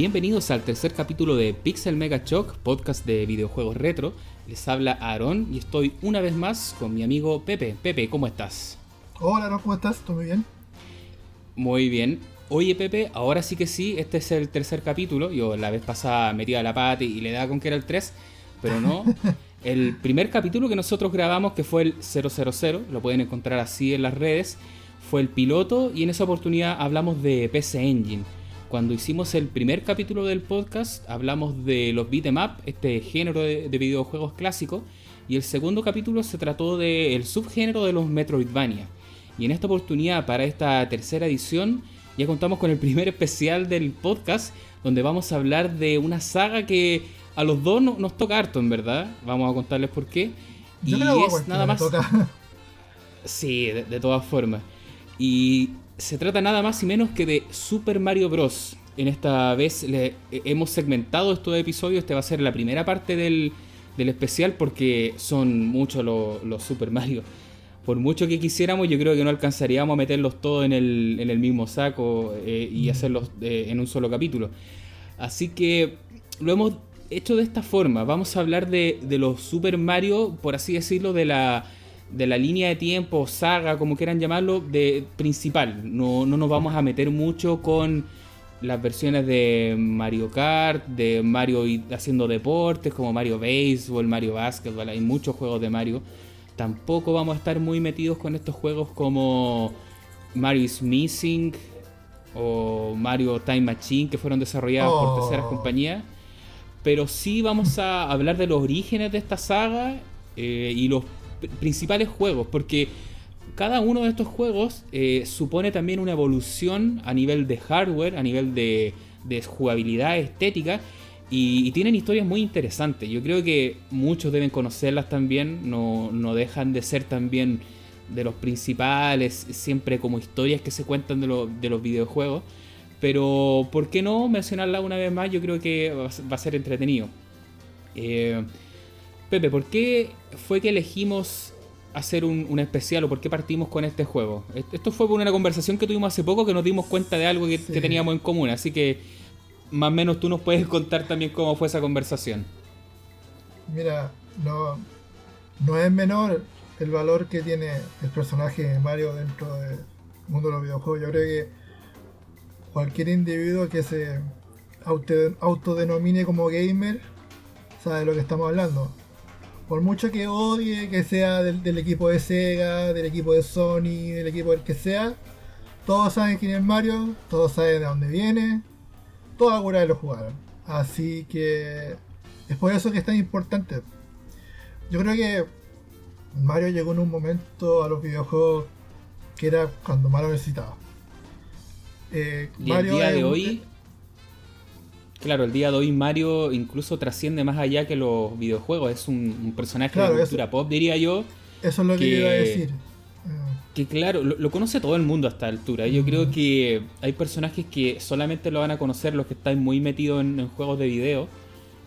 Bienvenidos al tercer capítulo de Pixel Mega Shock, podcast de videojuegos retro. Les habla Aaron y estoy una vez más con mi amigo Pepe. Pepe, ¿cómo estás? Hola, Aaron, ¿cómo estás? ¿Todo muy bien? Muy bien. Oye, Pepe, ahora sí que sí, este es el tercer capítulo. Yo la vez pasada metía la pata y le daba con que era el 3, pero no. el primer capítulo que nosotros grabamos, que fue el 000, lo pueden encontrar así en las redes, fue el piloto y en esa oportunidad hablamos de PC Engine cuando hicimos el primer capítulo del podcast, hablamos de los beat'em up, este género de, videojuegos clásicos, y el segundo capítulo se trató del subgénero de los Metroidvania. Y en esta oportunidad, para esta tercera edición, ya contamos con el primer especial del podcast, donde vamos a hablar de una saga que a los dos nos toca harto, en verdad. Vamos a contarles por qué. y es nada más. Sí, de, de todas formas. Y se trata nada más y menos que de Super Mario Bros. En esta vez le, hemos segmentado estos episodios. Este va a ser la primera parte del, especial porque son muchos los, Super Mario. Por mucho que quisiéramos, yo creo que no alcanzaríamos a meterlos todos en el, mismo saco eh, y mm. hacerlos eh, en un solo capítulo. Así que lo hemos hecho de esta forma. Vamos a hablar de, de los Super Mario, por así decirlo, de la de la línea de tiempo, saga, como quieran llamarlo, de principal. No, nos vamos a meter mucho con las versiones de Mario Kart, de Mario haciendo deportes, como Mario Baseball, Mario Basketball, hay muchos juegos de Mario. Tampoco vamos a estar muy metidos con estos juegos como Mario is Missing o Mario Time Machine, que fueron desarrollados por oh. terceras compañías. Pero sí vamos a hablar de los orígenes de esta saga eh, y los principales juegos, porque cada uno de estos juegos eh, supone también una evolución a nivel de hardware, a nivel de, jugabilidad estética, y, tienen historias muy interesantes. Yo creo que muchos deben conocerlas también, no, dejan de ser también de los principales, siempre como historias que se cuentan de, los videojuegos. Pero, ¿por qué no mencionarla una vez más? Yo creo que va a ser entretenido. Eh, Pepe, ¿por qué fue que elegimos hacer un, especial o por qué partimos con este juego? Esto fue por una conversación que tuvimos hace poco que nos dimos cuenta de algo que, teníamos en común, así que más o menos tú nos puedes contar también cómo fue esa conversación. Mira, no, no es menor el valor que tiene el personaje de Mario dentro del mundo de los videojuegos. Yo creo que cualquier individuo que se autodenomine como gamer sabe de lo que estamos hablando por mucho que odie que sea del, equipo de Sega, del equipo de Sony, del equipo del que sea, todos saben quién es Mario, todos saben de dónde viene, todos alguna vez lo jugaron. Así que es por eso que es tan importante. Yo creo que Mario llegó en un momento a los videojuegos que era cuando Mario necesitaba. Eh, Mario el día de hoy Claro, el día de hoy Mario incluso trasciende más allá que los videojuegos. Es un, personaje de cultura pop, diría yo. Eso es lo que, iba a decir. Que claro, lo, conoce todo el mundo a esta altura. Yo creo que hay personajes que solamente lo van a conocer los que están muy metidos en, juegos de video.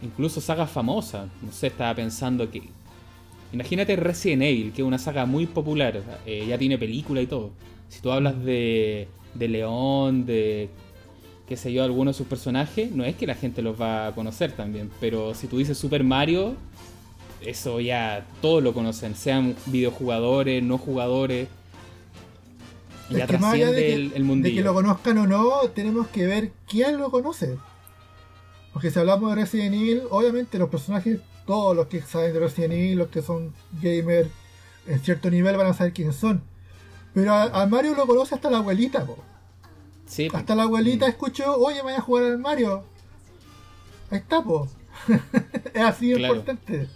Incluso sagas famosas. No sé, estaba pensando que. Imagínate Resident Evil, que es una saga muy popular. Eh, ya tiene película y todo. Si tú hablas de, de León, de qué sé yo, alguno de sus personajes, no es que la gente los va a conocer también, pero si tú dices Super Mario, eso ya todos lo conocen, sean videojugadores, no jugadores. Ya trasciende el, mundo. De que lo conozcan o no, tenemos que ver quién lo conoce. Porque si hablamos de Resident Evil, obviamente los personajes, todos los que saben de Resident Evil, los que son gamers en cierto nivel van a saber quiénes son. Pero a, Mario lo conoce hasta la abuelita, po. Hasta la abuelita mm. escuchó, oye, vaya a jugar al Mario. Ahí está, po. es así importante.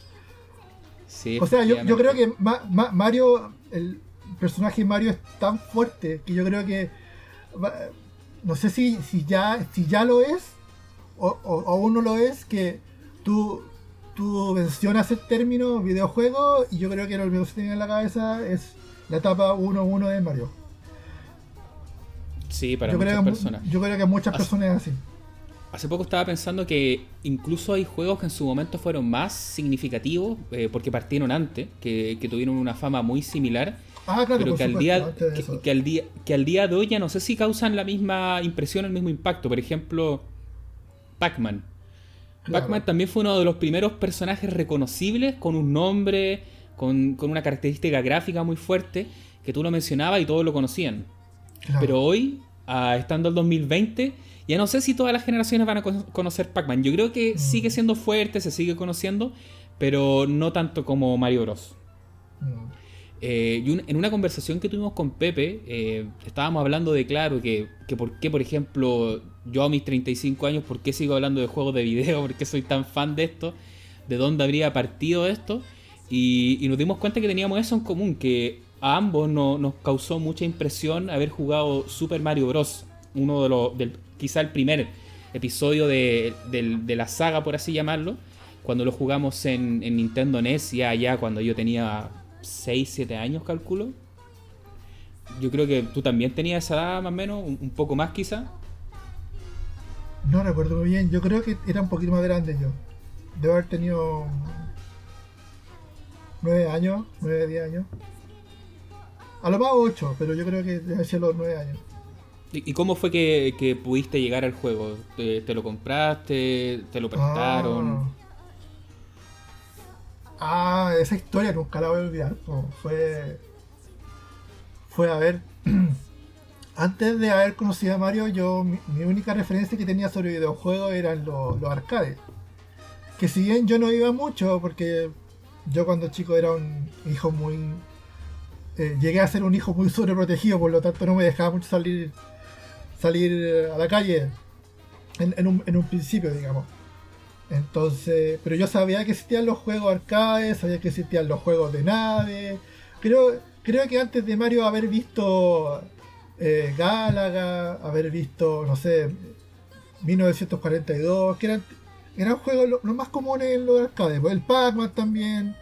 o sea, yo, creo que Mario, el personaje Mario es tan fuerte que yo creo que no sé si, si ya si ya lo es o, aún no lo es que tú tú mencionas el término videojuego y yo creo que lo primero que tiene en la cabeza es la etapa 1-1 de Mario. Sí, para muchas personas. Yo creo que muchas personas así. Hace poco estaba pensando que incluso hay juegos que en su momento fueron más significativos eh, porque partieron antes, que, tuvieron una fama muy similar. Ah, claro, pero que al, día, que, al día, que al día de hoy ya no sé si causan la misma impresión, el mismo impacto. Por ejemplo, Pac-Man. Pac-Man también fue uno de los primeros personajes reconocibles con un nombre, con, con, una característica gráfica muy fuerte, que tú lo mencionabas y todos lo conocían. Pero hoy, estando el 2020, ya no sé si todas las generaciones van a conocer Pac-Man. Yo creo que mm. sigue siendo fuerte, se sigue conociendo, pero no tanto como Mario Bros. Mm. Eh, y en una conversación que tuvimos con Pepe, eh, estábamos hablando de, claro, que, que, por qué, por ejemplo, yo a mis 35 años, por qué sigo hablando de juegos de video, por qué soy tan fan de esto, de dónde habría partido esto. Y, nos dimos cuenta que teníamos eso en común, que a ambos nos causó mucha impresión haber jugado Super Mario Bros. Uno de los, del, quizá el primer episodio de, la saga, por así llamarlo, cuando lo jugamos en, en Nintendo NES, ya, ya cuando yo tenía 6, 7 años, calculo. Yo creo que tú también tenías esa edad más o menos, un, poco más quizá. No recuerdo muy bien, yo creo que era un poquito más grande yo. Debo haber tenido 9 años, 9, 10 años. A lo más 8, pero yo creo que debe ser los 9 años. ¿Y cómo fue que, pudiste llegar al juego? ¿Te, lo compraste? ¿Te lo prestaron? Ah. Ah, esa historia nunca la voy a olvidar. Fue. Fue a ver. Antes de haber conocido a Mario, yo mi, única referencia que tenía sobre videojuegos eran los, arcades. Que si bien yo no iba mucho, porque yo cuando chico era un hijo muy. Eh, llegué a ser un hijo muy sobreprotegido, por lo tanto no me dejaba mucho salir salir a la calle en, un, principio, digamos. Entonces, pero yo sabía que existían los juegos arcades, sabía que existían los juegos de nave. Creo, creo que antes de Mario haber visto eh, Galaga, haber visto, no sé, 1942, que eran, eran juegos lo, más comunes en los arcades. Pues el Pac-Man también.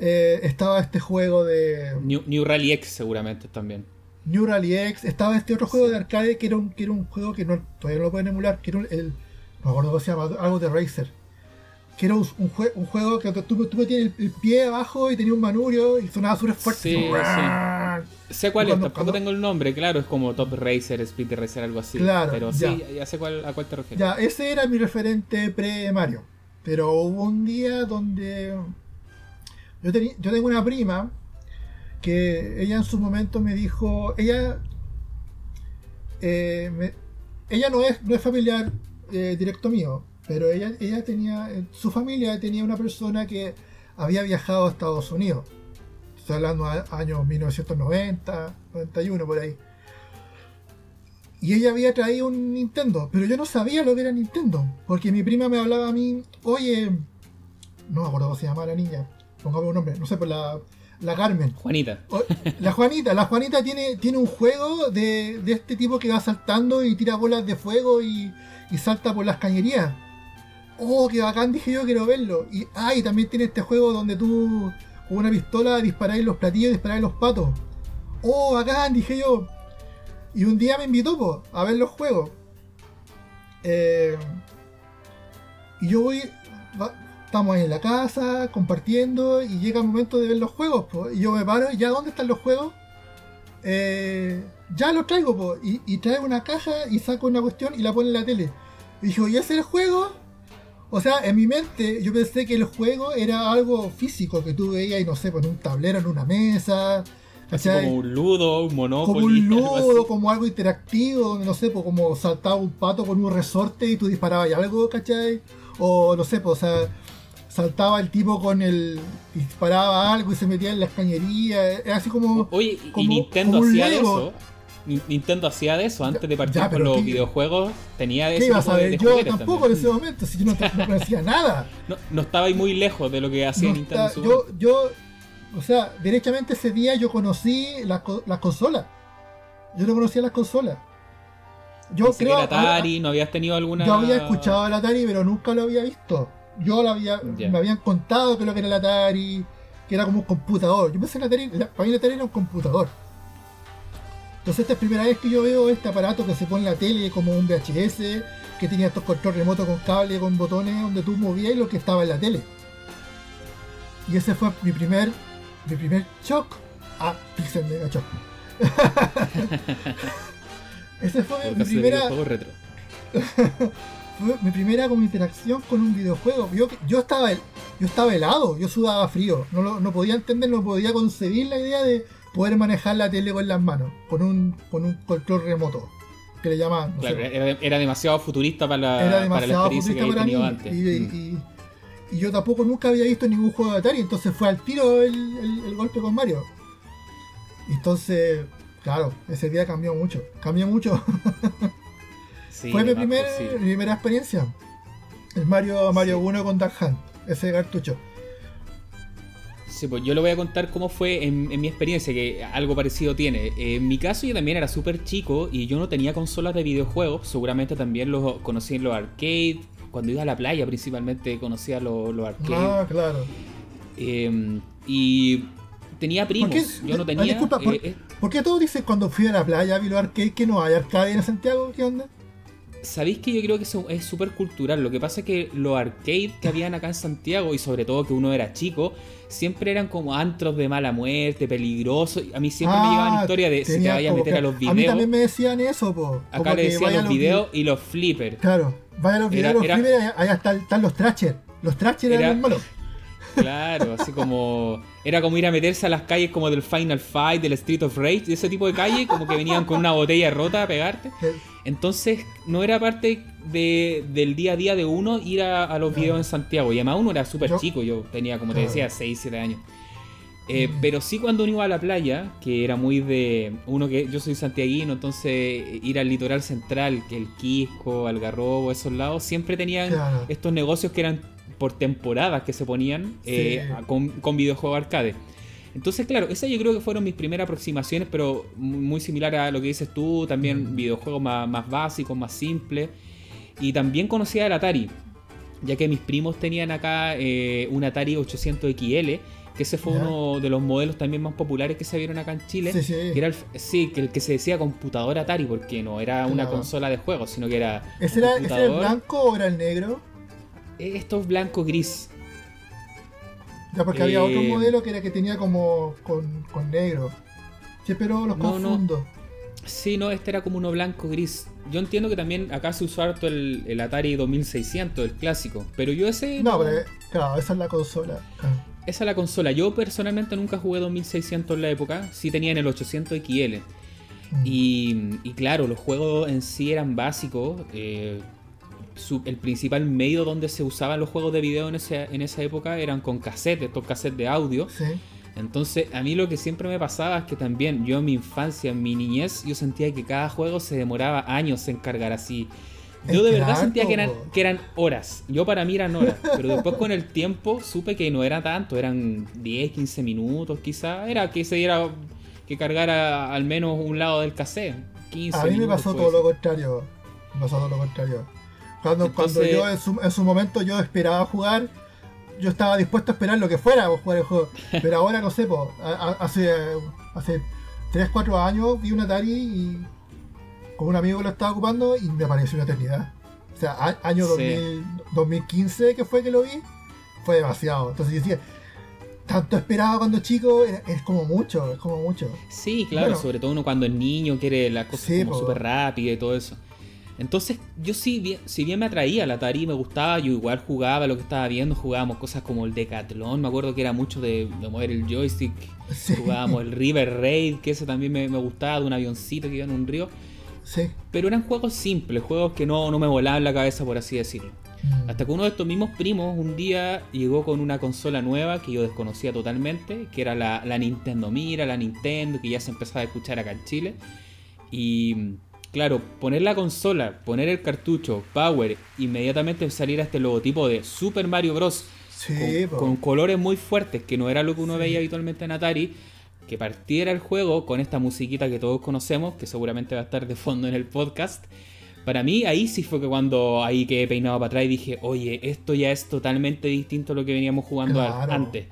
Eh, estaba este juego de. New, Rally X seguramente también. New Rally X. Estaba este otro juego de arcade que era un, que era un juego que no, todavía no lo pueden emular, que era el no me acuerdo cómo se llama, algo de Racer. Que era un, un, juego que tú, tú tienes el, pie abajo y tenía un manurio y sonaba súper fuerte. Sí, sí. Sé cuál es, tampoco tengo el nombre, claro, es como Top Racer, Speed Racer, algo así. Claro, pero sí, ya sé cuál, a cuál te refieres. Ya, ese era mi referente pre-Mario. Pero hubo un día donde yo, tengo una prima que ella en su momento me dijo, ella, eh, ella no es, no es familiar eh, directo mío, pero ella, ella tenía, eh, su familia tenía una persona que había viajado a Estados Unidos. Estoy hablando de años 1990, 91 por ahí. Y ella había traído un Nintendo, pero yo no sabía lo que era Nintendo, porque mi prima me hablaba a mí, oye, no me acuerdo cómo se llama la niña, pongamos un nombre, no sé, por la, la Carmen. Juanita. La Juanita, la Juanita tiene, tiene un juego de, de este tipo que va saltando y tira bolas de fuego y, y salta por las cañerías. Oh, qué bacán, dije yo, quiero verlo. Y, ah, también tiene este juego donde tú con una pistola disparáis los platillos y disparáis los patos. Oh, bacán, dije yo. Y un día me invitó a ver los juegos. Eh, y yo voy, estamos ahí en la casa, compartiendo, y llega el momento de ver los juegos. y yo me paro, ¿y ya dónde están los juegos? Eh, ya lo traigo, y, y traigo una caja y saco una cuestión y la pone en la tele. Y dijo, ¿y ese es el juego? O sea, en mi mente yo pensé que el juego era algo físico que tú veías, y no sé, pues en un tablero, en una mesa. como un ludo, un monopoly. Como un ludo, como algo interactivo, no sé, pues como saltaba un pato con un resorte y tú disparabas algo, ¿cachai? O no sé, pues, o sea, saltaba el tipo con el. disparaba algo y se metía en las cañerías. Era así como. Oye, ¿y Nintendo hacía eso? Nintendo hacía de eso antes de partir con los videojuegos. Tenía de eso. yo tampoco en ese momento, si yo no, no conocía nada. No, no estaba ahí muy lejos de lo que hacía Nintendo. yo, yo, o sea, derechamente ese día yo conocí las la consolas. Yo no conocía las consolas. Yo creo que el Atari, ¿no habías tenido alguna.? Yo había escuchado el Atari, pero nunca lo había visto. Yo había, me habían contado que lo que era el Atari, que era como un computador. Yo pensé que el Atari, para mí el Atari era un computador. Entonces esta es la primera vez que yo veo este aparato que se pone en la tele como un VHS, que tenía estos control remoto con cable, con botones, donde tú movías lo que estaba en la tele. Y ese fue mi primer, mi primer shock. Ah, Pixel Mega Shock. ese fue mi, primera... fue mi primera como interacción con un videojuego. Yo, yo, estaba, yo estaba helado, yo sudaba frío. No, no podía entender, no podía concebir la idea de poder manejar la tele con las manos, con un, con un control remoto. Que le llamaban. claro, era, demasiado futurista para la, para la experiencia que había tenido antes. Mm. Y, y, yo tampoco nunca había visto ningún juego de Atari, entonces fue al tiro el, el golpe con Mario. Entonces, claro, ese día cambió mucho. Cambió mucho. Fue mi, primera experiencia. El Mario, Mario 1 con Dark Hunt, ese cartucho. Sí, pues yo le voy a contar cómo fue en, mi experiencia, que algo parecido tiene. En mi caso yo también era súper chico y yo no tenía consolas de videojuegos, seguramente también los conocí en los arcades, cuando iba a la playa principalmente conocía los, arcades. Ah, claro. Em, y tenía primos, yo no tenía... disculpa, eh, eh, ¿por, qué todos dicen cuando fui a la playa vi los arcades que no hay arcade en Santiago? ¿Qué onda? Sabéis que yo creo que eso es súper cultural. Lo que pasa es que los arcades que habían acá en Santiago, y sobre todo que uno era chico, siempre eran como antros de mala muerte, peligrosos. A mí siempre me llegaban ah, historias de si te vayas a meter a los videos. A mí también me decían eso, po. Acá le decían los videos y los flippers. Claro, vaya a los videos, los flippers, allá están, los trashers. Los trashers eran malos. Claro, así como. Era como ir a meterse a las calles como del Final Fight, del Street of Rage, de ese tipo de calle, como que venían con una botella rota a pegarte. Entonces, no era parte de, del día a día de uno ir a, los videos en Santiago. Y además uno era súper chico, yo tenía, como te decía, 6, 7 años. Eh, mm. Pero sí cuando uno iba a la playa, que era muy de... Uno que yo soy santiaguino, entonces ir al litoral central, que el Quisco, Algarrobo, esos lados, siempre tenían estos negocios que eran por temporadas que se ponían eh, con, con videojuegos arcade. Entonces, claro, esas yo creo que fueron mis primeras aproximaciones, pero muy similar a lo que dices tú, también videojuegos más, más básicos, más simples. Y también conocía el Atari, ya que mis primos tenían acá eh, un Atari 800 XL, que ese fue uno de los modelos también más populares que se vieron acá en Chile. Sí, sí. Que era el, sí, que el que se decía computador Atari, porque no era una consola de juegos, sino que era. ¿Ese era, ¿ese era el blanco o era el negro? Estos blanco gris. Ya, porque había otro eh, modelo que era que tenía como con, negro. Sí, pero los confundo. Sí, no, este era como uno blanco gris. Yo entiendo que también acá se usó harto el, Atari 2600, el clásico. Pero yo ese. No, pero claro, esa es la consola. Esa es la consola. Yo personalmente nunca jugué 2600 en la época. Sí tenía en el 800 XL. Mm. Y, y, claro, los juegos en sí eran básicos. Eh, el principal medio donde se usaban los juegos de video en, en esa época eran con cassettes, estos cassettes de audio. Entonces, a mí lo que siempre me pasaba es que también yo en mi infancia, en mi niñez, yo sentía que cada juego se demoraba años en cargar así. Yo de verdad sentía que eran, que eran horas. Yo para mí eran horas. Pero después con el tiempo supe que no era tanto. Eran 10, 15 minutos quizá. Era que se diera que cargara al menos un lado del cassette. 15 a mí me pasó todo lo contrario. Me pasó todo lo contrario. Cuando, cuando yo en su, en su, momento yo esperaba jugar, yo estaba dispuesto a esperar lo que fuera por jugar el juego. Pero ahora no sé, hace, hace 3, 4 años vi un Atari y con un amigo lo estaba ocupando y me pareció una eternidad. O sea, año 2015 que fue que lo vi, fue demasiado. Entonces yo decía, tanto esperaba cuando chico, es como mucho, es como mucho. Sí, claro, sobre todo uno cuando es niño quiere la cosa como súper rápida y todo eso. Entonces, yo sí, bien, si bien me atraía la Atari, me gustaba, yo igual jugaba lo que estaba viendo, jugábamos cosas como el Decathlon, me acuerdo que era mucho de, mover el joystick, jugábamos el River Raid, que ese también me, gustaba, de un avioncito que iba en un río. Sí. Pero eran juegos simples, juegos que no, no me volaban la cabeza, por así decirlo. Mm. Hasta que uno de estos mismos primos un día llegó con una consola nueva que yo desconocía totalmente, que era la, la Nintendo Mira, la Nintendo, que ya se empezaba a escuchar acá en Chile. Y Claro, poner la consola, poner el cartucho, Power, inmediatamente salir a este logotipo de Super Mario Bros. con, colores muy fuertes, que no era lo que uno veía habitualmente en Atari, que partiera el juego con esta musiquita que todos conocemos, que seguramente va a estar de fondo en el podcast. Para mí ahí sí fue que cuando ahí que he peinado para atrás y dije, oye, esto ya es totalmente distinto a lo que veníamos jugando antes.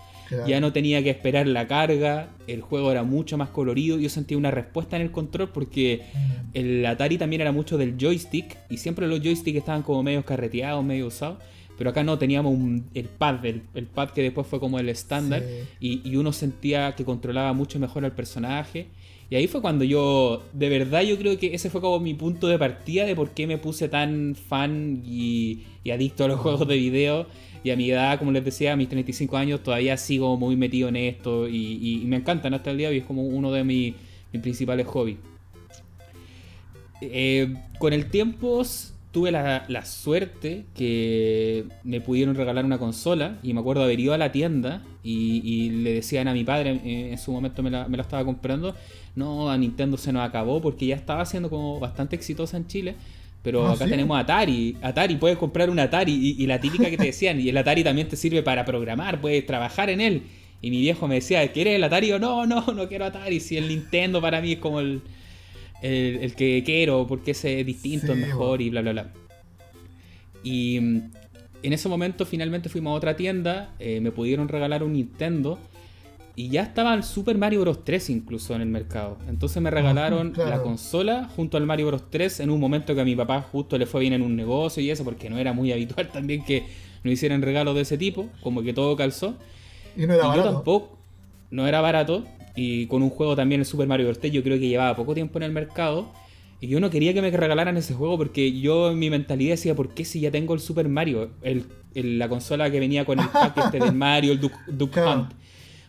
Ya no tenía que esperar la carga, el juego era mucho más colorido, yo sentía una respuesta en el control porque mm. el Atari también era mucho del joystick y siempre los joysticks estaban como medio carreteados, medio usados. Pero acá no, teníamos el pad, el, pad que después fue como el estándar, y, uno sentía que controlaba mucho mejor al personaje. Y ahí fue cuando yo, de verdad yo creo que ese fue como mi punto de partida de por qué me puse tan fan y, adicto a los juegos de video. Y a mi edad, como les decía, a mis 35 años, todavía sigo muy metido en esto y, me encantan hasta el día y es como uno de mis, principales hobbies. Eh, con el tiempo tuve la, suerte que me pudieron regalar una consola y me acuerdo haber ido a la tienda y, le decían a mi padre, eh, en su momento me la, me la, estaba comprando, no, a Nintendo se nos acabó porque ya estaba siendo como bastante exitosa en Chile. Pero ah, acá tenemos Atari. Atari, puedes comprar un Atari y, la típica que te decían, y el Atari también te sirve para programar, puedes trabajar en él. Y mi viejo me decía, ¿quieres el Atari? o no, no, no quiero Atari. Si el Nintendo para mí es como el, el, que quiero, porque ese es distinto, es mejor y bla, bla, bla. Y mm, en ese momento finalmente fuimos a otra tienda, eh, me pudieron regalar un Nintendo y ya estaba el Super Mario Bros. 3 incluso en el mercado. Entonces me regalaron la consola junto al Mario Bros. 3 en un momento que a mi papá justo le fue bien en un negocio y eso, porque no era muy habitual también que nos hicieran regalos de ese tipo, como que todo calzó. Y no era barato. Yo tampoco, no era barato. Y con un juego también el Super Mario Bros. yo creo que llevaba poco tiempo en el mercado. Y yo no quería que me regalaran ese juego porque yo en mi mentalidad decía, ¿por qué si ya tengo el Super Mario? El, la consola que venía con el pack este del Mario, el Duke, Hunt.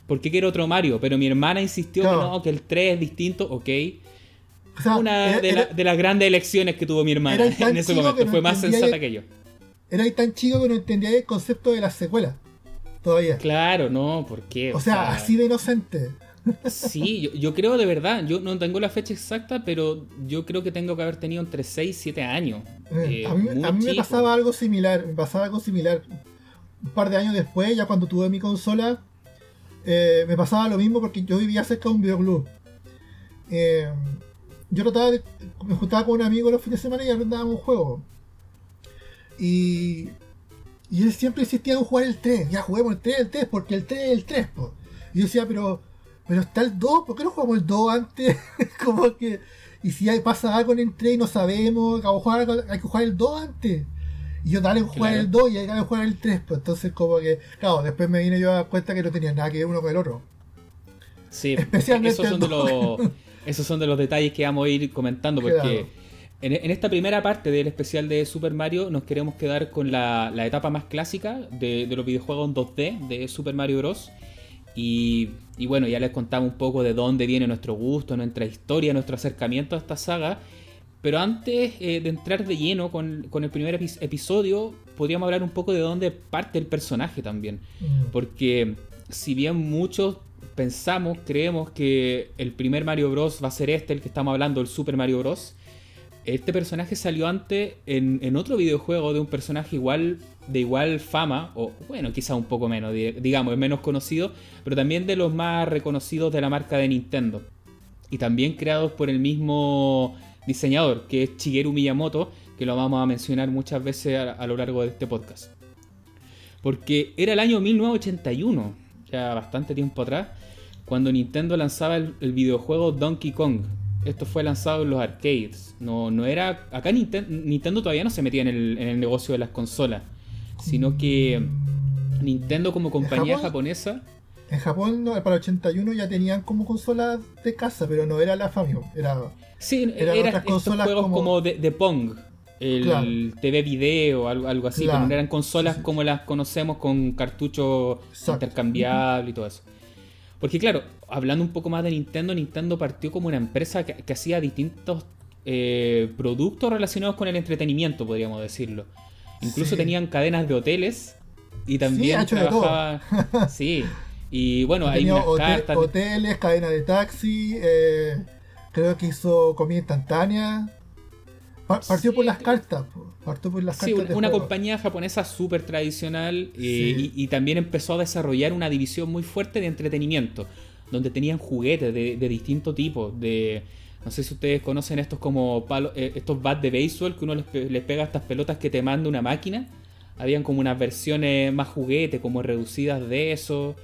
¿Por qué quiero otro Mario? Pero mi hermana insistió que no, que el 3 es distinto, ok. Una de, las grandes elecciones que tuvo mi hermana en ese momento. Fue más sensata que yo. Era tan chico que no entendía el concepto de la secuela. Todavía. Claro, no, ¿por qué? O, sea, así de inocente. Sí, yo, creo de verdad, yo no tengo la fecha exacta, pero yo creo que tengo que haber tenido entre 6 y 7 años. Eh, a mí, me pasaba algo similar, me pasaba algo similar. Un par de años después, ya cuando tuve mi consola, eh, me pasaba lo mismo porque yo vivía cerca de un videoclub. Eh, yo trataba de, me juntaba con un amigo los fines de semana y arrendábamos un juego. Y, y él siempre insistía en jugar el 3. Ya juguemos el 3, el 3, porque el 3 es el 3. Y yo decía, pero pero está el 2, ¿por qué no jugamos el 2 antes? como que. Y si hay, pasa algo en el 3 y no sabemos, hay que jugar el 2 antes. Y yo dale jugar el 2 y hay que jugar el 3. Pues entonces, como que. Claro, después me vine yo a dar cuenta que no tenía nada que ver uno con el otro. Sí, especialmente. Esos son, de los, esos son de los detalles que vamos a ir comentando, porque. En, esta primera parte del especial de Super Mario nos queremos quedar con la, etapa más clásica de, de, los videojuegos en 2D de Super Mario Bros. Y, bueno, ya les contamos un poco de dónde viene nuestro gusto, nuestra historia, nuestro acercamiento a esta saga. Pero antes eh, de entrar de lleno con, el primer episodio, podríamos hablar un poco de dónde parte el personaje también. Mm. Porque si bien muchos pensamos, creemos que el primer Mario Bros. va a ser este, el que estamos hablando, el Super Mario Bros. Este personaje salió antes en, en otro videojuego de un personaje igual de igual fama, o bueno, quizá un poco menos, digamos, es menos conocido, pero también de los más reconocidos de la marca de Nintendo. Y también creados por el mismo diseñador, que es Shigeru Miyamoto, que lo vamos a mencionar muchas veces a, lo largo de este podcast. Porque era el año 1981, ya bastante tiempo atrás, cuando Nintendo lanzaba el, videojuego Donkey Kong. Esto fue lanzado en los arcades. No, no era. Acá Nintendo, todavía no se metía en el, en el negocio de las consolas sino que Nintendo como compañía japonesa... En Japón para el 81 ya tenían como consolas de casa, pero no era la Famicom, era... Sí, eran era estos juegos como, de, Pong, el TV video, algo, algo así, pero no eran consolas como las conocemos con cartucho intercambiable y todo eso. Porque claro, hablando un poco más de Nintendo, Nintendo partió como una empresa que, hacía distintos eh, productos relacionados con el entretenimiento, podríamos decirlo. Incluso tenían cadenas de hoteles y también sí, trabajaba. sí. Y bueno, hay unas cartas. Hoteles, cadenas de taxi, eh, creo que hizo comida instantánea. partió por las cartas. Partió por las sí, una, compañía japonesa súper tradicional eh, y, también empezó a desarrollar una división muy fuerte de entretenimiento, donde tenían juguetes de, de distintos tipos, de no sé si ustedes conocen estos como eh, estos bats de béisbol que uno les, pega estas pelotas que te manda una máquina. Habían como unas versiones más juguete, como reducidas de eso.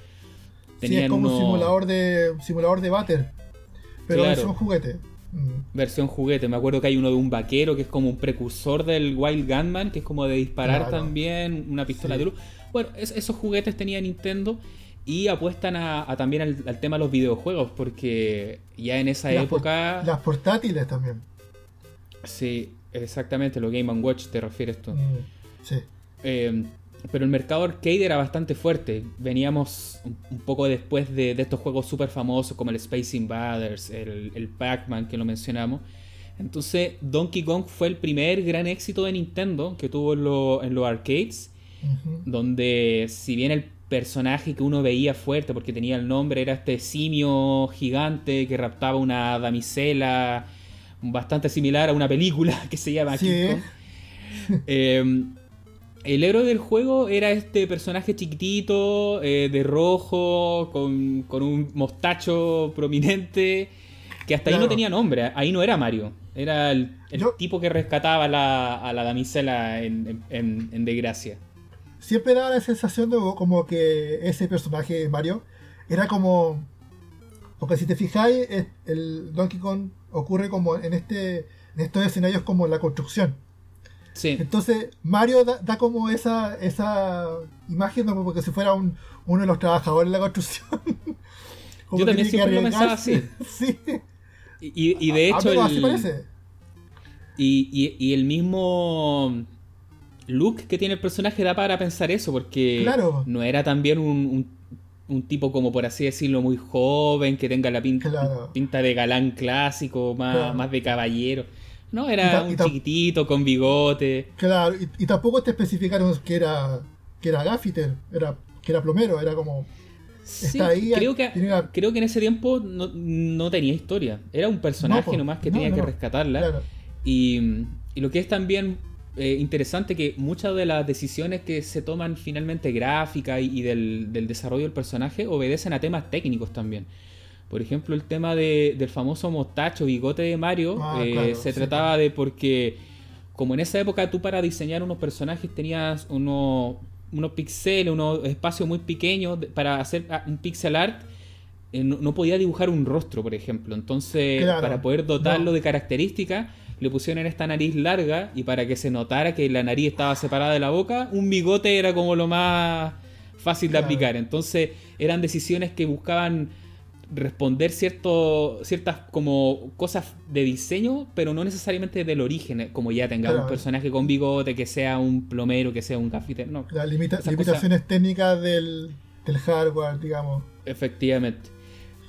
Tenían sí, es como un simulador de simulador de batter. Pero claro. son juguetes. mm. versión juguete. Me acuerdo que hay uno de un vaquero que es como un precursor del Wild Gunman, que es como de disparar también, una pistola de luz. Bueno, esos juguetes tenía Nintendo y apuestan a, también al, tema de los videojuegos, porque ya en esa época... las portátiles también. Sí, exactamente, lo Game Watch te refieres tú. Mm, sí. Eh, pero el mercado arcade era bastante fuerte. Veníamos un poco después de, estos juegos súper famosos como el Space Invaders, el, el Pac-Man que lo mencionamos. Entonces Donkey Kong fue el primer gran éxito de Nintendo que tuvo en, los arcades, donde si bien el personaje que uno veía fuerte porque tenía el nombre era este simio gigante que raptaba una damisela bastante similar a una película que se llama King Kong. Eh, el héroe del juego era este personaje chiquitito, eh, de rojo, con, un mostacho prominente, que hasta ahí no tenía nombre, ahí no era Mario, era el, tipo que rescataba a la damisela en, desgracia. Siempre daba la sensación de como que ese personaje Mario era como... Porque si te fijáis, el Donkey Kong ocurre como en, este, en estos escenarios como la construcción entonces, Mario da, como esa, esa imagen como que si fuera un, uno de los trabajadores de la construcción. Yo también siempre lo pensaba así. sí. Y, de hecho. el, Y, el mismo look que tiene el personaje da para pensar eso, porque no era también un, un, tipo como por así decirlo muy joven, que tenga la pinta, pinta de galán clásico, más, más de caballero. No, era un chiquitito con bigote. Claro, y, tampoco te especificaron que era que era gaffiter, era, que era plomero, era como... Sí, creo, que, creo que en ese tiempo no, tenía historia. Era un personaje nomás que tenía que rescatarla. Y, lo que es también eh, interesante que muchas de las decisiones que se toman finalmente gráficas y, del, del, desarrollo del personaje obedecen a temas técnicos también. Por ejemplo, el tema del famoso mostacho bigote de Mario ah, eh, se trataba de porque, como en esa época tú para diseñar unos personajes tenías unos, unos píxeles, unos espacios muy pequeños para hacer ah, un pixel art, eh, no, podía dibujar un rostro, por ejemplo. Entonces, para poder dotarlo de características, le pusieron esta nariz larga y para que se notara que la nariz estaba separada de la boca, un bigote era como lo más fácil de aplicar. Entonces, eran decisiones que buscaban responder cierto, ciertas como cosas de diseño, pero no necesariamente del origen, como ya tenga un personaje con bigote, que sea un plomero, que sea un cafetero, no. Las limitaciones técnicas del, hardware, digamos. Efectivamente.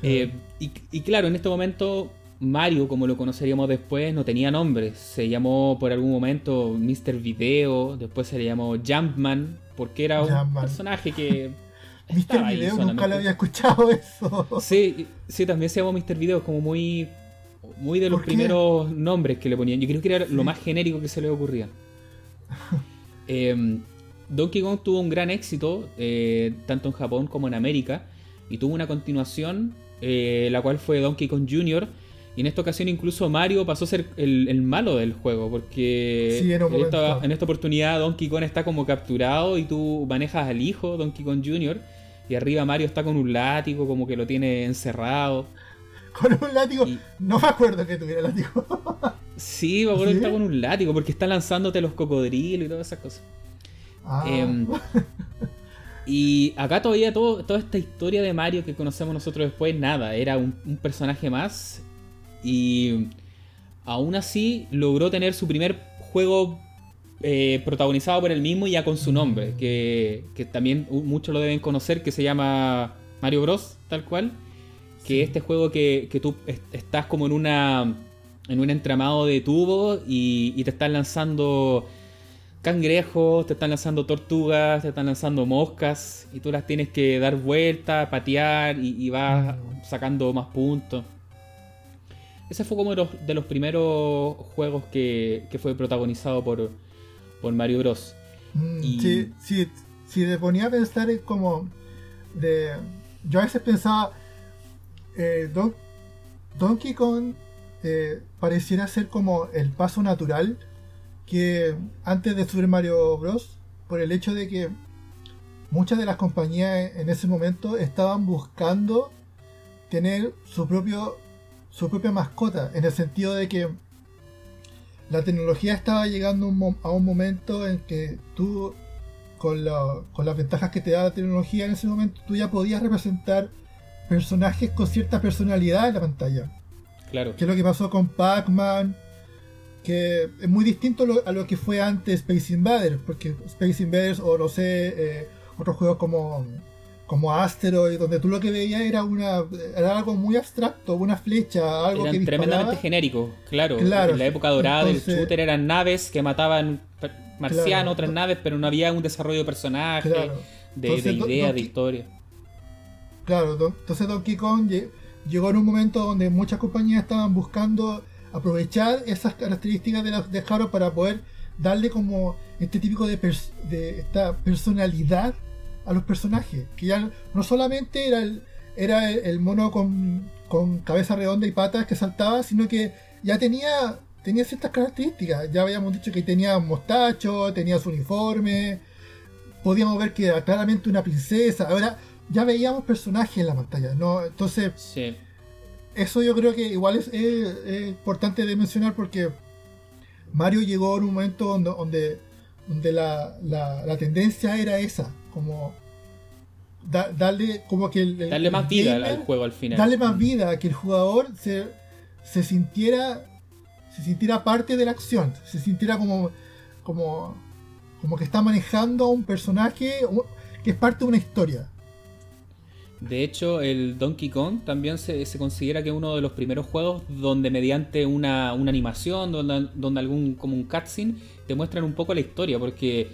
Eh, y, claro, en este momento Mario, como lo conoceríamos después, no tenía nombre. Se llamó por algún momento Mr. Video, después se le llamó Jumpman, porque era un personaje que Mr. Video nunca lo había escuchado eso. Sí, sí, también se llamó Mr. Video como muy muy de los primeros nombres que le ponían. Yo creo que era lo más genérico que se le ocurría. Em, Donkey Kong tuvo un gran éxito, eh, tanto en Japón como en América, y tuvo una continuación, eh, la cual fue Donkey Kong Jr., y en esta ocasión incluso Mario pasó a ser el, malo del juego, porque en, esta, en, esta, oportunidad Donkey Kong está como capturado y tú manejas al hijo, Donkey Kong Jr., y arriba Mario está con un látigo, como que lo tiene encerrado. Con un látigo. No me acuerdo que tuviera látigo. sí, me acuerdo que está con un látigo, porque está lanzándote los cocodrilos y todas esas cosas. Ah. Em, y acá todavía todo, toda esta historia de Mario que conocemos nosotros después, nada, era un, un personaje más. Y aún así logró tener su primer juego eh, protagonizado por él mismo y ya con su nombre, que, también muchos lo deben conocer, que se llama Mario Bros, tal cual. Que este juego que, tú estás como en una en un entramado de tubos y, te están lanzando cangrejos, te están lanzando tortugas, te están lanzando moscas y tú las tienes que dar vuelta, patear y, vas sacando más puntos. Ese fue como de los, de los primeros juegos que, que fue protagonizado por, por Mario Bros. Mm, sí, sí, si te ponía a pensar en como de, yo a veces pensaba eh, Donkey Kong eh, pareciera ser como el paso natural que antes de Super Mario Bros. por el hecho de que muchas de las compañías en ese momento estaban buscando tener su propio su propia mascota, en el sentido de que la tecnología estaba llegando a un momento en que tú, con, con las ventajas que te da la tecnología en ese momento, tú ya podías representar personajes con cierta personalidad en la pantalla. Claro. Que es lo que pasó con Pac-Man, que es muy distinto a lo que fue antes Space Invaders, porque Space Invaders o no sé, eh, otros juegos como como Asteroid, donde tú lo que veías era una era algo muy abstracto, una flecha, algo eran tremendamente genérico, claro. En la época dorada del shooter eran naves que mataban marcianos, otras naves, pero no había un desarrollo de personaje, de, idea, de historia. Claro, entonces Donkey Kong llegó en un momento donde muchas compañías estaban buscando aprovechar esas características de, la, de Haro para poder darle como este típico de, de esta personalidad a los personajes. Que ya no solamente era el, era el, mono con, con, cabeza redonda y patas que saltaba, sino que ya tenía, tenía ciertas características. Ya habíamos dicho que tenía mostacho, tenía su uniforme, podíamos ver que era claramente una princesa. Ahora ya veíamos personajes en la pantalla, ¿no? Entonces, eso yo creo que igual es, importante de mencionar porque Mario llegó en un momento donde, donde, donde la, la tendencia era esa como darle como que darle más vida al juego al final. darle más vida que el jugador se, se sintiera se sintiera parte de la acción se sintiera como como como que está manejando a un personaje que es parte de una historia. De hecho, el Donkey Kong también se, considera que es uno de los primeros juegos donde mediante una, una animación, donde, donde, algún como un cutscene, te muestran un poco la historia, porque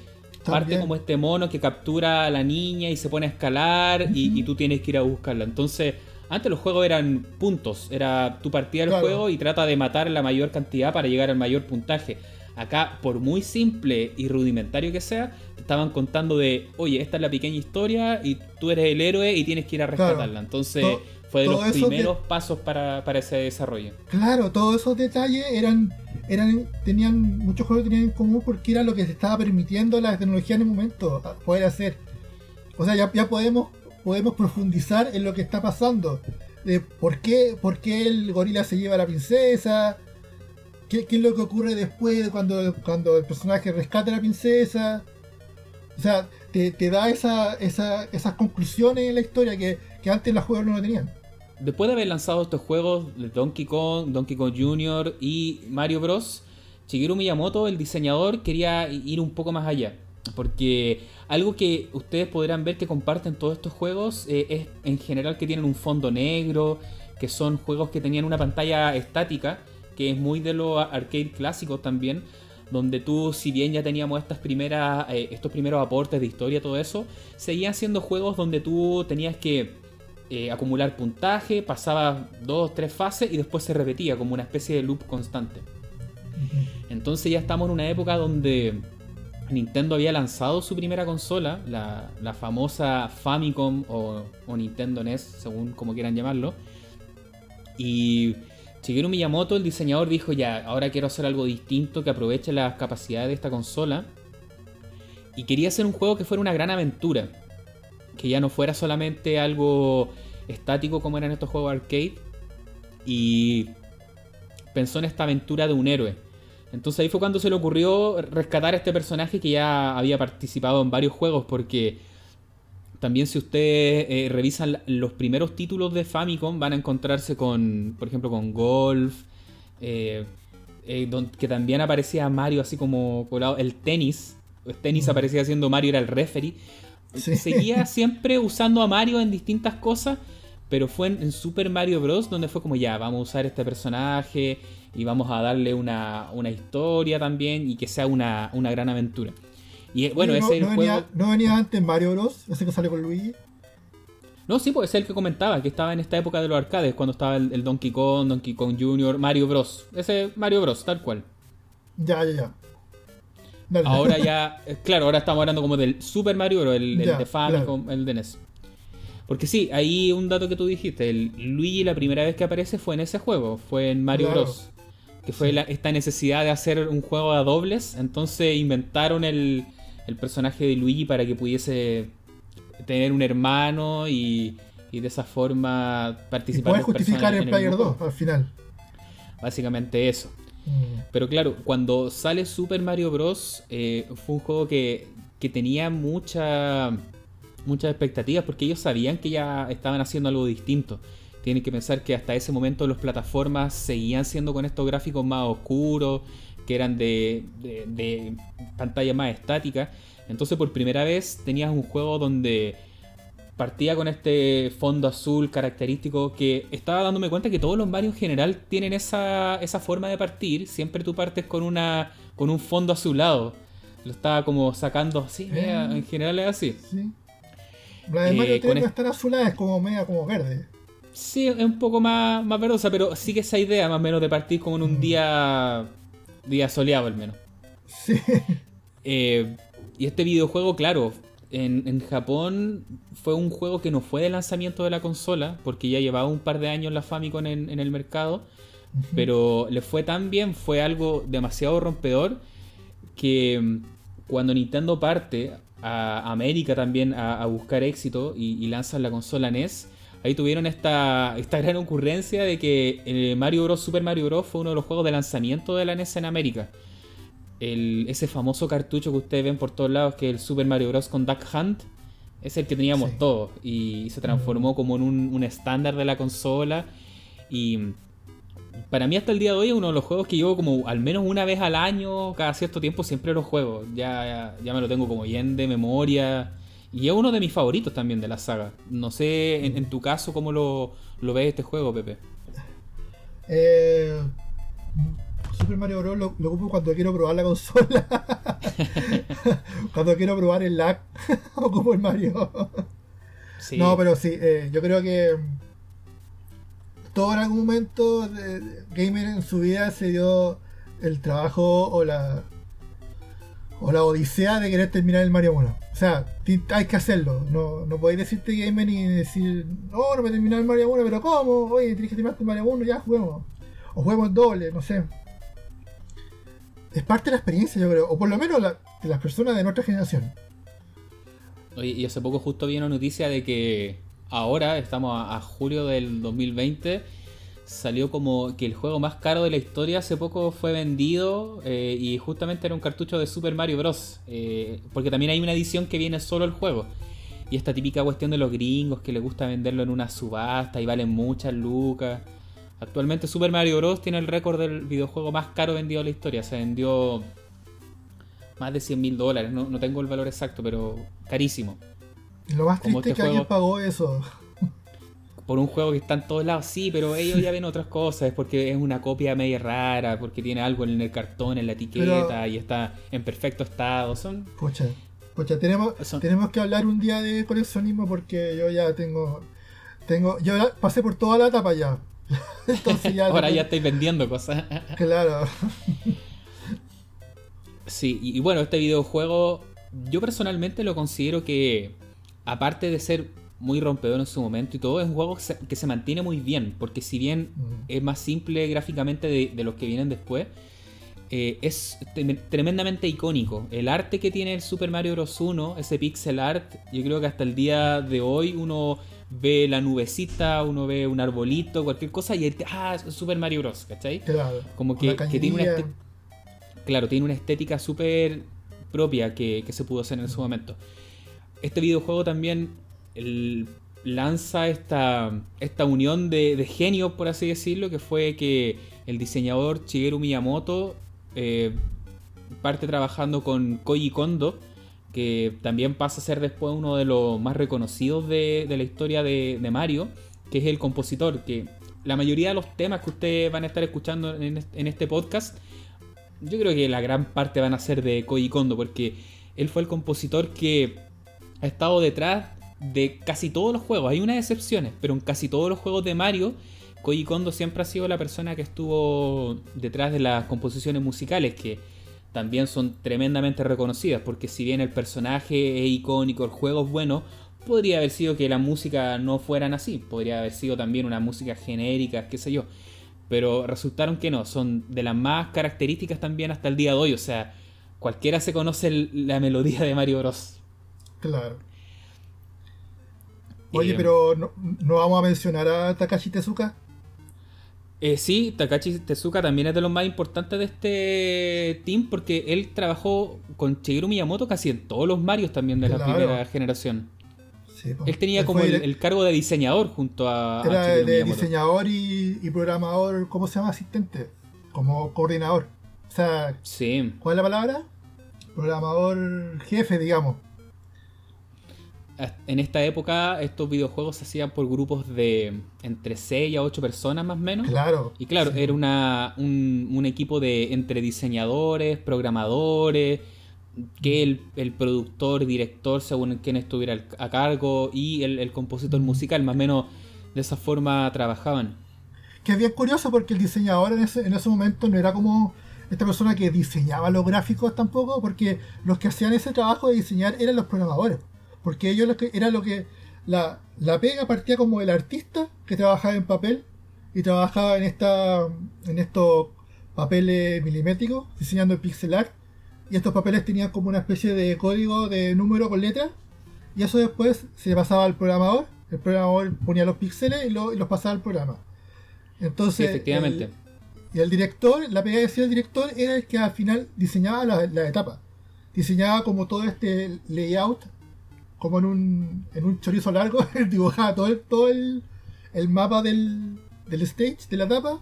Parte como este mono que captura a la niña y se pone a escalar y, tú tienes que ir a buscarla. Entonces, antes los juegos eran puntos. Era tu partida del juego y trata de matar la mayor cantidad para llegar al mayor puntaje. Acá, por muy simple y rudimentario que sea, te estaban contando de, oye, esta es la pequeña historia y tú eres el héroe y tienes que ir a rescatarla. Entonces, fue de los primeros pasos para, para, ese desarrollo. Claro, todos esos detalles eran eran tenían muchos juegos tenían en común porque era lo que se estaba permitiendo la tecnología en el momento poder hacer. O sea, ya, ya podemos podemos profundizar en lo que está pasando. De por qué, por qué el gorila se lleva a la princesa, qué, qué es lo que ocurre después cuando, cuando el personaje rescata a la princesa. O sea, te, te da esa, esa, esas conclusiones en la historia que, que antes los juegos no lo tenían después de haber lanzado estos juegos de Donkey Kong, Donkey Kong Jr. y Mario Bros., Shigeru Miyamoto, el diseñador, quería ir un poco más allá. Porque algo que ustedes podrán ver que comparten todos estos juegos eh, es en general que tienen un fondo negro, que son juegos que tenían una pantalla estática, que es muy de los arcade clásicos también, donde tú, si bien ya teníamos estas primeras, eh, estos primeros aportes de historia, todo eso, seguían siendo juegos donde tú tenías que eh, acumular puntaje, pasaba dos, tres fases y después se repetía como una especie de loop constante. Entonces ya estamos en una época donde Nintendo había lanzado su primera consola, la, famosa Famicom o, Nintendo NES, según como quieran llamarlo. Y Shigeru Miyamoto, el diseñador, dijo ya, ahora quiero hacer algo distinto que aproveche las capacidades de esta consola. Y quería hacer un juego que fuera una gran aventura que ya no fuera solamente algo estático como eran estos juegos arcade. Y pensó en esta aventura de un héroe. Entonces ahí fue cuando se le ocurrió rescatar a este personaje que ya había participado en varios juegos, porque también si ustedes eh, revisan los primeros títulos de Famicom van a encontrarse con, por ejemplo, con Golf, eh, eh, que también aparecía Mario así como colado, el tenis, el tenis aparecía siendo Mario, era el referee. Seguía siempre usando a Mario en distintas cosas, pero fue en, Super Mario Bros. donde fue como ya, vamos a usar este personaje y vamos a darle una, historia también y que sea una, gran aventura. Y bueno, ese no, venía, ¿No venía antes Mario Bros? ¿Ese que sale con Luigi? No, sí, pues es el que comentaba, que estaba en esta época de los arcades, cuando estaba el, el Donkey Kong, Donkey Kong Jr., Mario Bros. Ese Mario Bros, tal cual. Ya, ya, ya. Ahora ya, eh, claro, ahora estamos hablando como del Super Mario, pero el, de Famicom, el de NES. Porque sí, ahí un dato que tú dijiste, el Luigi la primera vez que aparece fue en ese juego, fue en Mario Bros. Que fue esta necesidad de hacer un juego a dobles, entonces inventaron el, el personaje de Luigi para que pudiese tener un hermano y, y de esa forma participar. puedes justificar el Player 2 al final. Básicamente eso. Mm. Pero claro, cuando sale Super Mario Bros. Eh, fue un juego que, que tenía mucha, muchas expectativas porque ellos sabían que ya estaban haciendo algo distinto. Tienen que pensar que hasta ese momento las plataformas seguían siendo con estos gráficos más oscuros, que eran de, de, pantalla más estática. Entonces por primera vez tenías un juego donde partía con este fondo azul característico que estaba dándome cuenta que todos los Mario en general tienen esa, esa forma de partir. Siempre tú partes con una con un fondo azulado. Lo estaba como sacando así, eh. en general es así. Sí. La de Mario eh, no es tan azulada, es como media como verde. Sí, es un poco más, más verdosa, pero sigue esa idea más o menos de partir como en un mm. día día soleado al menos. Sí. Eh, y este videojuego, claro, en, Japón fue un juego que no fue de lanzamiento de la consola, porque ya llevaba un par de años la Famicom en, en el mercado, pero le fue tan bien, fue algo demasiado rompedor, que mm, cuando Nintendo parte a América también a, buscar éxito y, lanzan la consola NES, ahí tuvieron esta, esta gran ocurrencia de que eh, Mario Bros. Super Mario Bros. fue uno de los juegos de lanzamiento de la NES en América ese famoso cartucho que ustedes ven por todos lados, que es el Super Mario Bros. con Duck Hunt, es el que teníamos todos y se transformó como en un, estándar de la consola. Y para mí hasta el día de hoy es uno de los juegos que llevo como al menos una vez al año, cada cierto tiempo siempre los juego. Ya, ya, me lo tengo como bien de memoria. Y es uno de mis favoritos también de la saga. No sé en, tu caso cómo lo, lo ves este juego, Pepe. Eh, Super Mario Bros. lo, ocupo cuando quiero probar la consola. cuando quiero probar el lag, ocupo el Mario. No, pero sí, eh, yo creo que todo en algún momento de, gamer en su vida se dio el trabajo o la o la odisea de querer terminar el Mario 1. O sea, hay que hacerlo. No, no podéis decirte gamer ni decir, oh, no me terminar el Mario 1, pero ¿cómo? Oye, tienes que terminar el Mario 1, ya juguemos. O juguemos doble, no sé es parte de la experiencia, yo creo, o por lo menos de las personas de nuestra generación. Oye, y hace poco justo vi una noticia de que ahora, estamos a, julio del 2020, salió como que el juego más caro de la historia hace poco fue vendido eh, y justamente era un cartucho de Super Mario Bros. Eh, porque también hay una edición que viene solo el juego. Y esta típica cuestión de los gringos que les gusta venderlo en una subasta y valen muchas lucas. Actualmente Super Mario Bros. tiene el récord del videojuego más caro vendido en la historia. Se vendió más de 100 mil dólares. No, tengo el valor exacto, pero carísimo. Lo más triste es este que alguien pagó eso. Por un juego que está en todos lados, sí, pero ellos ya ven otras cosas. Es porque es una copia media rara, porque tiene algo en el cartón, en la etiqueta y está en perfecto estado. Son. Pucha, pucha tenemos, tenemos que hablar un día de coleccionismo porque yo ya tengo. tengo Yo pasé por toda la etapa ya Ahora ya estáis vendiendo cosas. claro. Sí, y, bueno, este videojuego yo personalmente lo considero que, aparte de ser muy rompedor en su momento y todo, es un juego que se, mantiene muy bien, porque si bien mm. es más simple gráficamente de, los que vienen después, eh, es tremendamente icónico. El arte que tiene el Super Mario Bros. 1, ese pixel art, yo creo que hasta el día de hoy uno ve la nubecita, uno ve un arbolito, cualquier cosa, y ah, Super Mario Bros. ¿cachai? Claro. Como que, tiene una claro, tiene una estética súper propia que, se pudo hacer en su momento. Este videojuego también lanza esta, esta unión de, genios, por así decirlo, que fue que el diseñador Shigeru Miyamoto eh, parte trabajando con Koji Kondo, que también pasa a ser después uno de los más reconocidos de, la historia de, Mario, que es el compositor, que la mayoría de los temas que ustedes van a estar escuchando en, este podcast, yo creo que la gran parte van a ser de Koji Kondo, porque él fue el compositor que ha estado detrás de casi todos los juegos. Hay unas excepciones, pero en casi todos los juegos de Mario, Koji Kondo siempre ha sido la persona que estuvo detrás de las composiciones musicales, que también son tremendamente reconocidas, porque si bien el personaje es icónico, el juego es bueno, podría haber sido que la música no fueran así, podría haber sido también una música genérica, qué sé yo, pero resultaron que no, son de las más características también hasta el día de hoy, o sea, cualquiera se conoce la melodía de Mario Bros. Claro. Oye, pero ¿no, vamos a mencionar a Takashi Tezuka? Eh, sí, Takashi Tezuka también es de los más importantes de este team porque él trabajó con Shigeru Miyamoto casi en todos los Marios también de la primera generación. él tenía como el, cargo de diseñador junto a. Era de diseñador y, programador, ¿cómo se llama? Asistente, como coordinador. O sea, sí. ¿cuál es la palabra? Programador jefe, digamos en esta época estos videojuegos se hacían por grupos de entre 6 a 8 personas más o menos. Claro. Y claro, era una, un, equipo de entre diseñadores, programadores, que el, el productor, director, según quien estuviera a cargo, y el, compositor musical, más o menos de esa forma trabajaban. Que es bien curioso porque el diseñador en ese, en ese momento no era como esta persona que diseñaba los gráficos tampoco, porque los que hacían ese trabajo de diseñar eran los programadores. Porque ellos lo que, era lo que. La, la pega partía como el artista que trabajaba en papel y trabajaba en esta en estos papeles milimétricos, diseñando el pixel art. Y estos papeles tenían como una especie de código de número con letras. Y eso después se pasaba al programador. El programador ponía los píxeles y, los pasaba al programa. Entonces. efectivamente. y el director, la pega que hacía el director era el que al final diseñaba la, la etapa. Diseñaba como todo este layout como en un, en un chorizo largo, dibujaba todo el, todo el, el mapa del, del stage, de la etapa,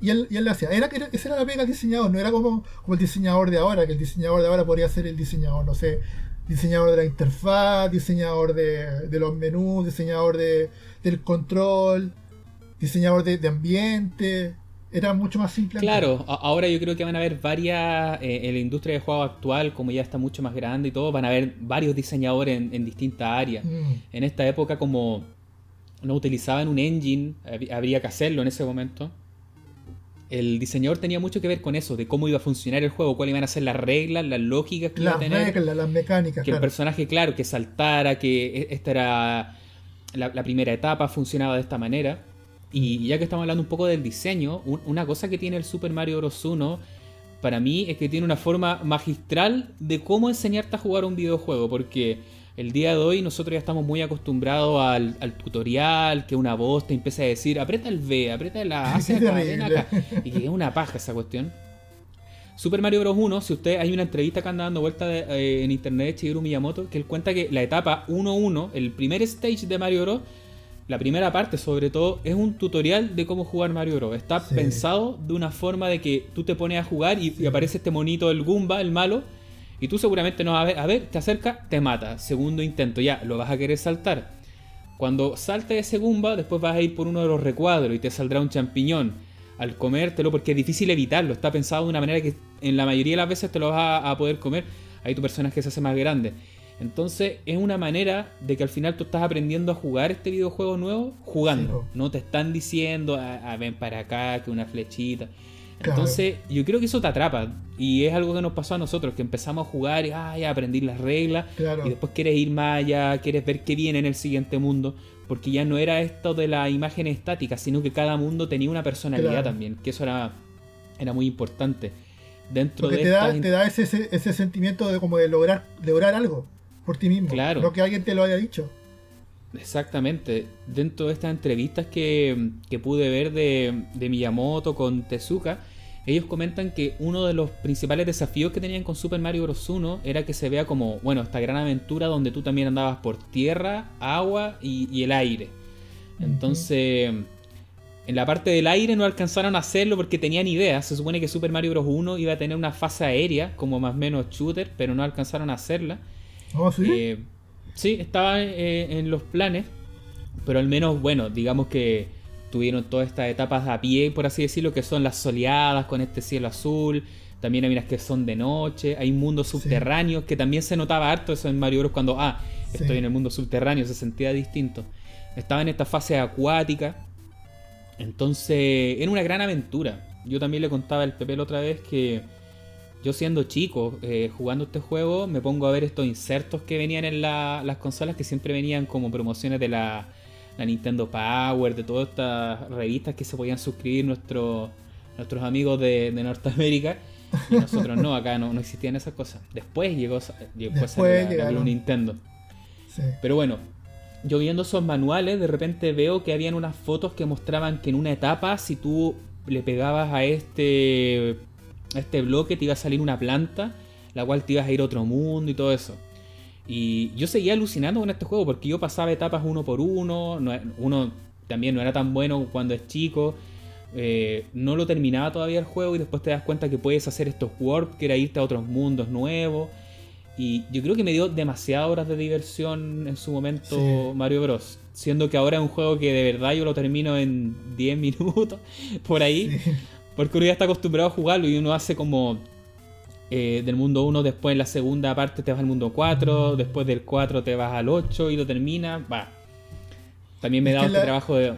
y él, y él lo hacía. Era, esa era la pega del diseñador, no era como, como el diseñador de ahora, que el diseñador de ahora podría ser el diseñador, no sé, diseñador de la interfaz, diseñador de, de los menús, diseñador de, del control, diseñador de, de ambiente era mucho más simple. Claro, ahora yo creo que van a haber varias, eh, en la industria de juego actual, como ya está mucho más grande y todo, van a haber varios diseñadores en, distintas áreas. Mm. En esta época, como no utilizaban un engine, habría que hacerlo en ese momento. El diseñador tenía mucho que ver con eso, de cómo iba a funcionar el juego, cuáles iban a ser las reglas, las lógicas que iba a tener. Reglas, las mecánicas. Que el personaje, claro, que saltara, que e, esta era la primera etapa, funcionaba de esta manera. Y ya que estamos hablando un poco del diseño, una cosa que tiene el Super Mario Bros. 1 para mí es que tiene una forma magistral de cómo enseñarte a jugar un videojuego, porque el día de hoy nosotros ya estamos muy acostumbrados al, tutorial, que una voz te empieza a decir, aprieta el V, aprieta la A, ven acá, y que es una paja esa cuestión. Super Mario Bros. 1, si usted hay una entrevista que anda dando vuelta eh, en internet de Shigeru Miyamoto, que él cuenta que la etapa 1-1, el primer stage de Mario Bros., la primera parte sobre todo es un tutorial de cómo jugar Mario Bros. Está pensado de una forma de que tú te pones a jugar y, aparece este monito el Goomba, el malo, y tú seguramente no vas a ver, a ver, te acerca, te mata. Segundo intento, ya, lo vas a querer saltar. Cuando salte ese Goomba, después vas a ir por uno de los recuadros y te saldrá un champiñón. Al comértelo, porque es difícil evitarlo, está pensado de una manera que en la mayoría de las veces te lo vas a, a poder comer. Ahí tu personaje se hace más grande. Entonces es una manera de que al final tú estás aprendiendo a jugar este videojuego nuevo jugando. no te están diciendo, a, ah, ah, ven para acá, que una flechita. Entonces yo creo que eso te atrapa. Y es algo que nos pasó a nosotros, que empezamos a jugar y ay, a aprender las reglas. Y después quieres ir más allá, quieres ver qué viene en el siguiente mundo. Porque ya no era esto de la imagen estática, sino que cada mundo tenía una personalidad también. Que eso era, era muy importante. Dentro Porque de te, da, te da ese, ese, sentimiento de como de lograr, lograr algo por ti mismo. Claro. Que alguien te lo haya dicho. Exactamente. Dentro de estas entrevistas que, pude ver de, de, Miyamoto con Tezuka, ellos comentan que uno de los principales desafíos que tenían con Super Mario Bros. 1 era que se vea como, bueno, esta gran aventura donde tú también andabas por tierra, agua y, el aire. Entonces, en la parte del aire no alcanzaron a hacerlo porque tenían ideas. Se supone que Super Mario Bros. 1 iba a tener una fase aérea, como más o menos shooter, pero no alcanzaron a hacerla. ¿Oh, sí? Eh, sí, estaba eh, en los planes, pero al menos, bueno, digamos que tuvieron todas estas etapas a pie, por así decirlo, que son las soleadas con este cielo azul. También hay unas que son de noche, hay mundos subterráneos, que también se notaba harto eso en Mario Bros. cuando, ah, estoy en el mundo subterráneo, se sentía distinto. Estaba en esta fase acuática, entonces era una gran aventura. Yo también le contaba al Pepe la otra vez que yo siendo chico, eh, jugando este juego, me pongo a ver estos insertos que venían en las consolas, que siempre venían como promociones de la, Nintendo Power, de todas estas revistas que se podían suscribir nuestros nuestros amigos de, Norteamérica. Y nosotros no, acá no, no existían esas cosas. Después llegó, después, Nintendo. Pero bueno, yo viendo esos manuales, de repente veo que habían unas fotos que mostraban que en una etapa, si tú le pegabas a este, este bloque, te iba a salir una planta, la cual te ibas a ir a otro mundo y todo eso. Y yo seguía alucinando con este juego porque yo pasaba etapas uno por uno, uno también no era tan bueno cuando es chico. Eh, no lo terminaba todavía el juego y después te das cuenta que puedes hacer estos warp, que era irte a otros mundos nuevos. Y yo creo que me dio demasiadas horas de diversión en su momento Mario Bros. Siendo que ahora es un juego que de verdad yo lo termino en 10 minutos, por ahí. Porque uno ya está acostumbrado a jugarlo y uno hace como eh, del mundo 1, después en la segunda parte te vas al mundo 4, después del 4 te vas al 8 y lo termina. Va. También me da este trabajo de.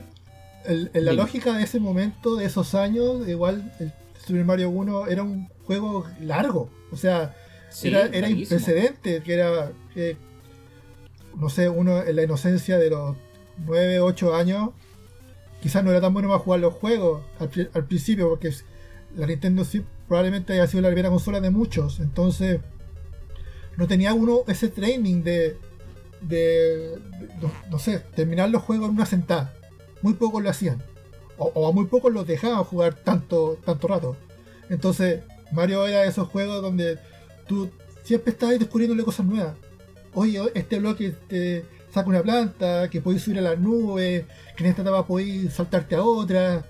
en la lógica de ese momento, de esos años, igual el Super Mario 1 era un juego largo. O sea, era, era imprecedente, que era, no sé, uno en la inocencia de los 9, 8 años, quizás no era tan bueno para jugar los juegos al, principio, porque la Nintendo sí probablemente haya sido la primera consola de muchos, entonces no tenía uno ese training de, de, no, sé, terminar los juegos en una sentada. Muy pocos lo hacían. O, a muy pocos los dejaban jugar tanto, tanto rato. Entonces, Mario era de esos juegos donde tú siempre estás descubriéndole cosas nuevas. Oye, este bloque te saca una planta, que podéis subir a las nubes, que en esta etapa podéis saltarte a otra.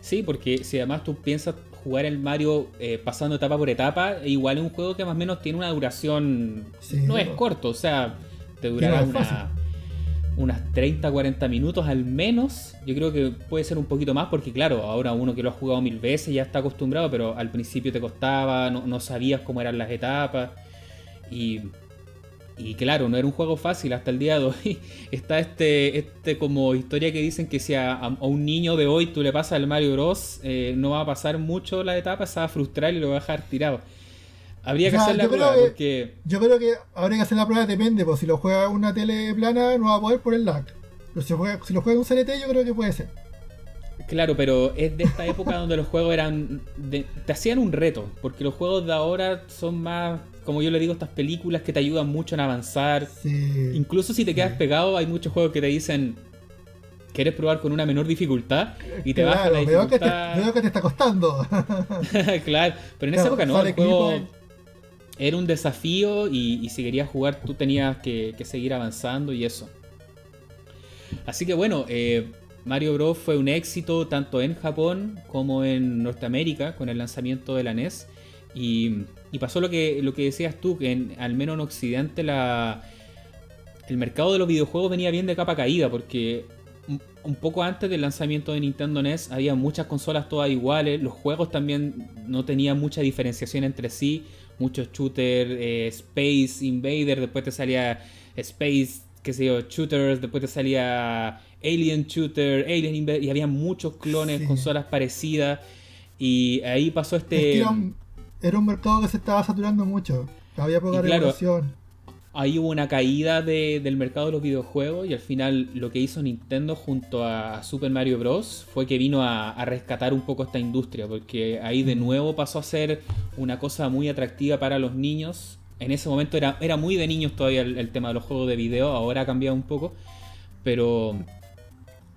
Sí, porque si además tú piensas jugar el Mario eh, pasando etapa por etapa, igual es un juego que más o menos tiene una duración. no es corto, o sea, te durará una unas 30, 40 minutos al menos. Yo creo que puede ser un poquito más porque claro, ahora uno que lo ha jugado mil veces ya está acostumbrado, pero al principio te costaba, no, sabías cómo eran las etapas. Y, y, claro, no era un juego fácil hasta el día de hoy. Está este, este como historia que dicen que si a, un niño de hoy tú le pasas el Mario Bros, eh, no va a pasar mucho la etapa, se va a frustrar y lo va a dejar tirado. Habría que hacer la prueba porque. Yo creo que habría que hacer la prueba, depende, pues si lo juega una tele plana no va a poder por el lag. Pero si, juega, si lo juega un CRT, yo creo que puede ser. Claro, pero es de esta época donde los juegos eran. te hacían un reto, porque los juegos de ahora son más. Como yo le digo, estas películas que te ayudan mucho en avanzar. Incluso si te quedas pegado, hay muchos juegos que te dicen. ¿Quieres probar con una menor dificultad? Y te baja la dificultad. Veo que te, veo que te está costando. claro, pero en esa época no. El juego, era un desafío y, si querías jugar tú tenías que, seguir avanzando y eso. Así que bueno, eh, Mario Bros. fue un éxito tanto en Japón como en Norteamérica con el lanzamiento de la NES. Y, pasó lo que, lo que decías tú, que al menos en Occidente la, el mercado de los videojuegos venía bien de capa caída, porque un poco antes del lanzamiento de Nintendo NES había muchas consolas todas iguales, los juegos también no tenían mucha diferenciación entre sí, muchos shooters, eh, Space Invader, después te salía Space, qué sé yo, Shooters, después te salía Alien Shooter, Alien Invader, y había muchos clones, consolas parecidas, y ahí pasó este... era, un, mercado que se estaba saturando mucho, había poca regulación ahí hubo una caída del mercado de los videojuegos y al final lo que hizo Nintendo junto a Super Mario Bros. fue que vino a, rescatar un poco esta industria, porque ahí de nuevo pasó a ser una cosa muy atractiva para los niños. En ese momento era, era muy de niños todavía el, tema de los juegos de video, ahora ha cambiado un poco, pero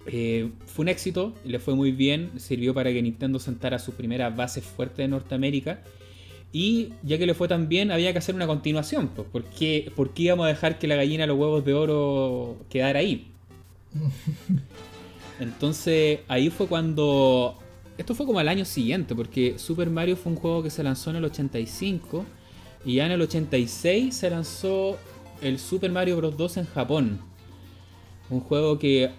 eh, fue un éxito, le fue muy bien, sirvió para que Nintendo sentara su primera base fuerte en Norteamérica y ya que le fue tan bien, había que hacer una continuación. Pues, ¿por, qué, íbamos a dejar que la gallina de los huevos de oro quedara ahí? Entonces ahí fue cuando... Esto fue como al año siguiente, porque Super Mario fue un juego que se lanzó en el 85 y ya en el 86 se lanzó el Super Mario Bros. 2 en Japón. Un juego que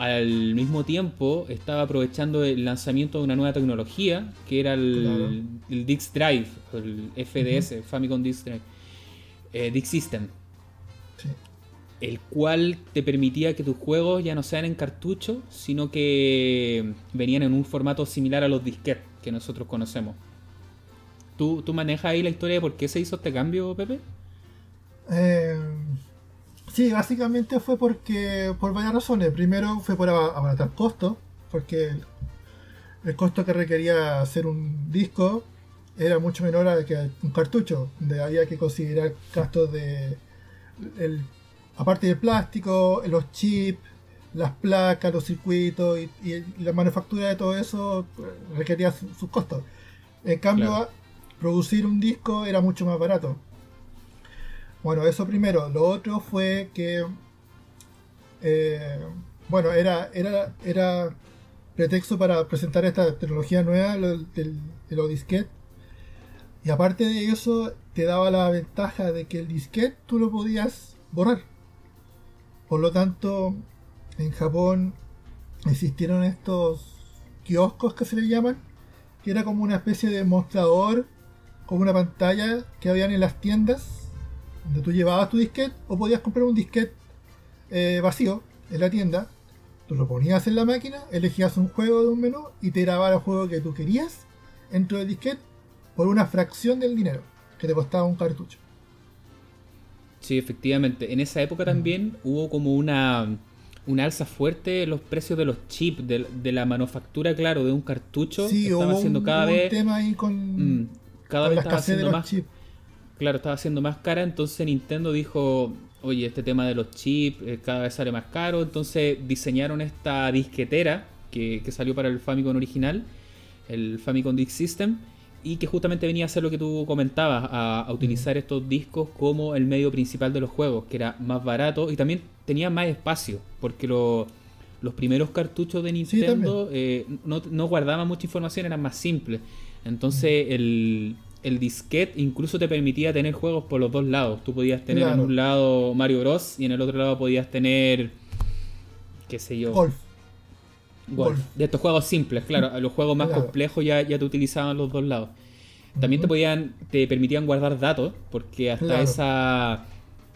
al mismo tiempo estaba aprovechando el lanzamiento de una nueva tecnología que era el, Dix Drive, el FDS, Famicom Dix Drive, eh, Dix System. El cual te permitía que tus juegos ya no sean en cartucho, sino que venían en un formato similar a los disquetes que nosotros conocemos. ¿Tú, ¿Tú manejas ahí la historia de por qué se hizo este cambio, Pepe? Eh, Sí, básicamente fue porque por varias razones. Primero fue por abaratar costos, porque el, costo que requería hacer un disco era mucho menor que un cartucho, donde había que considerar gastos de el aparte del plástico, los chips, las placas, los circuitos y, la manufactura de todo eso pues, requería sus costos. En cambio, producir un disco era mucho más barato. Bueno, eso primero. Lo otro fue que, eh, bueno, era, era, era pretexto para presentar esta tecnología nueva de los disquetes. Y aparte de eso, te daba la ventaja de que el disquete tú lo podías borrar. Por lo tanto, en Japón existieron estos kioscos que se le llaman, que era como una especie de mostrador, como una pantalla que habían en las tiendas, donde tú llevabas tu disquete o podías comprar un disquete eh, vacío en la tienda. Tú lo ponías en la máquina, elegías un juego de un menú y te grababa el juego que tú querías dentro del disquete por una fracción del dinero que te costaba un cartucho. Sí, efectivamente. En esa época también hubo como una una alza fuerte en los precios de los chips, de, la manufactura, claro, de un cartucho. Sí, estaba haciendo cada vez. tema ahí con. Mm, cada vez estaba haciendo más. Claro, estaba haciendo más cara. Entonces Nintendo dijo: Oye, este tema de los chips eh, cada vez sale más caro. Entonces diseñaron esta disquetera que, que salió para el Famicom original, el Famicom Disk System y que justamente venía a hacer lo que tú comentabas, a, utilizar estos discos como el medio principal de los juegos, que era más barato y también tenía más espacio, porque los primeros cartuchos de Nintendo eh, no, guardaban mucha información, eran más simples. Entonces el, el disquete incluso te permitía tener juegos por los dos lados. Tú podías tener en un lado Mario Bros. y en el otro lado podías tener, qué sé yo. Golf. De estos juegos simples, claro. Los juegos más complejos ya, ya te utilizaban los dos lados. También te podían, te permitían guardar datos, porque hasta esa,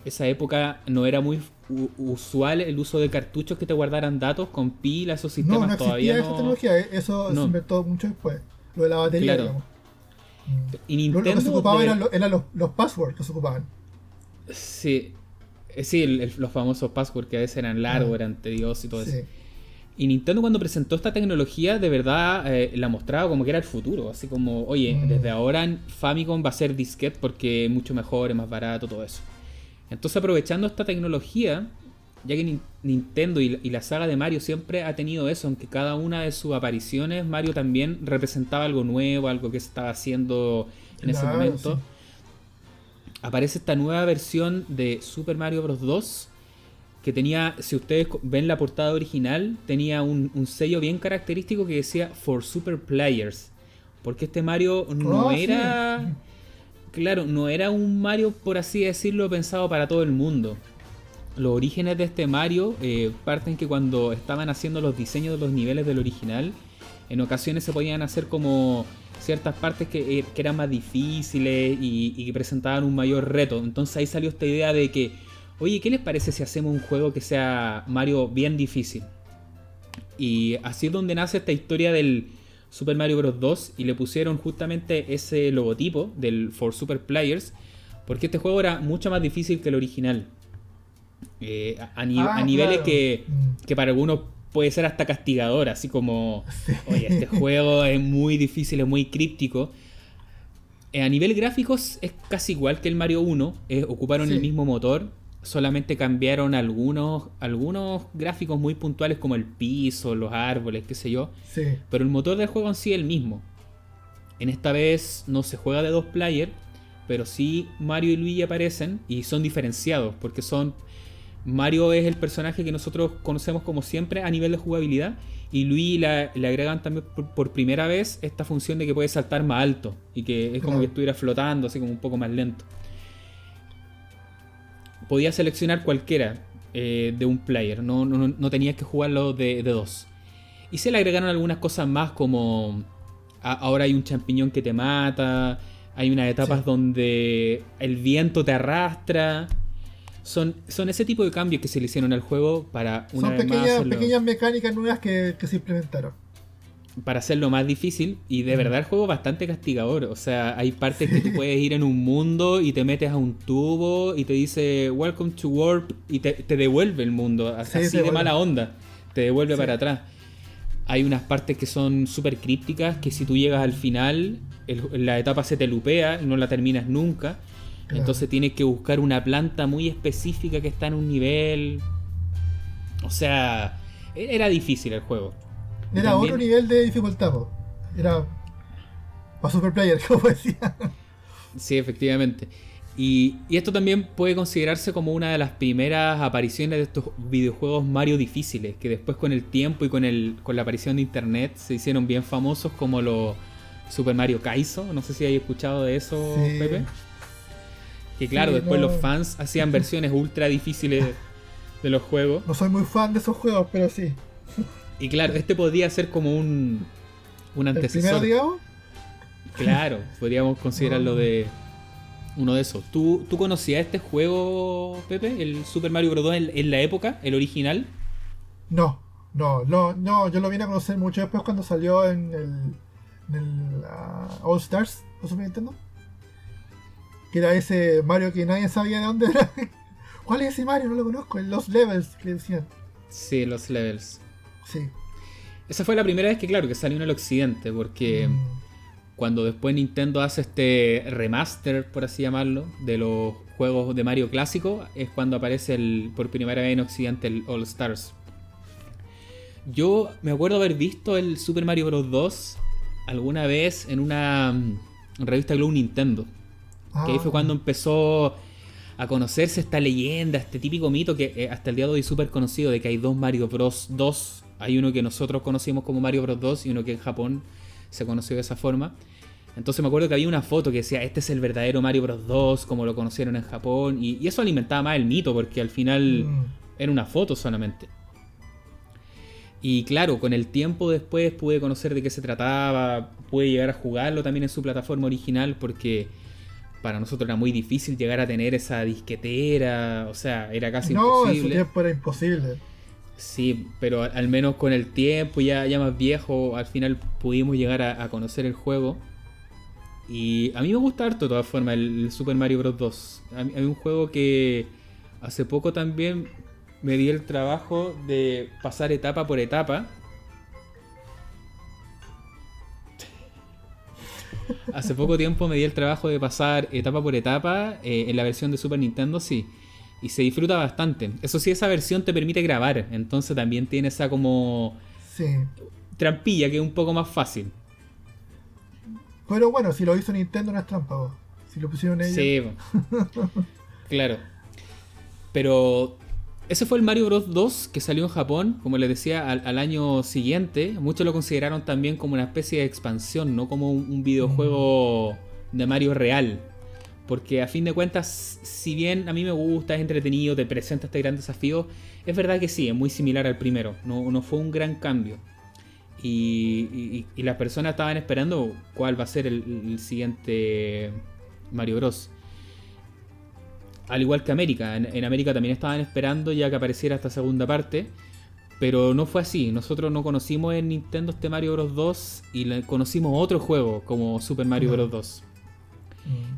esa época no era muy usual el uso de cartuchos que te guardaran datos con pilas, esos sistemas no, no todavía esa tecnología, eh, eso se inventó mucho después. Lo de la batería, digamos. Y Nintendo lo, que se ocupaba eran, los, los, passwords que se ocupaban. Sí, eh, sí, los famosos passwords que a veces eran largos, ah. eran tediosos y todo eso. Y Nintendo cuando presentó esta tecnología de verdad eh, la mostraba como que era el futuro, así como, oye, mm. desde ahora Famicom va a ser disquete porque es mucho mejor, es más barato, todo eso. Entonces aprovechando esta tecnología, ya que Nintendo y, la saga de Mario siempre ha tenido eso, aunque cada una de sus apariciones Mario también representaba algo nuevo, algo que se estaba haciendo en ese momento. Aparece esta nueva versión de Super Mario Bros. 2 que tenía, si ustedes ven la portada original, tenía un, sello bien característico que decía For Super Players. Porque este Mario no ah, era... Claro, no era un Mario, por así decirlo, pensado para todo el mundo. Los orígenes de este Mario eh, parten que cuando estaban haciendo los diseños de los niveles del original, en ocasiones se podían hacer como ciertas partes que, eh, eran más difíciles y, y que presentaban un mayor reto. Entonces ahí salió esta idea de que oye, ¿qué les parece si hacemos un juego que sea Mario bien difícil? Y así es donde nace esta historia del Super Mario Bros. 2 y le pusieron justamente ese logotipo del For Super Players, porque este juego era mucho más difícil que el original. Eh, a, ah, niveles que, mm. que para algunos puede ser hasta castigador, así como, oye, este juego es muy difícil, es muy críptico. Eh, a nivel gráficos es casi igual que el Mario 1, eh, ocuparon el mismo motor, solamente cambiaron algunos, algunos gráficos muy puntuales como el piso, los árboles, qué sé yo. Pero el motor del juego en sí es el mismo. En esta vez no se juega de dos players, pero sí Mario y Luigi aparecen y son diferenciados porque son... Mario es el personaje que nosotros conocemos como siempre a nivel de jugabilidad y Luigi le agregan también por, primera vez esta función de que puede saltar más alto y que es como que estuviera flotando, así como un poco más lento podías seleccionar cualquiera eh, de un player, no, no, tenías que jugarlo de, dos. Y se le agregaron algunas cosas más como ahora hay un champiñón que te mata, hay unas etapas donde el viento te arrastra. Son, son ese tipo de cambios que se le hicieron al juego para una son pequeñas, pequeñas mecánicas nuevas que, que se implementaron para hacerlo más difícil y de verdad el juego es bastante castigador. O sea, hay partes que tú puedes ir en un mundo y te metes a un tubo y te dice Welcome to Warp y te, devuelve el mundo, así de mala onda, te devuelve para atrás. Hay unas partes que son súper crípticas que si tú llegas al final, la etapa se te lupea y no la terminas nunca. Entonces tienes que buscar una planta muy específica que está en un nivel. O sea, e-, era difícil el juego. Era otro nivel de dificultad, era para super player, como decía. Sí, efectivamente. Y, esto también puede considerarse como una de las primeras apariciones de estos videojuegos Mario difíciles, que después con el tiempo y con, el, con la aparición de internet se hicieron bien famosos como los Super Mario Kaizo. No sé si hay escuchado de eso, Pepe. Que claro, después los fans hacían versiones ultra difíciles de los juegos. No soy muy fan de esos juegos, pero sí. Y claro, este podría ser como un, un antecesor. ¿El primero, digamos? Claro, podríamos considerarlo de uno de esos. ¿Tú, ¿Tú conocías este juego, Pepe? ¿El Super Mario Bros. en, en la época, el original? No, no, no, no, yo lo vine a conocer mucho después cuando salió en el, en el uh, All Stars ¿no Super Nintendo. Que era ese Mario que nadie sabía de dónde era. ¿Cuál es ese Mario? No lo conozco. Los Levels, que decían. Sí, Los Levels. Sí. Esa fue la primera vez que, claro, que salió en el occidente, porque... Mm cuando después Nintendo hace este remaster, por así llamarlo, de los juegos de Mario clásico, es cuando aparece el, por primera vez en Occidente el All Stars. Yo me acuerdo haber visto el Super Mario Bros. 2 alguna vez en una mm, revista Glow Nintendo. Que ahí fue ah. cuando empezó a conocerse esta leyenda, este típico mito que eh, hasta el día de hoy es súper conocido de que hay dos Mario Bros. 2. Hay uno que nosotros conocimos como Mario Bros. 2 y uno que en Japón se conoció de esa forma. Entonces me acuerdo que había una foto que decía, este es el verdadero Mario Bros. 2, como lo conocieron en Japón, y, eso alimentaba más el mito, porque al final mm. era una foto solamente. Y claro, con el tiempo después pude conocer de qué se trataba, pude llegar a jugarlo también en su plataforma original, porque para nosotros era muy difícil llegar a tener esa disquetera, o sea, era casi imposible. No, en su tiempo era imposible. Sí, pero al menos con el tiempo, ya, ya más viejo, al final pudimos llegar a, conocer el juego. Y a mí me gusta harto de todas formas el, Super Mario Bros. 2. Hay un juego que hace poco también me di el trabajo de pasar etapa por etapa. Hace poco tiempo me di el trabajo de pasar etapa por etapa eh, en la versión de Super Nintendo, sí y se disfruta bastante. Eso sí, esa versión te permite grabar, entonces también tiene esa como trampilla que es un poco más fácil. Pero bueno, si lo hizo Nintendo no es trampa, si lo pusieron ellos. Sí, claro. Pero ese fue el Mario Bros. 2 que salió en Japón, como les decía, al, año siguiente. Muchos lo consideraron también como una especie de expansión, no como un videojuego mm. de Mario real. Porque a fin de cuentas, si bien a mí me gusta, es entretenido, te presenta este gran desafío, es verdad que sí, es muy similar al primero. No, fue un gran cambio. Y, las personas estaban esperando cuál va a ser el, siguiente Mario Bros. Al igual que América. En, América también estaban esperando ya que apareciera esta segunda parte. Pero no fue así. Nosotros no conocimos en Nintendo este Mario Bros. 2 y conocimos otro juego como Super Mario Bros. 2.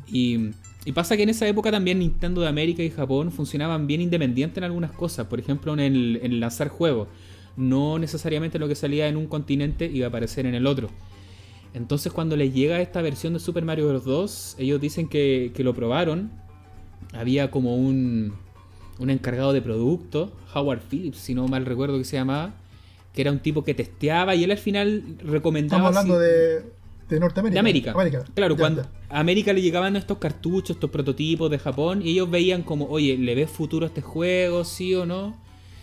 Y, pasa que en esa época también Nintendo de América y Japón funcionaban bien independientes en algunas cosas. Por ejemplo, en el, lanzar juegos. No necesariamente lo que salía en un continente iba a aparecer en el otro. Entonces cuando les llega esta versión de Super Mario Bros. 2, ellos dicen que, lo probaron. Había como un, un encargado de producto, Howard Phillips, si no mal recuerdo que se llamaba, que era un tipo que testeaba y él al final recomendaba... Estamos hablando de, de Norteamérica. De América. Claro, cuando a América le llegaban estos cartuchos, estos prototipos de Japón, y ellos veían como, oye, ¿le ves futuro a este juego, sí o no?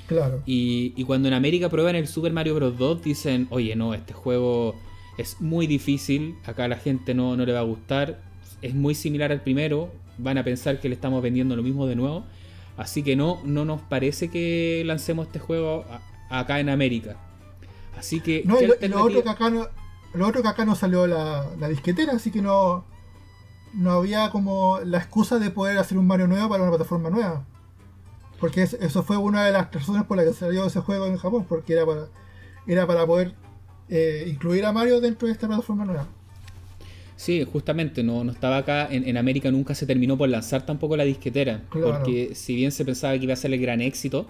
Claro. Y, cuando en América prueban el Super Mario Bros. 2, dicen, oye, no, este juego es muy difícil, acá a la gente no, no le va a gustar, es muy similar al primero, van a pensar que le estamos vendiendo lo mismo de nuevo, así que no, no nos parece que lancemos este juego acá en América. Así que... No, y lo, otro que acá no lo otro que acá no salió la, disquetera, así que no, no había como la excusa de poder hacer un Mario nuevo para una plataforma nueva. Porque eso fue una de las razones por las que salió ese juego en Japón, porque era para, era para poder eh, incluir a Mario dentro de esta plataforma nueva. Sí, justamente, no, no estaba acá. En, América nunca se terminó por lanzar tampoco la disquetera. Porque si bien se pensaba que iba a ser el gran éxito,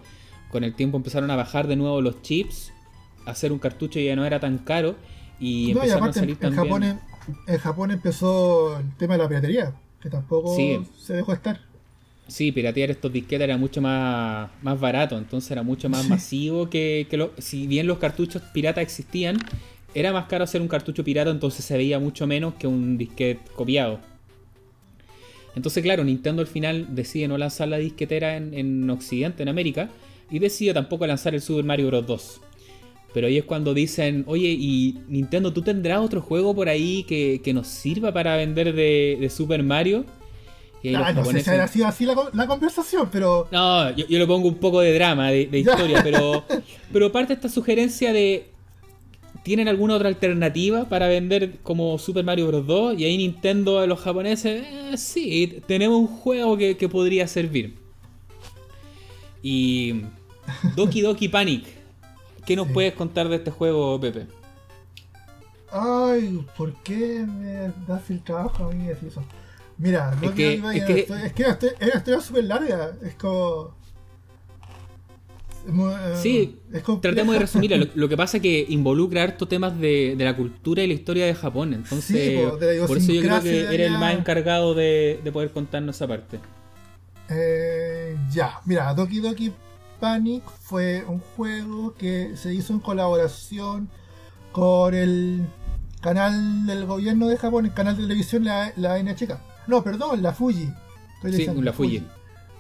con el tiempo empezaron a bajar de nuevo los chips, hacer un cartucho ya no era tan caro y no, y aparte, en, Japón, en, Japón empezó el tema de la piratería. que tampoco se dejó estar. Sí, piratear estos disquetes era mucho más, más barato, entonces era mucho más masivo que, que si bien los cartuchos piratas existían, era más caro hacer un cartucho pirata, entonces se veía mucho menos que un disquete copiado. Entonces, claro, Nintendo al final decide no lanzar la disquetera en, en Occidente, en América, y decide tampoco lanzar el Super Mario Bros. 2. Pero ahí es cuando dicen, oye, y Nintendo, ¿tú tendrás otro juego por ahí que, nos sirva para vender de Super Mario? Ah, no sé si ha sido así la, conversación, pero. No, yo, yo, le pongo un poco de drama, de, historia, pero, pero parte esta sugerencia de. ¿Tienen alguna otra alternativa para vender como Super Mario Bros. 2? Y ahí Nintendo, los japoneses, eh, sí, tenemos un juego que, podría servir. Y. Doki Doki Panic. ¿Qué nos puedes contar de este juego, Pepe? Ay, ¿por qué me das el trabajo a mí eso? Mira, es que, es, que, es que era historia súper larga. Es como. Eh, sí, tratemos de resumir. Lo, que pasa es que involucra harto temas de, de, la cultura y la historia de Japón. Entonces, por eso yo creo que era el más encargado de, de poder contarnos esa parte. Eh, ya, mira, Doki Doki Panic fue un juego que se hizo en colaboración con el canal del gobierno de Japón, el canal de televisión, la, la NHK. No, perdón, la Fuji. sí, la Fuji.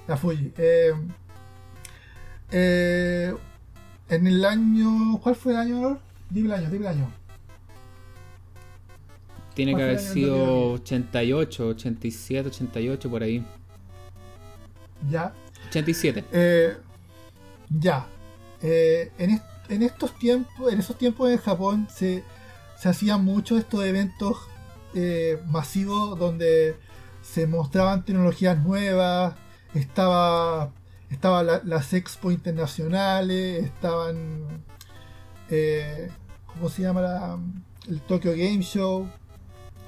La Fuji. Eh, eh, en el año. ¿Cuál fue el año? Dime el año, dime el año. Tiene que haber sido 88, 87, 88, por ahí. Ya. 87. Eh, ya. en, en, estos tiempos, en esos tiempos en Japón se, se hacían muchos estos eventos masivos donde se mostraban tecnologías nuevas, estaba, estaba las expo internacionales, estaban, eh, ¿cómo se llama? el Tokyo Game Show,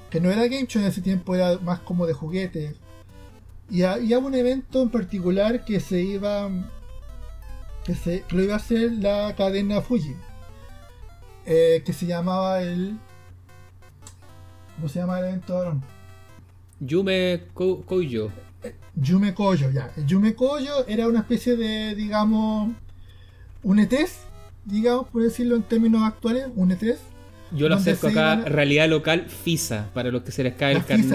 que no era Game Show en ese tiempo, era más como de juguetes. Y había un evento en particular que se iba, que, se, lo iba a hacer la cadena Fuji, eh, que se llamaba el, ¿cómo se llama el evento ahora? Yume Koyo. Yume Koyo, ya. El Yume Koyo era una especie de, digamos, un ETS, digamos, por decirlo en términos actuales, un ETS. Yo lo acerco acá, realidad local, FISA, para los que se les cae el carnet.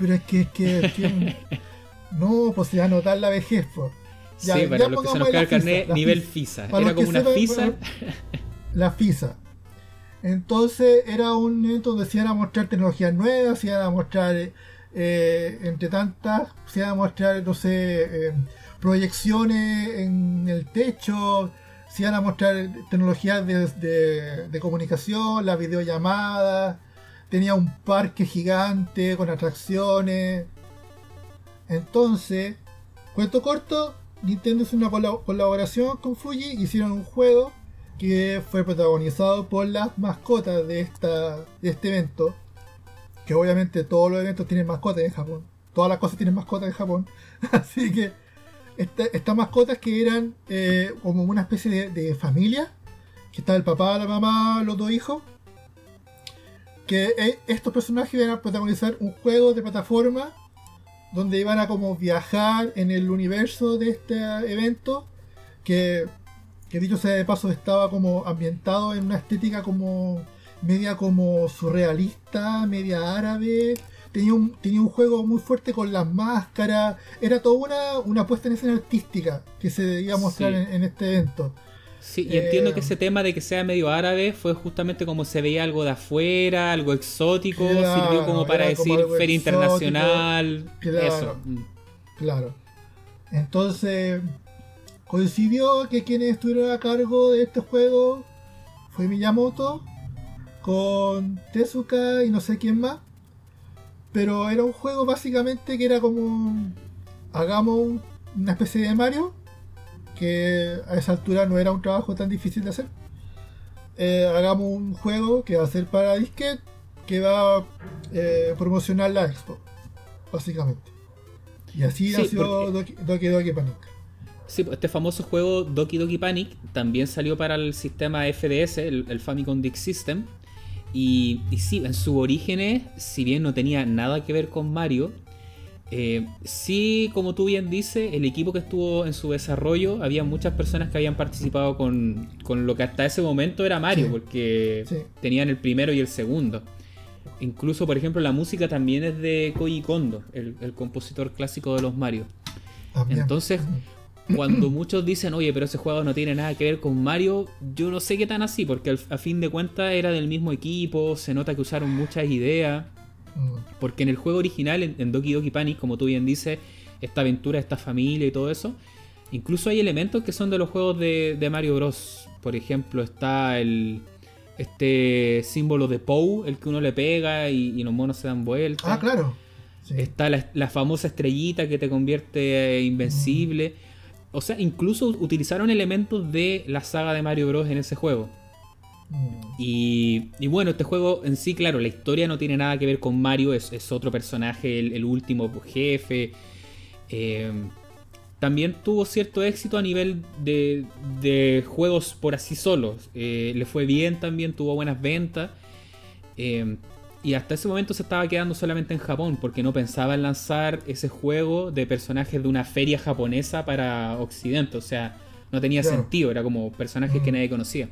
Pero es que, pero es que, no, pues se va a notar la vejez, pues. sí, para los que se nos cae el carnet, nivel FISA. Era como una FISA. La FISA. Entonces era un evento donde se iban a mostrar tecnologías nuevas, se iban a mostrar eh, entre tantas, se van a mostrar, no eh, proyecciones en el techo, se van a mostrar tecnologías de, comunicación, las videollamadas, tenía un parque gigante con atracciones. Entonces, cuento corto, Nintendo hizo una colaboración con Fuji, hicieron un juego que fue protagonizado por las mascotas de, esta, de este evento que obviamente todos los eventos tienen mascotas en Japón. Todas las cosas tienen mascotas en Japón. Así que estas mascotas que eran eh, como una especie de, familia, que está el papá, la mamá, los dos hijos, que eh, estos personajes iban a protagonizar un juego de plataforma donde iban a como viajar en el universo de este evento, que, que dicho sea de paso estaba como ambientado en una estética como media como surrealista, media árabe. Tenía un, tenía un juego muy fuerte con las máscaras. Era toda una, una puesta en escena artística que se iba a mostrar en, este evento. Sí, y entiendo que eh, ese tema de que sea medio árabe fue justamente como se veía algo de afuera, algo exótico, sirvió como para decir feria internacional. Claro, eso. Mm. Claro. Entonces, coincidió que quienes estuvieron a cargo de este juego fue Miyamoto con Tezuka y no sé quién más. Pero era un juego básicamente que era como hagamos una especie de Mario, que a esa altura no era un trabajo tan difícil de hacer. Eh, hagamos un juego que va a ser para disquete, que va a eh, promocionar la expo, básicamente. Y así nació Doki, Doki Panic. Sí, este famoso juego Doki Doki Panic también salió para el sistema FDS, el, el Famicom Disk System, y, sí, en sus orígenes, si bien no tenía nada que ver con Mario, Eh, sí, como tú bien dices, el equipo que estuvo en su desarrollo, había muchas personas que habían participado con, lo que hasta ese momento era Mario, porque tenían el primero y el segundo. Incluso, por ejemplo, la música también es de Koji Kondo, el, compositor clásico de los Mario. Entonces, cuando muchos dicen, oye, pero ese juego no tiene nada que ver con Mario, yo no sé qué tan así, porque a fin de cuentas era del mismo equipo, se nota que usaron muchas ideas. Porque en el juego original, en, Doki Doki Panic, como tú bien dices, esta aventura, esta familia y todo eso, incluso hay elementos que son de los juegos de, Mario Bros. Por ejemplo, está el este símbolo de Pou, el que uno le pega y, los monos se dan vueltas. Ah, claro. Está la, famosa estrellita que te convierte invencible. O sea, incluso utilizaron elementos de la saga de Mario Bros. en ese juego. Y, bueno, este juego en sí, claro, la historia no tiene nada que ver con Mario, es, otro personaje, el, último jefe. Eh, también tuvo cierto éxito a nivel de, juegos por así solos. Eh, le fue bien también, tuvo buenas ventas. Eh, y hasta ese momento se estaba quedando solamente en Japón, porque no pensaba en lanzar ese juego de personajes de una feria japonesa para Occidente. O sea, no tenía sentido, era como personajes que nadie conocía.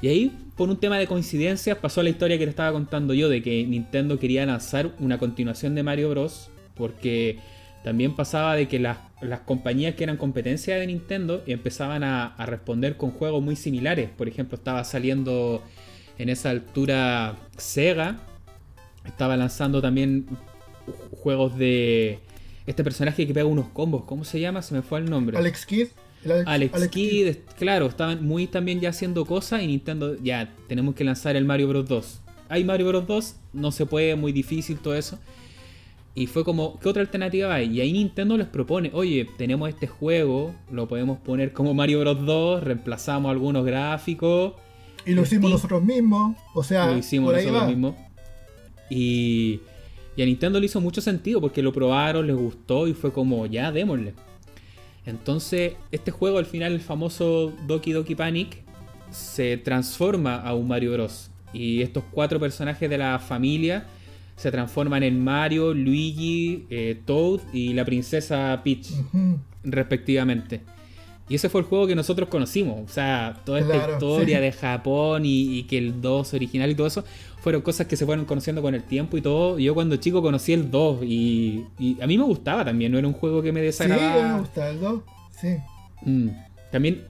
Y ahí, por un tema de coincidencias, pasó la historia que te estaba contando yo de que Nintendo quería lanzar una continuación de Mario Bros. Porque también pasaba de que las, compañías que eran competencia de Nintendo empezaban a, responder con juegos muy similares. Por ejemplo, estaba saliendo en esa altura Sega. Estaba lanzando también juegos de este personaje que pega unos combos. ¿Cómo se llama? Se me fue el nombre. Alex Kidd. Alex, Kidd, claro, estaban muy también ya haciendo cosas y Nintendo, ya, tenemos que lanzar el Mario Bros. 2. Hay Mario Bros. 2, no se puede, muy difícil todo eso. Y fue como, ¿qué otra alternativa hay? Y ahí Nintendo les propone, oye, tenemos este juego, lo podemos poner como Mario Bros. 2, reemplazamos algunos gráficos. Y lo hicimos nosotros mismos, o sea, lo hicimos nosotros mismos. Y, y a Nintendo le hizo mucho sentido porque lo probaron, les gustó y fue como, ya, démosle. Entonces, este juego, al final, el famoso Doki Doki Panic, se transforma a un Mario Bros. Y estos cuatro personajes de la familia se transforman en Mario, Luigi, eh, Toad y la princesa Peach, respectivamente. Y ese fue el juego que nosotros conocimos. O sea, toda esta historia de Japón y, que el 2 original y todo eso fueron cosas que se fueron conociendo con el tiempo y todo. Yo cuando chico conocí el 2 y, a mí me gustaba también, no era un juego que me desagradaba. Sí, me gustaba el 2, sí. Mm. También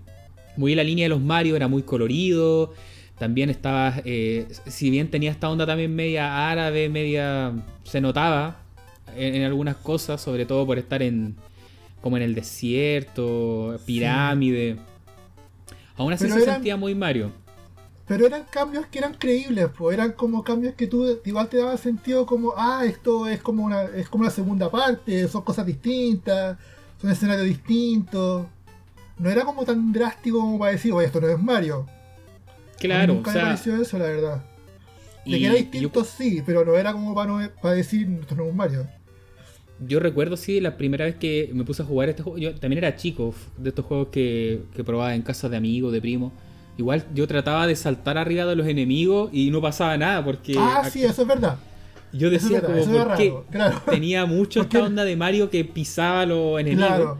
muy la línea de los Mario, era muy colorido. También estaba, eh, si bien tenía esta onda también media árabe, media... se notaba en algunas cosas, sobre todo por estar en como en el desierto, pirámide. Aún así se sentía muy Mario. Pero eran cambios que eran creíbles, pues eran como cambios que tú igual te daba sentido como, ah, esto es como una, es como una segunda parte, son cosas distintas, son escenarios distintos. No era como tan drástico como para decir, oye, esto no es Mario. Claro, nunca me pareció eso, la verdad. De que era distinto, sí, pero no era como para, para decir, esto no es Mario yo recuerdo, sí, la primera vez que me puse a jugar este juego, yo también era chico, de estos juegos que, que probaba en casa de amigos, de primos. Igual yo trataba de saltar arriba de los enemigos y no pasaba nada porque... Ah, sí, eso es verdad. Yo decía como, ¿por Claro. Tenía mucho esta onda de Mario que pisaba los enemigos.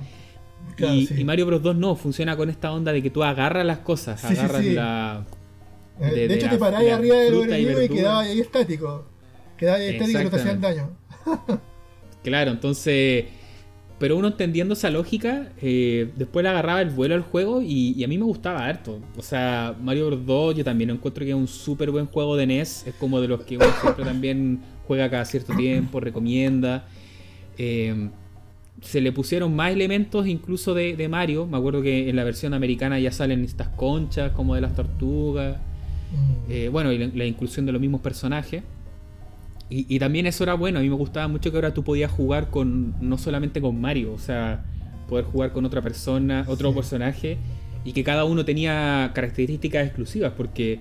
Claro. y, Mario Bros 2 no, funciona con esta onda de que tú agarras las cosas, agarras la... Eh, de, hecho, te parabas arriba de los enemigos y, quedabas ahí estático. Quedabas ahí estático y no te hacían daño. Claro, entonces. Pero uno entendiendo esa lógica, eh, después le agarraba el vuelo al juego y, a mí me gustaba harto. O sea, Mario Bros. 2 yo también encuentro que es un súper buen juego de NES. Es como de los que uno siempre también juega cada cierto tiempo, recomienda. Eh, se le pusieron más elementos incluso de, Mario. Me acuerdo que en la versión americana ya salen estas conchas como de las tortugas. Mm. Eh, bueno, y la, inclusión de los mismos personajes. Y, también eso era bueno, a mí me gustaba mucho que ahora tú podías jugar con no solamente con Mario, o sea, poder jugar con otra persona, otro personaje, y que cada uno tenía características exclusivas, porque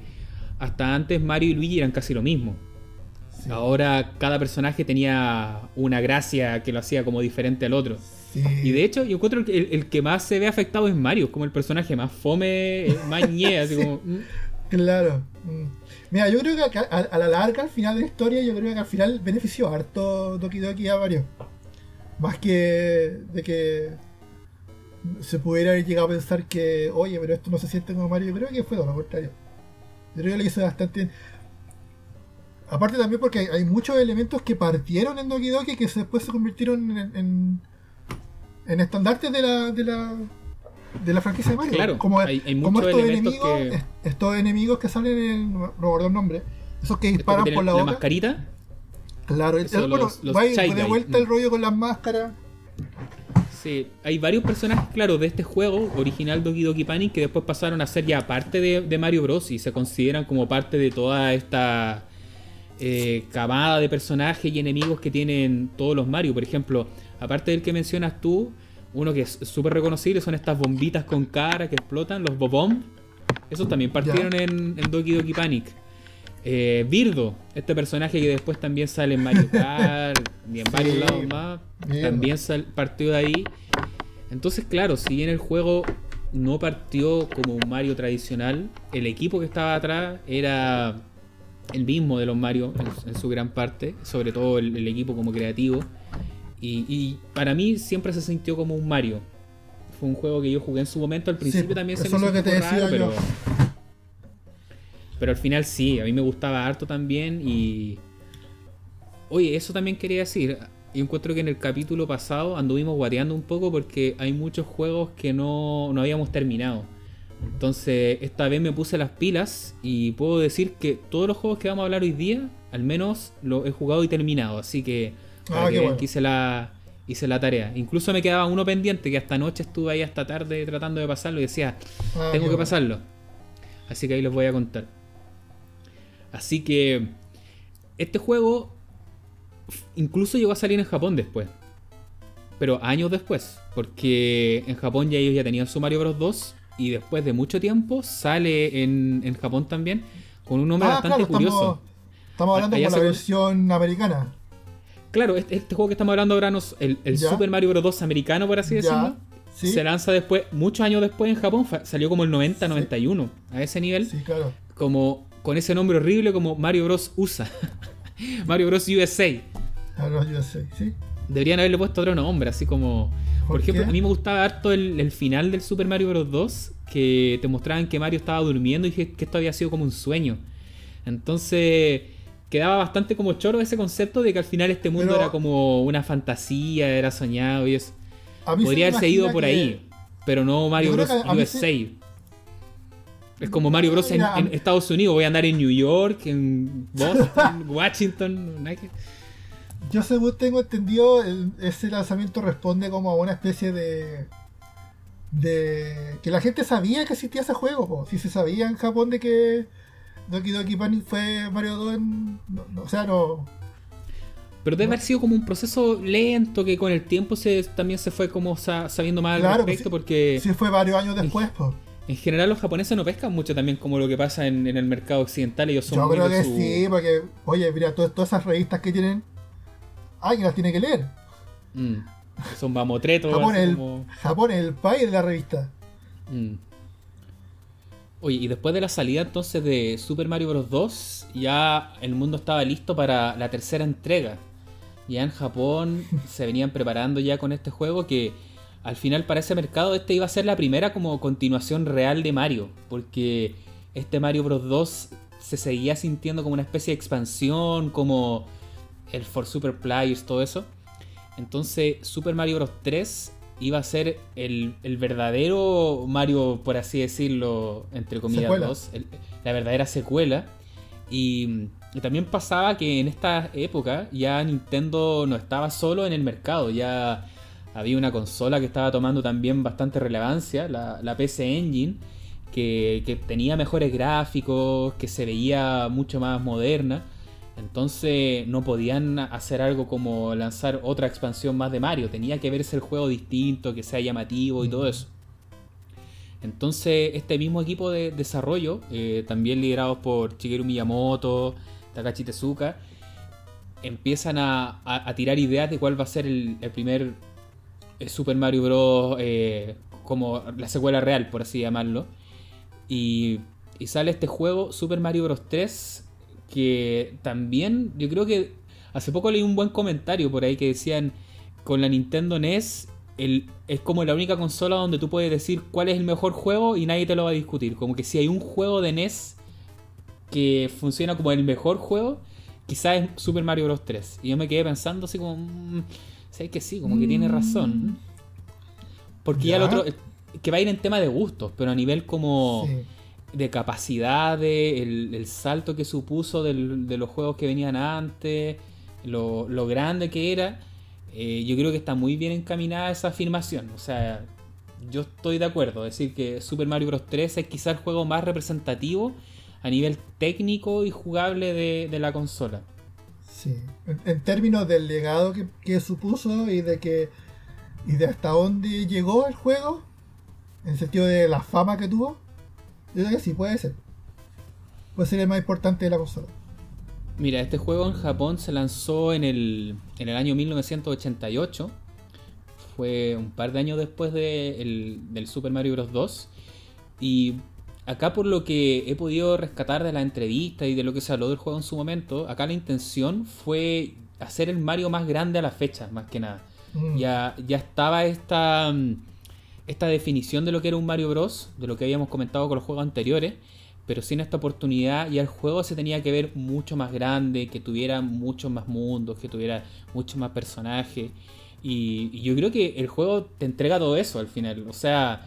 hasta antes Mario y Luigi eran casi lo mismo. Ahora cada personaje tenía una gracia que lo hacía como diferente al otro. Y de hecho, yo encuentro que el, que más se ve afectado es Mario, como el personaje más fome, más ñe, así como. Mm. Claro. Mm. Mira, yo creo que a, la larga, al final de la historia, yo creo que al final benefició harto Doki Doki a varios. Más que de que se pudiera haber llegado a pensar que, oye, pero esto no se siente como Mario. Yo creo que fue todo lo contrario. Yo creo que lo hizo bastante Aparte también porque hay muchos elementos que partieron en Doki Doki que después se convirtieron en, en, estandartes de la, de la de la franquicia de Mario. Claro, como, hay, estos enemigos, estos enemigos que salen en no recuerdo el nombre, esos que disparan por la, la mascarita. Claro, el, bueno, va de vuelta el rollo con las máscaras. Sí, hay varios personajes, claro, de este juego original Doki Doki Panic que después pasaron a ser ya parte de, de Mario Bros. y se consideran como parte de toda esta eh, camada de personajes y enemigos que tienen todos los Mario. Por ejemplo, aparte del que mencionas tú, uno que es súper reconocible son estas bombitas con cara que explotan, los Bobomb. Esos también partieron en, Doki Doki Panic. Eh, Birdo, este personaje que después también sale en Mario Kart y en varios lados más, también partió de ahí. Entonces, claro, si bien el juego no partió como un Mario tradicional, el equipo que estaba atrás era el mismo de los Mario en, su gran parte, sobre todo el, equipo como creativo. Y, para mí siempre se sintió como un Mario. Fue un juego que yo jugué en su momento, al principio también se me sintió raro, pero, pero al final sí, a mí me gustaba harto también y... Oye, eso también quería decir. Yo encuentro que en el capítulo pasado anduvimos guateando un poco porque hay muchos juegos que no, no habíamos terminado. Entonces, esta vez me puse las pilas y puedo decir que todos los juegos que vamos a hablar hoy día, al menos lo he jugado y terminado. Así que, ah, hice la, hice la tarea. Incluso me quedaba uno pendiente que hasta anoche estuve ahí hasta tarde tratando de pasarlo y decía, ah, tengo que pasarlo. Así que ahí les voy a contar. Así que, este juego incluso llegó a salir en Japón después. Pero años después. Porque en Japón ya ellos ya tenían su Mario Bros. 2 y después de mucho tiempo sale en, en Japón también con un nombre ah, bastante curioso. Estamos, hablando de la versión americana. Claro, este, este, juego que estamos hablando ahora, el, el Super Mario Bros. 2 americano, por así decirlo, se lanza después, muchos años después en Japón, salió como el 90, 91, a ese nivel. Sí, claro. Como con ese nombre horrible como Mario Bros. USA. Mario Bros. USA. Mario Bros. USA, sí. Deberían haberle puesto otro nombre, así como por, ejemplo, a mí me gustaba harto el, final del Super Mario Bros. 2, que te mostraban que Mario estaba durmiendo y que, esto había sido como un sueño. Entonces, quedaba bastante como choro ese concepto de que al final este mundo era como una fantasía, era soñado y eso. Podría haberse ido por ahí, pero no Mario Bros. USA. Es como Mario Bros. En, Estados Unidos. Voy a andar en New York, en Boston, Washington. Yo según tengo entendido, ese lanzamiento responde como a una especie de... de que la gente sabía que existía ese juego, si se sabía en Japón de que Doki Doki Panic fue Mario 2 o sea, no... Pero debe haber sido como un proceso lento que con el tiempo se, también se fue como sabiendo más al respecto porque... Sí, fue varios años después, pues. En general los japoneses no pescan mucho también como lo que pasa en, el mercado occidental. Ellos son Yo creo que sí, porque, oye, mira, todas, todas esas revistas que tienen alguien las tiene que leer. Mm. Son mamotretos. Japón, el, Japón es el país de la revista. Mm. Oye, y después de la salida entonces de Super Mario Bros. 2, ya el mundo estaba listo para la tercera entrega. Ya en Japón se venían preparando ya con este juego que al final para ese mercado este iba a ser la primera como continuación real de Mario. Porque este Mario Bros. 2 se seguía sintiendo como una especie de expansión, como el For Super Players, todo eso. Entonces Super Mario Bros. 3 iba a ser el, verdadero Mario, por así decirlo, entre comillas, 2, la verdadera secuela. Y, también pasaba que en esta época ya Nintendo no estaba solo en el mercado, ya había una consola que estaba tomando también bastante relevancia, la, la PC Engine, que, que tenía mejores gráficos, que se veía mucho más moderna. Entonces no podían hacer algo como lanzar otra expansión más de Mario. Tenía que verse el juego distinto, que sea llamativo y todo eso. Entonces este mismo equipo de desarrollo, eh, también liderados por Shigeru Miyamoto, Takashi Tezuka, empiezan a, tirar ideas de cuál va a ser el, primer eh, Super Mario Bros. Eh, como la secuela real, por así llamarlo. Y, y sale este juego, Super Mario Bros. 3, que también yo creo que hace poco leí un buen comentario por ahí que decían con la Nintendo NES el, es como la única consola donde tú puedes decir cuál es el mejor juego y nadie te lo va a discutir. Como que si hay un juego de NES que funciona como el mejor juego, quizás es Super Mario Bros. 3. Y yo me quedé pensando así como, mm, ¿sabes que sí? Como que tiene razón. Porque ya, el otro, que va a ir en tema de gustos, pero a nivel como de capacidad, el, el, salto que supuso de los juegos que venían antes, lo, lo grande que era, eh, yo creo que está muy bien encaminada esa afirmación. O sea, yo estoy de acuerdo, decir que Super Mario Bros. 3 es quizá el juego más representativo a nivel técnico y jugable de, la consola. Sí, en, términos del legado que, supuso y de que y de hasta dónde llegó el juego, en el sentido de la fama que tuvo, yo creo que sí puede ser. Puede ser el más importante de la consola. Mira, este juego en Japón se lanzó en el, en el año 1988. Fue un par de años después de del Super Mario Bros. 2. Y acá por lo que he podido rescatar de la entrevista y de lo que se habló del juego en su momento, acá la intención fue hacer el Mario más grande a la fecha, más que nada. Mm. Ya, ya estaba esta, esta definición de lo que era un Mario Bros, de lo que habíamos comentado con los juegos anteriores, pero sin esta oportunidad ya el juego se tenía que ver mucho más grande, que tuviera muchos más mundos, que tuviera muchos más personajes. Y, yo creo que el juego te entrega todo eso al final. O sea,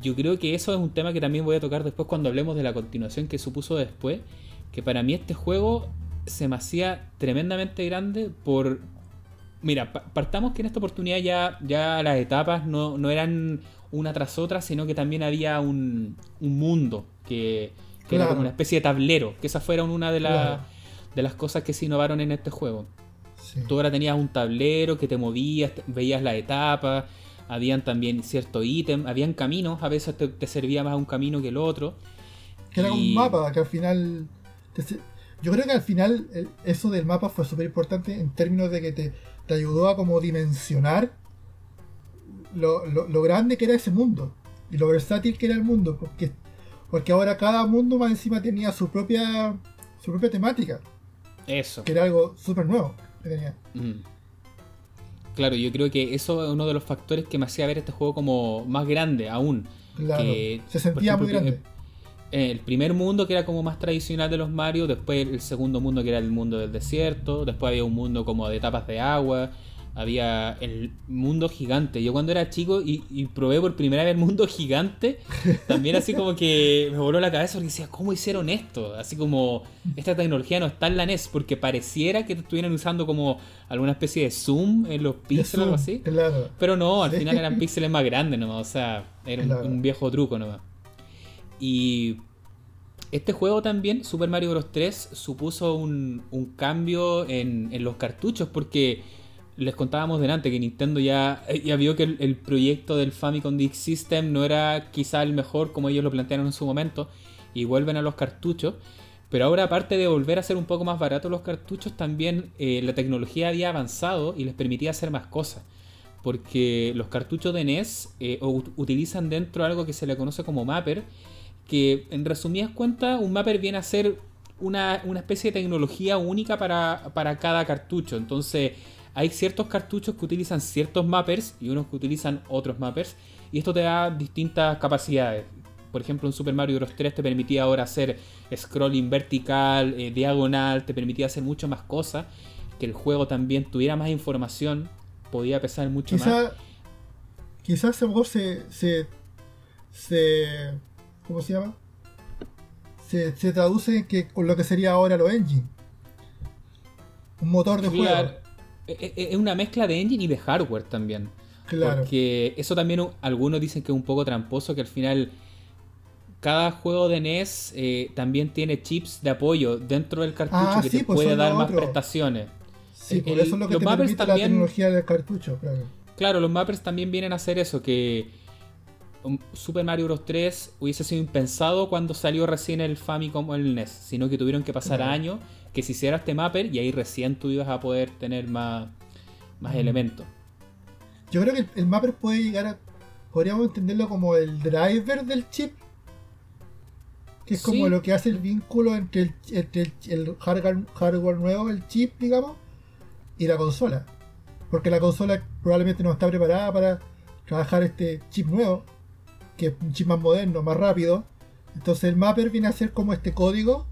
yo creo que eso es un tema que también voy a tocar después cuando hablemos de la continuación que supuso después. Que para mí este juego se me hacía tremendamente grande por... Mira, partamos que en esta oportunidad ya, ya las etapas no, no eran una tras otra, sino que también había un, un mundo que, era como una especie de tablero, que esa fuera una de, de las cosas que se innovaron en este juego. Tú ahora tenías un tablero que te movías, veías la etapa, habían también ciertos ítems, habían caminos, a veces te, servía más un camino que el otro. Que era un mapa, que al final... yo creo que al final eso del mapa fue súper importante en términos de que te, te, ayudó a como dimensionar lo, lo, grande que era ese mundo y lo versátil que era el mundo, porque, porque ahora cada mundo más encima tenía su propia su propia temática. Eso. Que era algo súper nuevo que tenía. Claro, yo creo que eso es uno de los factores que me hacía ver este juego como más grande aún. Claro, se sentía muy grande. El primer mundo que era como más tradicional de los Mario, después el segundo mundo que era el mundo del desierto, después había un mundo como de tapas de agua, había el mundo gigante. Yo cuando era chico y, probé por primera vez el mundo gigante, también así como que me voló la cabeza porque decía, ¿cómo hicieron esto? Así como esta tecnología no está en la NES porque pareciera que estuvieran usando como alguna especie de zoom en los píxeles o algo así. Pero no, al final eran píxeles más grandes nomás, o sea, era un, viejo truco nomás. Y este juego también, Super Mario Bros. 3, supuso un, cambio en, en los cartuchos porque les contábamos delante que Nintendo ya, ya vio que el, proyecto del Famicom Disk System no era quizá el mejor como ellos lo plantearon en su momento y vuelven a los cartuchos. Pero ahora aparte de volver a ser un poco más baratos los cartuchos, también eh, la tecnología había avanzado y les permitía hacer más cosas. Porque los cartuchos de NES eh, utilizan dentro algo que se le conoce como mapper, que en resumidas cuentas un mapper viene a ser una, una especie de tecnología única para, para cada cartucho. Entonces hay ciertos cartuchos que utilizan ciertos mappers y unos que utilizan otros mappers. Y esto te da distintas capacidades. Por ejemplo, en Super Mario Bros. 3 te permitía ahora hacer scrolling vertical, eh, diagonal, te permitía hacer muchas más cosas. Que el juego también tuviera más información, podía pesar mucho más. Quizás se, se, se, ¿Cómo se llama? Se, se traduce que, con lo que sería ahora lo engine. Un motor de juego. E, e, es una mezcla de engine y de hardware también. Claro. Porque eso también algunos dicen que es un poco tramposo, que al final cada juego de NES eh, también tiene chips de apoyo dentro del cartucho ah, que te pues puede dar más prestaciones. Sí, por eso es lo que te permite también, la tecnología del cartucho, claro. Claro, los mappers también vienen a hacer eso, que Super Mario Bros. 3 hubiese sido impensado cuando salió recién el Famicom o el NES, sino que tuvieron que pasar años que se hiciera este mapper y ahí recién tú ibas a poder tener más, más mm. elementos. Yo creo que el, mapper puede llegar a. Podríamos entenderlo como el driver del chip. Que es como lo que hace el vínculo entre el, hardware, nuevo, el chip, digamos, y la consola. porque la consola probablemente no está preparada para trabajar este chip nuevo, que es un chip más moderno, más rápido. Entonces el mapper viene a ser como este código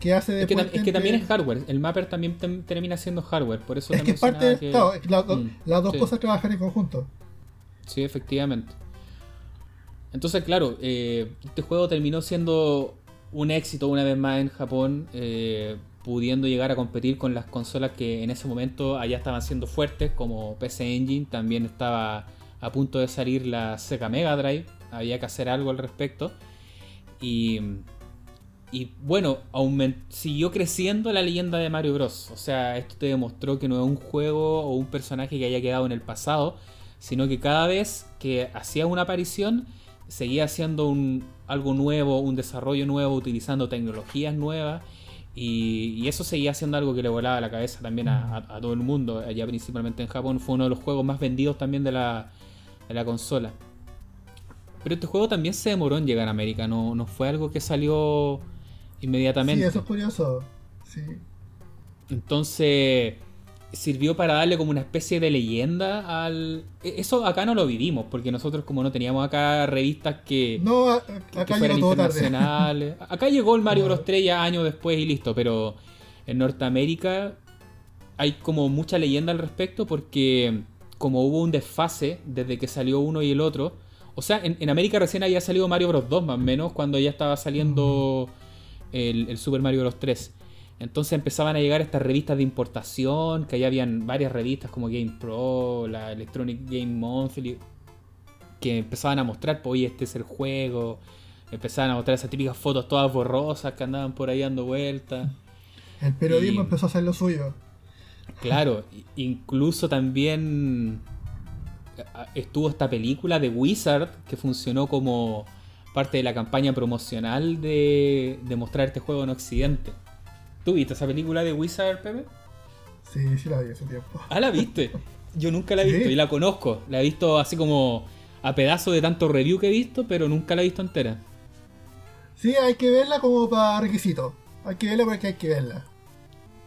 que hace de. Es que, también es hardware, el mapper también termina siendo hardware, por eso es que es parte de, mm, las dos cosas trabajan en conjunto. Sí, efectivamente. Entonces, claro, eh, este juego terminó siendo un éxito una vez más en Japón, eh, pudiendo llegar a competir con las consolas que en ese momento allá estaban siendo fuertes, como PC Engine, también estaba a punto de salir la Sega Mega Drive, había que hacer algo al respecto. Y, y bueno, siguió creciendo la leyenda de Mario Bros. O sea, esto te demostró que no es un juego o un personaje que haya quedado en el pasado, sino que cada vez que hacía una aparición, seguía haciendo un, algo nuevo, un desarrollo nuevo, utilizando tecnologías nuevas. Y, eso seguía siendo algo que le volaba la cabeza también a, todo el mundo, allá principalmente en Japón. Fue uno de los juegos más vendidos también de la, de la consola. Pero este juego también se demoró en llegar a América, no, no fue algo que salió inmediatamente. Sí, eso es curioso. Sí. Entonces, sirvió para darle como una especie de leyenda al... E, eso acá no lo vivimos, porque nosotros como no teníamos acá revistas que, no, acá fueran internacionales. Acá llegó el Mario Bros 3 ya años después y listo, pero en Norteamérica hay como mucha leyenda al respecto porque como hubo un desfase desde que salió uno y el otro, o sea, en, América recién había salido Mario Bros 2 más o menos cuando ya estaba saliendo el, el Super Mario Bros 3. Entonces empezaban a llegar estas revistas de importación, que ahí habían varias revistas como Game Pro, la Electronic Game Monthly, que empezaban a mostrar, pues, oye, este es el juego. Empezaban a mostrar esas típicas fotos todas borrosas que andaban por ahí dando vueltas. El periodismo empezó a hacer lo suyo. Claro, incluso también estuvo esta película de Wizard que funcionó como parte de la campaña promocional de, de mostrar este juego en Occidente. ¿Tú viste esa película de Wizard, Pepe? Sí, sí la vi hace tiempo. Ah, la viste. Yo nunca la he visto y la conozco. La he visto así como a pedazo de tanto review que he visto, pero nunca la he visto entera. Sí, hay que verla como para requisito. Hay que verla porque hay que verla.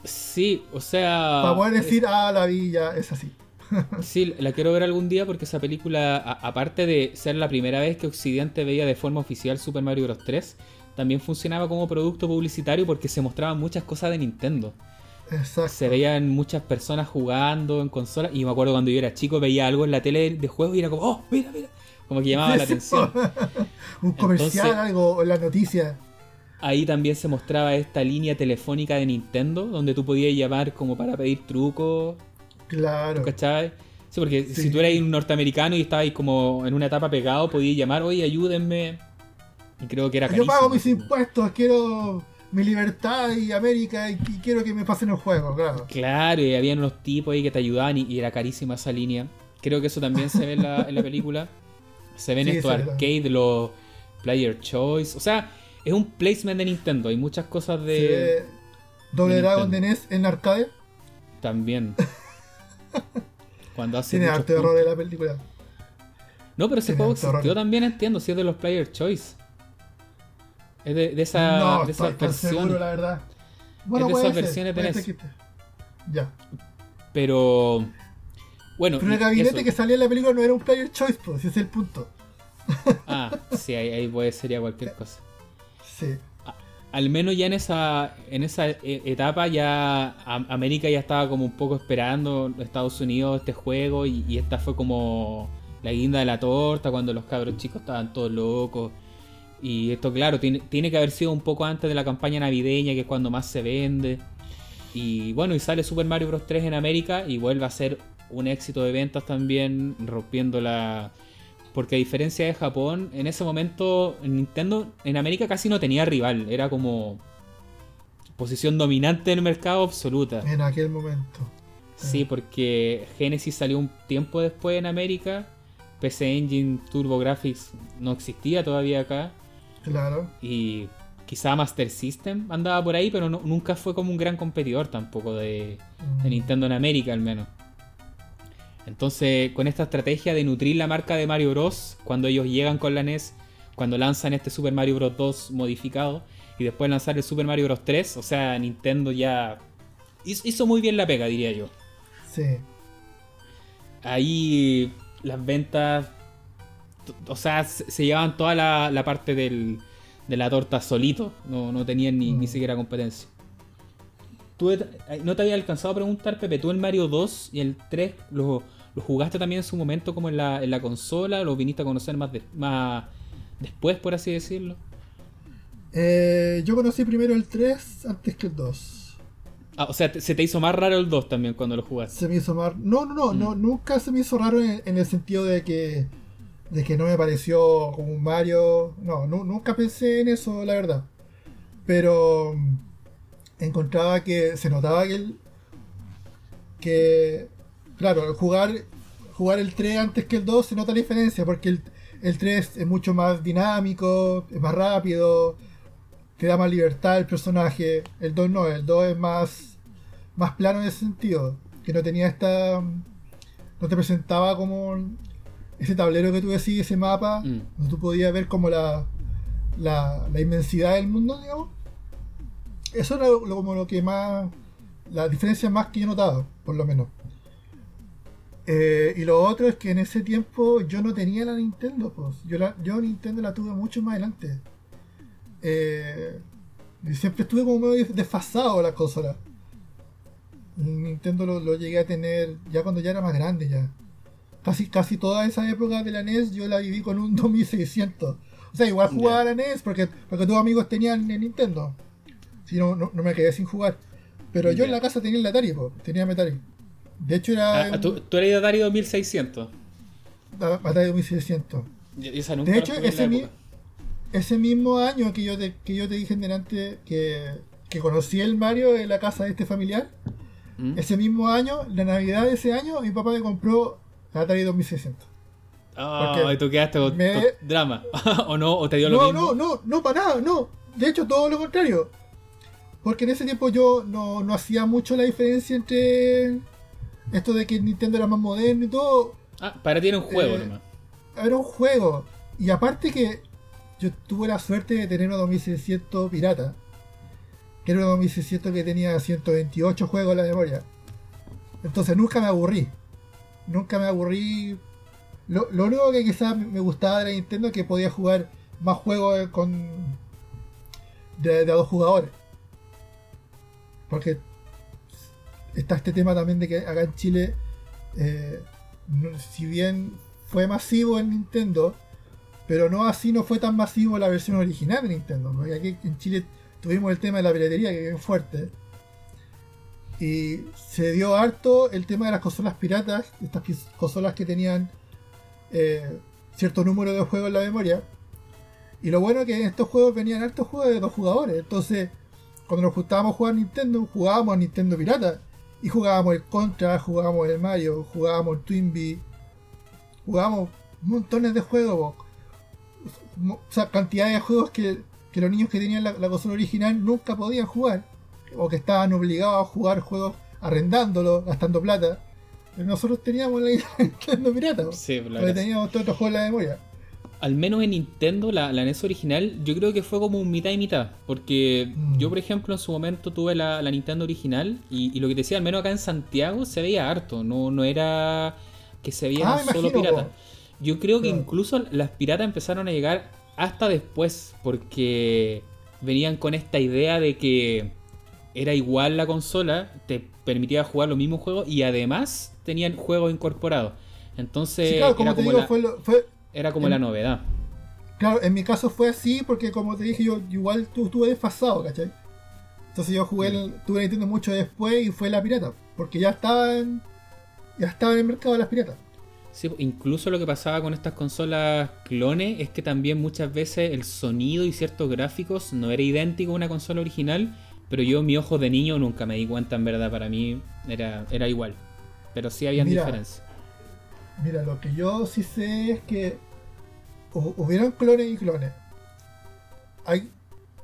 Sí, o sea. Para poder decir, ah, la vi ya, es así. sí, la quiero ver algún día porque esa película, aparte de ser la primera vez que Occidente veía de forma oficial Super Mario Bros. 3, también funcionaba como producto publicitario porque se mostraban muchas cosas de Nintendo. Exacto. Se veían muchas personas jugando en consolas. Y me acuerdo cuando yo era chico, veía algo en la tele de juegos y era como, oh, mira, mira. Como que llamaba la atención. Un comercial, algo en la noticia. Ahí también se mostraba esta línea telefónica de Nintendo, donde tú podías llamar como para pedir trucos. Claro. ¿Cachai? Sí, porque si tú eras un norteamericano y estabas como en una etapa pegado, podías llamar, oye, ayúdenme y creo que era Yo pago mis impuestos, quiero mi libertad y América y, quiero que me pasen los juegos, claro. Claro, y había unos tipos ahí que te ayudaban y, era carísima esa línea. Creo que eso también se ve en la, película. Se ven estos arcade, los player choice. O sea, es un placement de Nintendo. Hay muchas cosas de. Doble Dragon de NES en arcade. También. Cuando hace. Tiene arte de horror en la película. No, pero ese juego yo también entiendo si es de los player choice. Es de, esa, no, de esas versiones. la verdad. Bueno, es de esas versiones de NES. Ya. Pero. Bueno. Pero el gabinete que salía en la película no era un player choice, pues, ese es el punto. Ah, sí, ahí, ahí puede sería cualquier cosa. Al menos ya en esa, en esa e, etapa ya América ya estaba como un poco esperando Estados Unidos este juego y, y esta fue como la guinda de la torta cuando los cabros chicos estaban todos locos y esto, claro, tiene, tiene que haber sido un poco antes de la campaña navideña, que es cuando más se vende. Y bueno, y sale Super Mario Bros. 3 en América y vuelve a ser un éxito de ventas también, rompiendo la... Porque a diferencia de Japón, en ese momento Nintendo en América casi no tenía rival, era como posición dominante en el mercado absoluta. En aquel momento. Sí, porque Genesis salió un tiempo después en América, PC Engine Turbo Graphics no existía todavía acá. Claro. Y quizá Master System andaba por ahí, pero nunca fue como un gran competidor tampoco de, mm. Nintendo en América al menos. Entonces, con esta estrategia de nutrir la marca de Mario Bros. cuando ellos llegan con la NES, cuando lanzan este Super Mario Bros. 2 modificado y después lanzar el Super Mario Bros. 3, o sea, Nintendo ya hizo muy bien la pega, diría yo. Sí. ahí las ventas, o sea, se, llevaban toda la, parte del, de la torta solito, no, no tenían ni, ni mm. siquiera competencia. ¿Tú no te había alcanzado a preguntar, Pepe, tú el Mario 2 y el 3 lo, jugaste también en su momento como en la, en la consola? ¿Lo viniste a conocer más, más después, por así decirlo? Eh, yo conocí primero el 3 antes que el 2. Ah, o sea, se te hizo más raro el 2 también cuando lo jugaste. Se me hizo más... No, no, no, no mm. nunca se me hizo raro en, el sentido de que de que no me pareció como un Mario. No, nunca pensé en eso, la verdad. Pero mm, encontraba que se notaba que el, que claro, jugar jugar el 3 antes que el 2 se nota la diferencia porque el, el 3 es mucho más dinámico, es más rápido, te da más libertad el personaje. El 2 no, el 2 es más, más plano en ese sentido. Que no tenía esta. No te presentaba como ese tablero que tú decís, ese mapa, mm. donde tú podías ver como la, la, inmensidad del mundo, digamos. Eso era como lo que más. La diferencia más que yo notaba, por lo menos. Eh, y lo otro es que en ese tiempo yo no tenía la Nintendo, pues. Yo, la, yo Nintendo la tuve mucho más adelante. Eh, siempre estuve como medio desfasado la consola. Nintendo lo, llegué a tener ya cuando ya era más grande ya. Casi, casi toda esa época de la NES yo la viví con un 2600. O sea, igual jugaba a la NES porque, porque todos amigos tenían el Nintendo. Si no, no, me quedé sin jugar. Pero yo en la casa tenía el Atari, tenía Atari. De hecho era... Ah, ¿tú, ¿tú, eres Atari 2600? Atari 2600. de hecho, ese, mismo ese mismo año que yo te, que yo te dije en delante que, que conocí el Mario en la casa de este familiar, ¿Mm? ese mismo año, la Navidad de ese año, mi papá me compró la Atari 2600. Ah, y tú quedaste con, drama. ¿O no? ¿O te dio lo mismo? No, no, no, para nada, no. De hecho, todo lo contrario. Porque en ese tiempo yo no, no hacía mucho la diferencia entre esto de que Nintendo era más moderno y todo. Ah, para ti era un juego eh, nomás. Era un juego. Y aparte que yo tuve la suerte de tener un 2600 pirata. Que era un 2600 que tenía 128 juegos en la memoria. Entonces nunca me aburrí. Nunca me aburrí. Lo, único que quizás me gustaba de la Nintendo es que podía jugar más juegos con de, a dos jugadores. Porque está este tema también de que acá en Chile, eh, si bien fue masivo en Nintendo, pero no así no fue tan masivo la versión original de Nintendo. Porque aquí en Chile tuvimos el tema de la piratería que es fuerte. Y se dio harto el tema de las consolas piratas, estas consolas que tenían eh, cierto número de juegos en la memoria. Y lo bueno es que en estos juegos venían hartos juegos de dos jugadores. Entonces, cuando nos juntábamos jugar Nintendo, jugábamos a Nintendo Pirata. Y jugábamos el Contra, jugábamos el Mario, jugábamos el Twinbee. Jugábamos montones de juegos o sea, cantidad de juegos que, los niños que tenían la, consola original nunca podían jugar, o que estaban obligados a jugar juegos arrendándolo, gastando plata. Pero nosotros teníamos la Nintendo pirata, sí, porque teníamos todos los juegos en la memoria. Al menos en Nintendo, la, NES original, yo creo que fue como un mitad y mitad. Porque mm. yo, por ejemplo, en su momento tuve la, Nintendo original y, lo que te decía, al menos acá en Santiago se veía harto. No, no era que se veía ah, solo pirata. Yo creo que incluso las piratas empezaron a llegar hasta después, porque venían con esta idea de que era igual la consola, te permitía jugar los mismos juegos y además tenían juegos incorporados. Entonces era, como la, era como la novedad. Claro, en mi caso fue así porque como te dije yo igual estuve desfasado, ¿cachai? Entonces yo jugué, el, tuve Nintendo mucho después y fue la pirata, porque ya estaban ya estaba en el mercado las piratas incluso lo que pasaba con estas consolas clones es que también muchas veces el sonido y ciertos gráficos no era idéntico a una consola original, pero yo mi ojo de niño nunca me di cuenta en verdad, para mí era, era igual, pero sí habían diferencias. Mira, lo que yo sí sé es que hubieron clones y clones. Hay,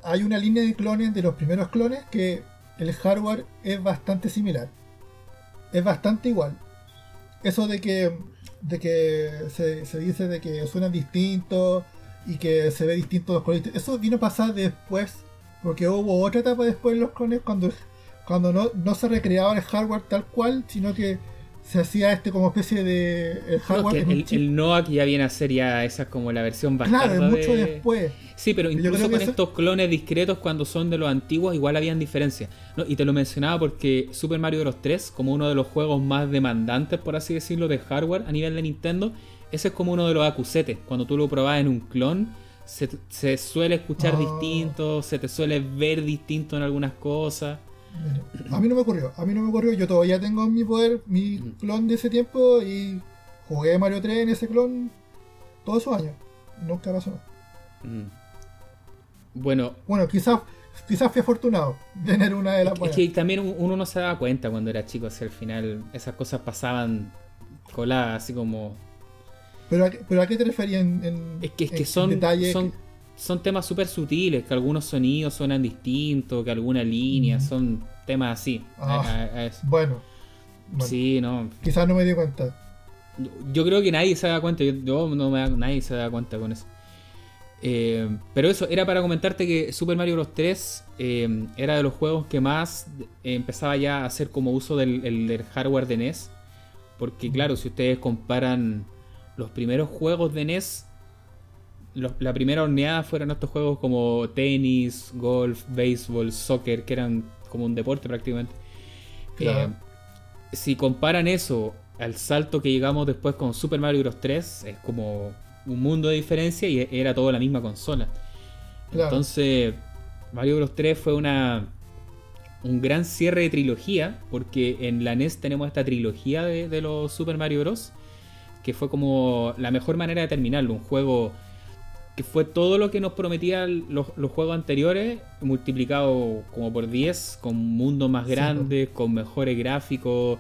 hay una línea de clones de los primeros clones que el hardware es bastante similar. Es bastante igual. Eso de que de que se, dice de que suenan distintos y que se ve distinto los colores. Eso vino a pasar después, porque hubo otra etapa después en los clones cuando, cuando no, se recreaba el hardware tal cual, sino que se hacía este como especie de el hardware. el, el, Noah que ya viene a ser ya esa como la versión bastante. Claro, mucho después. Sí, pero incluso con estos clones discretos cuando son de los antiguos igual habían diferencias. Y te lo mencionaba porque Super Mario Bros. 3, como uno de los juegos más demandantes, por así decirlo, de hardware a nivel de Nintendo, ese es como uno de los acusetes. Cuando tú lo probas en un clon, se, suele escuchar oh. distinto, se te suele ver distinto en algunas cosas. A mí no me ocurrió, a mí no me ocurrió. Yo todavía tengo en mi poder mi clon de ese tiempo y jugué Mario 3 en ese clon todos esos años. Nunca pasó nada. Bueno. Bueno, quizás quizás fui afortunado de tener una de las Es que también uno no se daba cuenta cuando era chico, si al final esas cosas pasaban coladas, así como. ¿Pero a, pero a qué te referías en, Es que, es que son, son, son temas súper sutiles, que algunos sonidos suenan distintos, que alguna línea, son temas así. Ah, bueno, Sí, no. Quizás no me di cuenta. Yo, creo que nadie se da cuenta, yo, no me nadie se da cuenta con eso. Eh, pero eso, era para comentarte que Super Mario Bros. 3 eh, era de los juegos que más empezaba ya a hacer como uso del, del hardware de NES. Porque claro, si ustedes comparan los primeros juegos de NES la primera horneada fueron estos juegos como tenis, golf, béisbol, soccer, que eran como un deporte prácticamente. Eh, si comparan eso al salto que llegamos después con Super Mario Bros. 3, es como un mundo de diferencia y era todo la misma consola. Entonces, Mario Bros. 3 fue una un gran cierre de trilogía, porque en la NES tenemos esta trilogía de, de los Super Mario Bros. que fue como la mejor manera de terminarlo, un juego que fue todo lo que nos prometían los, juegos anteriores, multiplicado como por 10, con mundos más grandes, con mejores gráficos,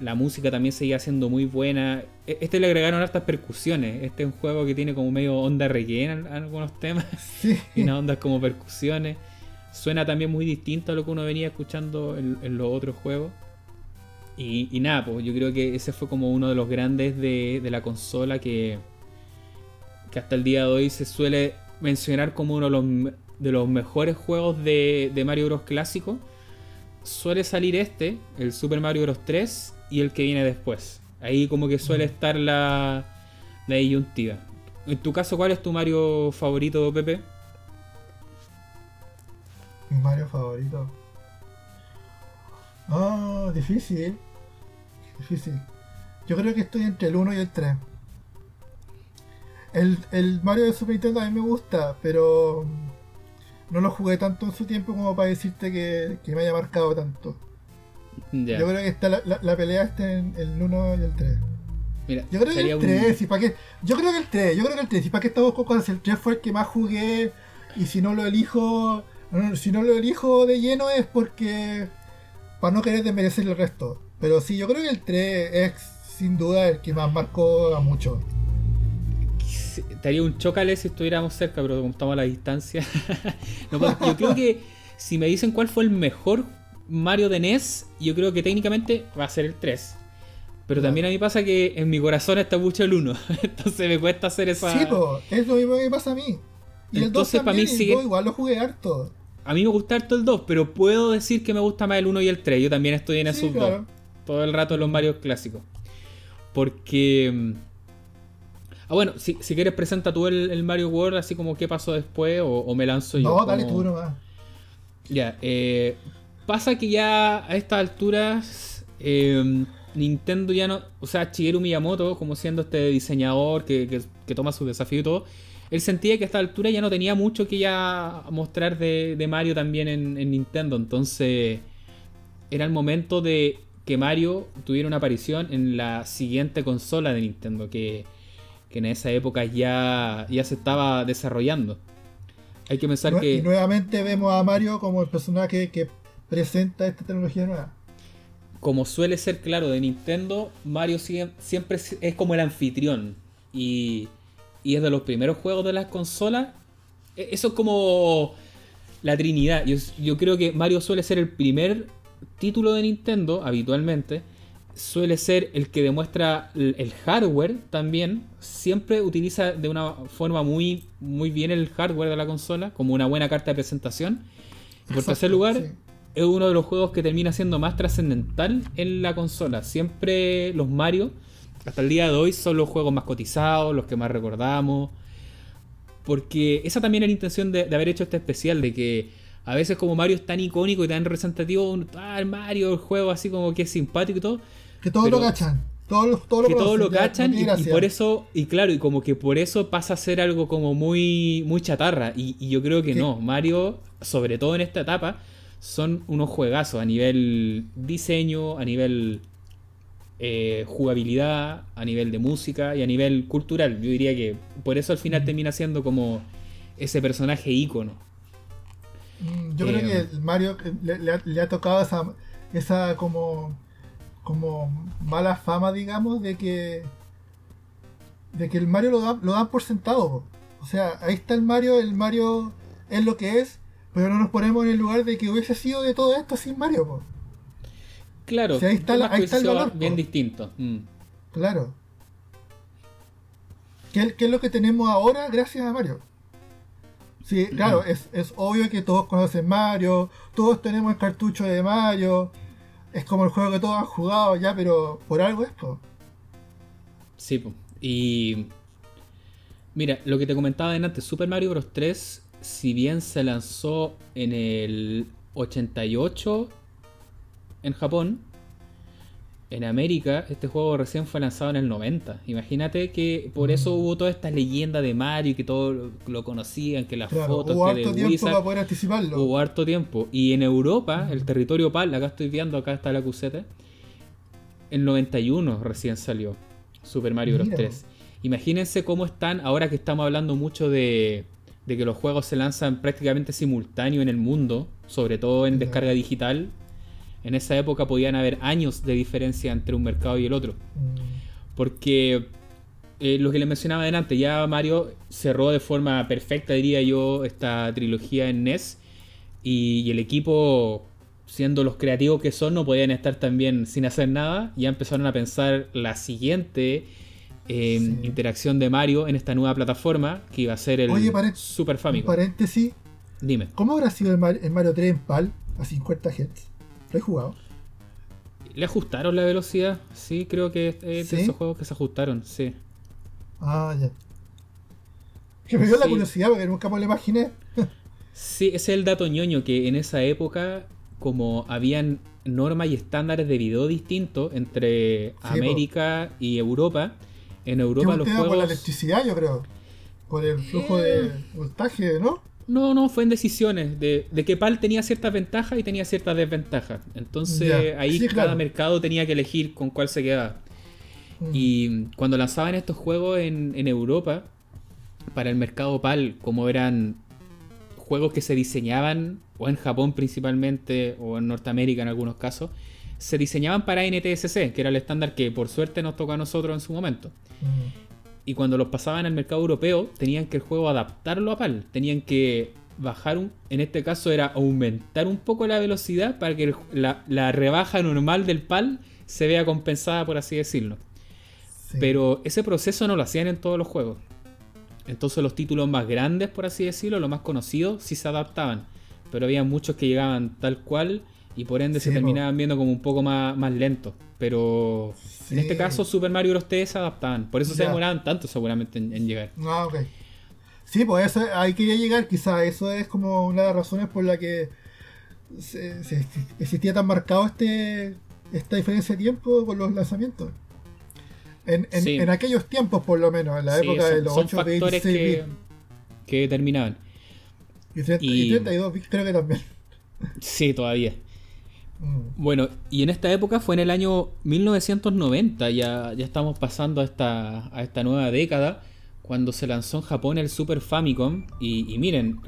la música también seguía siendo muy buena. E, este le agregaron hartas percusiones, este es un juego que tiene como medio onda reggae en algunos temas, y unas ondas como percusiones. Suena también muy distinto a lo que uno venía escuchando en, los otros juegos. Y, nada, pues yo creo que ese fue como uno de los grandes de la consola que que hasta el día de hoy se suele mencionar como uno de los, mejores juegos de, Mario Bros. clásico, suele salir este, el Super Mario Bros. 3 y el que viene después. Ahí como que suele estar la, la disyuntiva. En tu caso, ¿cuál es tu Mario favorito, Pepe? Mi Mario favorito. Ah, difícil. Difícil. Yo creo que estoy entre el 1 y el 3. El, el Mario de Super Nintendo a mí me gusta, pero no lo jugué tanto en su tiempo como para decirte que, me haya marcado tanto. Yo creo que está la, pelea está en el 1 y el 3. Mira, yo creo que el 3, y para qué. Yo creo que el 3, yo creo que el 3, y para qué estamos con cosas. El 3 fue el que más jugué, y si no lo elijo. Si no lo elijo de lleno es porque. Para no querer desmerecer el resto. Pero sí, yo creo que el 3 es sin duda el que más marcó a muchos te haría un chocale si estuviéramos cerca, pero como estamos a la distancia. Yo creo que si me dicen cuál fue el mejor Mario de NES, yo creo que técnicamente va a ser el 3. Pero también a mí pasa que en mi corazón está mucho el 1. Entonces me cuesta hacer esa. Sí, es lo mismo que pasa a mí. Y el 2 para mí sigue. igual lo jugué harto. A mí me gusta harto el 2, pero puedo decir que me gusta más el 1 y el 3. Yo también estoy en esos dos. Todo el rato en los Mario clásicos. Porque mm, Ah, bueno, si, si quieres presenta tú el, Mario World, así como qué pasó después, o, me lanzo yo. No, dale tú nomás. Ya, eh, pasa que ya a estas alturas em, Nintendo ya no, o sea, Shigeru Miyamoto, como siendo este diseñador que, toma su desafío y todo, él sentía que a esta altura ya no tenía mucho que ya mostrar de, Mario también en, en, Nintendo, entonces era el momento de que Mario tuviera una aparición en la siguiente consola de Nintendo, que que en esa época ya, ya se estaba desarrollando. Hay que pensar que... Y nuevamente vemos a Mario como el personaje que presenta esta tecnología nueva. Como suele ser claro de Nintendo, Mario siempre es como el anfitrión. Y, y es de los primeros juegos de las consolas. E-, eso es como la Trinidad. Yo, yo creo que Mario suele ser el primer título de Nintendo, habitualmente, suele ser el que demuestra el hardware también. Siempre utiliza de una forma muy, muy bien el hardware de la consola, como una buena carta de presentación. Y por tercer lugar, es uno de los juegos que termina siendo más trascendental en la consola. Siempre los Mario, hasta el día de hoy, son los juegos más cotizados, los que más recordamos. Porque esa también es la intención de, haber hecho este especial, de que a veces como Mario es tan icónico y tan representativo, ah, Mario, el juego así como que es simpático y todo. Que todos lo cachan. Todos, lo que todos lo cachan y, por eso, y claro, y como que por eso pasa a ser algo como muy, muy chatarra. Y, yo creo que no, Mario, sobre todo en esta etapa, son unos juegazos a nivel diseño, a nivel eh, jugabilidad, a nivel de música y a nivel cultural. Yo diría que por eso al final termina siendo como ese personaje ícono. Mm, yo creo que eh, Mario eh, le, ha, tocado esa, esa como, como mala fama, digamos, de que de que el Mario lo, lo dan por sentado. O sea, ahí está el Mario, el Mario es lo que es, pero no nos ponemos en el lugar de que hubiese sido de todo esto sin Mario. Claro, ahí está, ahí está el valor. Bien distinto. Mm. Claro. ¿Qué, es lo que tenemos ahora gracias a Mario? Sí, claro, es, obvio que todos conocen Mario, todos tenemos el cartucho de Mario, es como el juego que todos han jugado ya, pero por algo es, Sí, y mira, lo que te comentaba antes, Super Mario Bros. 3 si bien se lanzó en el 88 en Japón, en América este juego recién fue lanzado en el 90. Imagínate que por eso mm. hubo toda esta leyenda de Mario, que todos lo conocían, que las fotos hubo que harto tiempo para poder anticiparlo. Hubo harto tiempo. Y en Europa, el territorio PAL, acá estoy viendo, acá está la cuseta, el 91 recién salió Super Mario Bros. 3. Imagínense cómo están, ahora que estamos hablando mucho de, de que los juegos se lanzan prácticamente simultáneo en el mundo, sobre todo en descarga digital, en esa época podían haber años de diferencia entre un mercado y el otro. Mm. Porque eh, lo que les mencionaba adelante, ya Mario cerró de forma perfecta, diría yo, esta trilogía en NES. Y, el equipo, siendo los creativos que son, no podían estar también sin hacer nada. Ya empezaron a pensar la siguiente interacción de Mario en esta nueva plataforma que iba a ser el Super Famicom. paréntesis. Dime. ¿Cómo habrá sido el Mario, 3 en PAL a 50 Hz? ¿Lo he jugado? ¿Le ajustaron la velocidad? Sí, creo que es de esos juegos que se ajustaron, sí. Ah, ya. Que me dio la curiosidad porque nunca me lo imaginé. sí, ese es el dato ñoño que en esa época, como habían normas y estándares de video distintos entre América y Europa, en Europa los juegos... por la electricidad, yo creo. Por el flujo de eh. voltaje, ¿no? No, no, fue en decisiones de, que PAL tenía ciertas ventajas y tenía ciertas desventajas. Entonces ahí cada mercado tenía que elegir con cuál se quedaba. Mm. Y cuando lanzaban estos juegos en, en, Europa, para el mercado PAL, como eran juegos que se diseñaban, o en Japón principalmente, o en Norteamérica en algunos casos, se diseñaban para NTSC, que era el estándar que por suerte nos tocó a nosotros en su momento. Y cuando los pasaban al mercado europeo, tenían que el juego adaptarlo a PAL. Tenían que bajar, un, en este caso era aumentar un poco la velocidad para que la, rebaja normal del PAL se vea compensada, por así decirlo. Pero ese proceso no lo hacían en todos los juegos. Entonces los títulos más grandes, por así decirlo, los más conocidos, sí se adaptaban. Pero había muchos que llegaban tal cual y por ende se terminaban viendo como un poco más, más lentos. Pero en este caso Super Mario Bros. 3 se adaptaban, por eso se demoraban tanto seguramente en, llegar. Ah, ok. Sí, pues eso, ahí quería llegar, quizá eso es como una de las razones por la que existía tan marcado este esta diferencia de tiempo con los lanzamientos. En, en, aquellos tiempos, por lo menos, en la época de los 8 factores que, que terminaban. Y, 32 creo que también. Sí, todavía. Bueno, y en esta época fue en el año 1990, ya, ya estamos pasando a esta, a esta nueva década, cuando se lanzó en Japón el Super Famicom. Y, miren,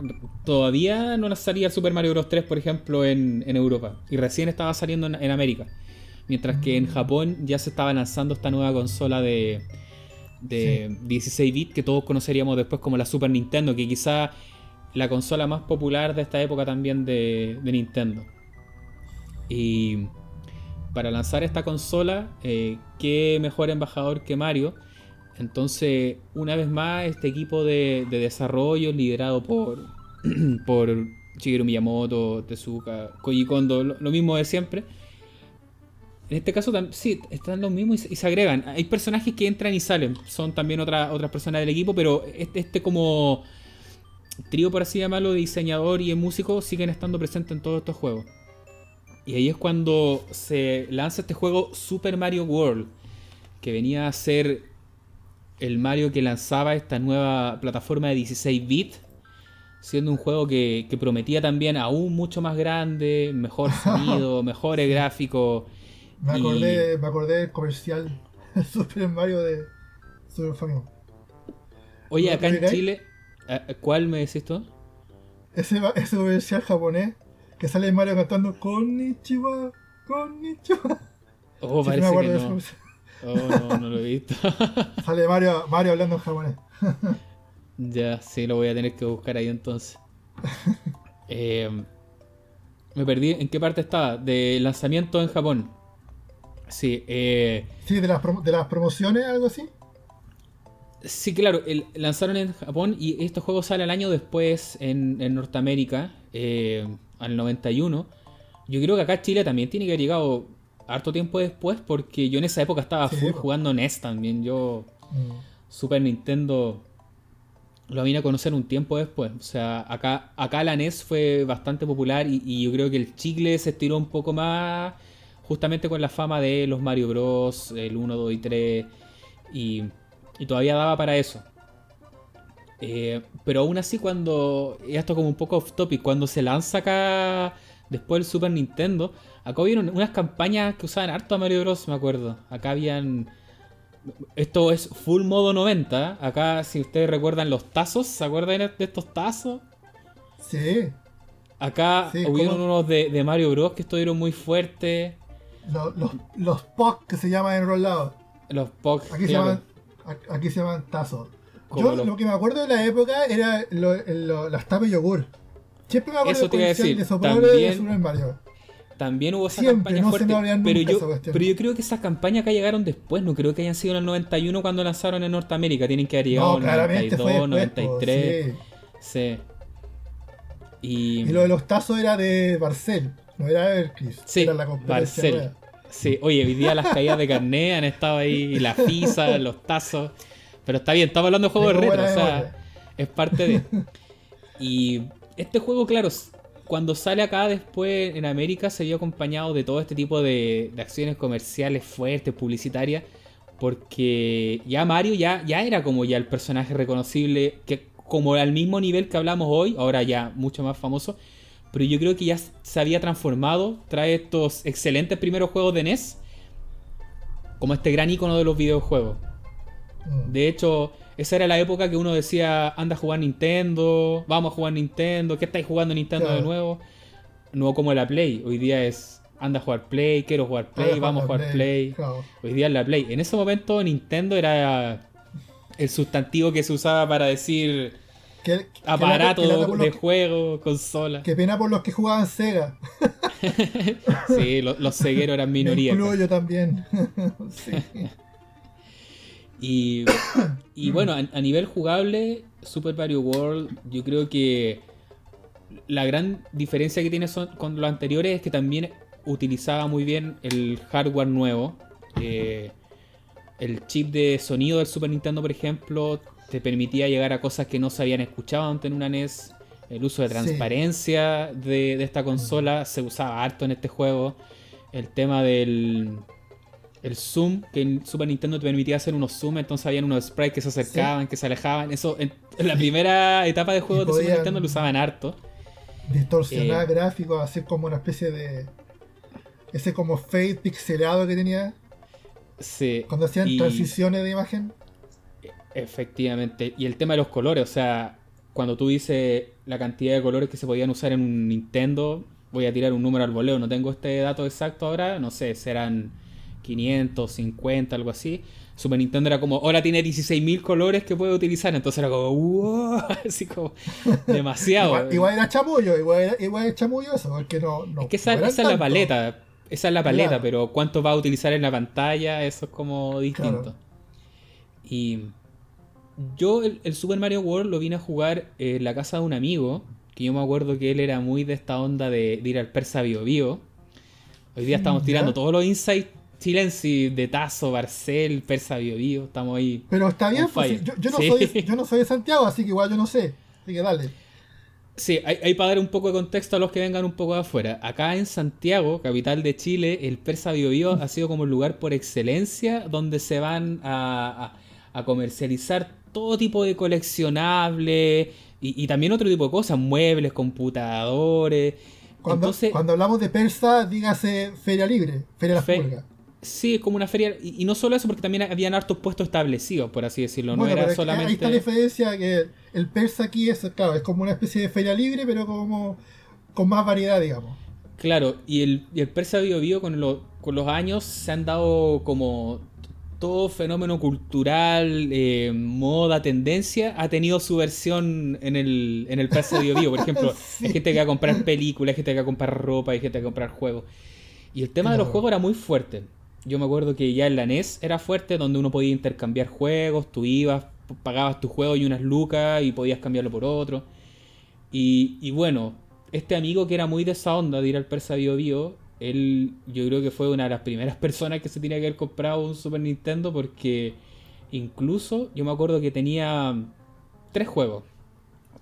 todavía no salía el Super Mario Bros. 3, por ejemplo, en, Europa, y recién estaba saliendo en, América. Mientras que en Japón ya se estaba lanzando esta nueva consola de, de 16 bits que todos conoceríamos después como la Super Nintendo, que quizá la consola más popular de esta época también de, de Nintendo. Y para lanzar esta consola, eh, qué mejor embajador que Mario. Entonces, una vez más, este equipo de, desarrollo liderado por, Shigeru Miyamoto, Tezuka, Koji Kondo, lo, mismo de siempre. En este caso, sí, están los mismos y se, agregan. Hay personajes que entran y salen. Son también otras otras personas del equipo, pero este, este como trío, por así llamarlo, de diseñador y de músico siguen estando presentes en todos estos juegos. Y ahí es cuando se lanza este juego Super Mario World, que venía a ser el Mario que lanzaba esta nueva plataforma de 16 bits, siendo un juego que, prometía también aún mucho más grande, mejor sonido, mejores gráficos. Me acordé, me acordé del comercial Super Mario de Super Famicom. Oye, acá en Chile, ¿cuál me decís tú? Ese, ese comercial japonés que sale Mario cantando Konnichiwa, Konnichiwa. Oh, parece que no. Oh, no, no lo he visto. sale Mario, Mario hablando en japonés. ya, sí, lo voy a tener que buscar ahí entonces. Eh, me perdí. ¿En qué parte estaba? De lanzamiento en Japón. Sí, eh, sí de, las de las promociones, algo así. Sí, claro, el, lanzaron en Japón y este juego sale al año después en, en Norteamérica. Eh, al 91. Yo creo que acá Chile también tiene que haber llegado harto tiempo después porque yo en esa época estaba full jugando NES también. Yo mm. Super Nintendo lo vine a conocer un tiempo después. O sea, acá, acá la NES fue bastante popular y, yo creo que el chicle se estiró un poco más justamente con la fama de los Mario Bros, el 1, 2 y 3 y, y todavía daba para eso. Eh, pero aún así, cuando. Esto como un poco off topic. Cuando se lanza acá. Después el Super Nintendo. Acá hubieron unas campañas que usaban harto a Mario Bros. Me acuerdo. Acá habían. Esto es full modo 90. Acá, si ustedes recuerdan los tazos, ¿se acuerdan de estos tazos? Sí. Acá hubieron unos de, Mario Bros. que estuvieron muy fuertes. Los, los, POC que se llaman enrolados. Los POC. Aquí, se llaman, aquí se llaman tazos. Yo lo... que me acuerdo de la época era las tapas de yogur. Siempre me acuerdo Eso te iba a decir. de también, de Mario. También hubo esa campaña no fuerte, pero yo, pero yo creo que esas campañas acá llegaron después, no creo que hayan sido en el 91 cuando lanzaron en Norteamérica, tienen que haber llegado en el 92, 93. Sí. Y... y... lo de los tazos era de Barcel, no era de sí, era la Barcel. Sí, oye, hoy día las caídas de carné han estado ahí, la pizza, los tazos. Pero está bien, estamos hablando de juegos de retro, o sea, es parte de. Y este juego, claro, cuando sale acá después en América se vio acompañado de todo este tipo de, acciones comerciales fuertes, publicitarias, porque ya Mario ya, ya era como ya el personaje reconocible, que como al mismo nivel que hablamos hoy, ahora ya mucho más famoso, pero yo creo que ya se había transformado, trae estos excelentes primeros juegos de NES, como este gran icono de los videojuegos. Mm. De hecho, esa era la época que uno decía, anda a jugar Nintendo, vamos a jugar Nintendo, ¿qué estáis jugando Nintendo de nuevo? No como la Play, hoy día es, anda a jugar Play, quiero jugar Play, vamos a jugar Play. Hoy día es la Play. En ese momento Nintendo era el sustantivo que se usaba para decir aparato de juego, consola. Qué pena por los que jugaban Sega. sí, los, cegueros eran minoría. yo también. sí. Y, bueno, a, nivel jugable, Super Mario World, yo creo que la gran diferencia que tiene con los anteriores es que también utilizaba muy bien el hardware nuevo. Eh, el chip de sonido del Super Nintendo, por ejemplo, te permitía llegar a cosas que no se habían escuchado antes en una NES. El uso de transparencia de, de, esta consola se usaba harto en este juego. El tema del, el zoom, que en Super Nintendo te permitía hacer unos zoom, entonces habían unos sprites que se acercaban, que se alejaban. Eso en, la primera etapa de juego de Super Nintendo lo usaban harto. Distorsionar eh, gráficos, hacer como una especie de. Ese como fade pixelado que tenía. Sí. Cuando hacían transiciones de imagen. Efectivamente. Y el tema de los colores, o sea, cuando tú dices la cantidad de colores que se podían usar en un Nintendo, voy a tirar un número al voleo, no tengo este dato exacto ahora, no sé, serán 550, algo así. Super Nintendo era como, ahora tiene 16.000 colores que puede utilizar, entonces era como, wow, así como demasiado. igual, era chamullo, igual era, igual era chamullo eso, porque no... no es que esa, es la paleta, esa es la paleta, pero cuánto va a utilizar en la pantalla, eso es como distinto. Y yo el, Super Mario World lo vine a jugar en la casa de un amigo que yo me acuerdo que él era muy de esta onda de, ir al Persa Bio Bio. Hoy día estamos tirando todos los insights chilenses de Tazo, Barcel, Persa Bio Bio. Estamos ahí. Pero está bien, pues, yo, no soy, yo no soy de Santiago, así que igual yo no sé. Así que dale. Sí, hay, para dar un poco de contexto a los que vengan un poco de afuera. Acá en Santiago, capital de Chile, el Persa Bio Bio ha sido como el lugar por excelencia donde se van a, comercializar todo tipo de coleccionables y, también otro tipo de cosas, muebles, computadores. Cuando, cuando hablamos de Persa, dígase Feria Libre, Feria de la Sí, es como una feria. Y, no solo eso, porque también habían hartos puestos establecidos, por así decirlo. no era solamente. Ahí está la diferencia que el persa aquí es, claro, es como una especie de feria libre, pero como con más variedad, digamos. Claro, y el, y el persa Bio Bio con, con los años se han dado como todo fenómeno cultural, eh, moda, tendencia, ha tenido su versión en el, en el persa Bio Bio. Por ejemplo, hay gente que va a comprar películas, hay gente que va a comprar ropa, hay gente que va a comprar juegos. Y el tema de los juegos era muy fuerte. Yo me acuerdo que ya en la NES era fuerte, donde uno podía intercambiar juegos, tú ibas, pagabas tu juego y unas lucas y podías cambiarlo por otro. Y, bueno, este amigo que era muy de esa onda de ir al Persa Bio Bio, él yo creo que fue una de las primeras personas que se tenía que haber comprado un Super Nintendo porque incluso yo me acuerdo que tenía tres juegos.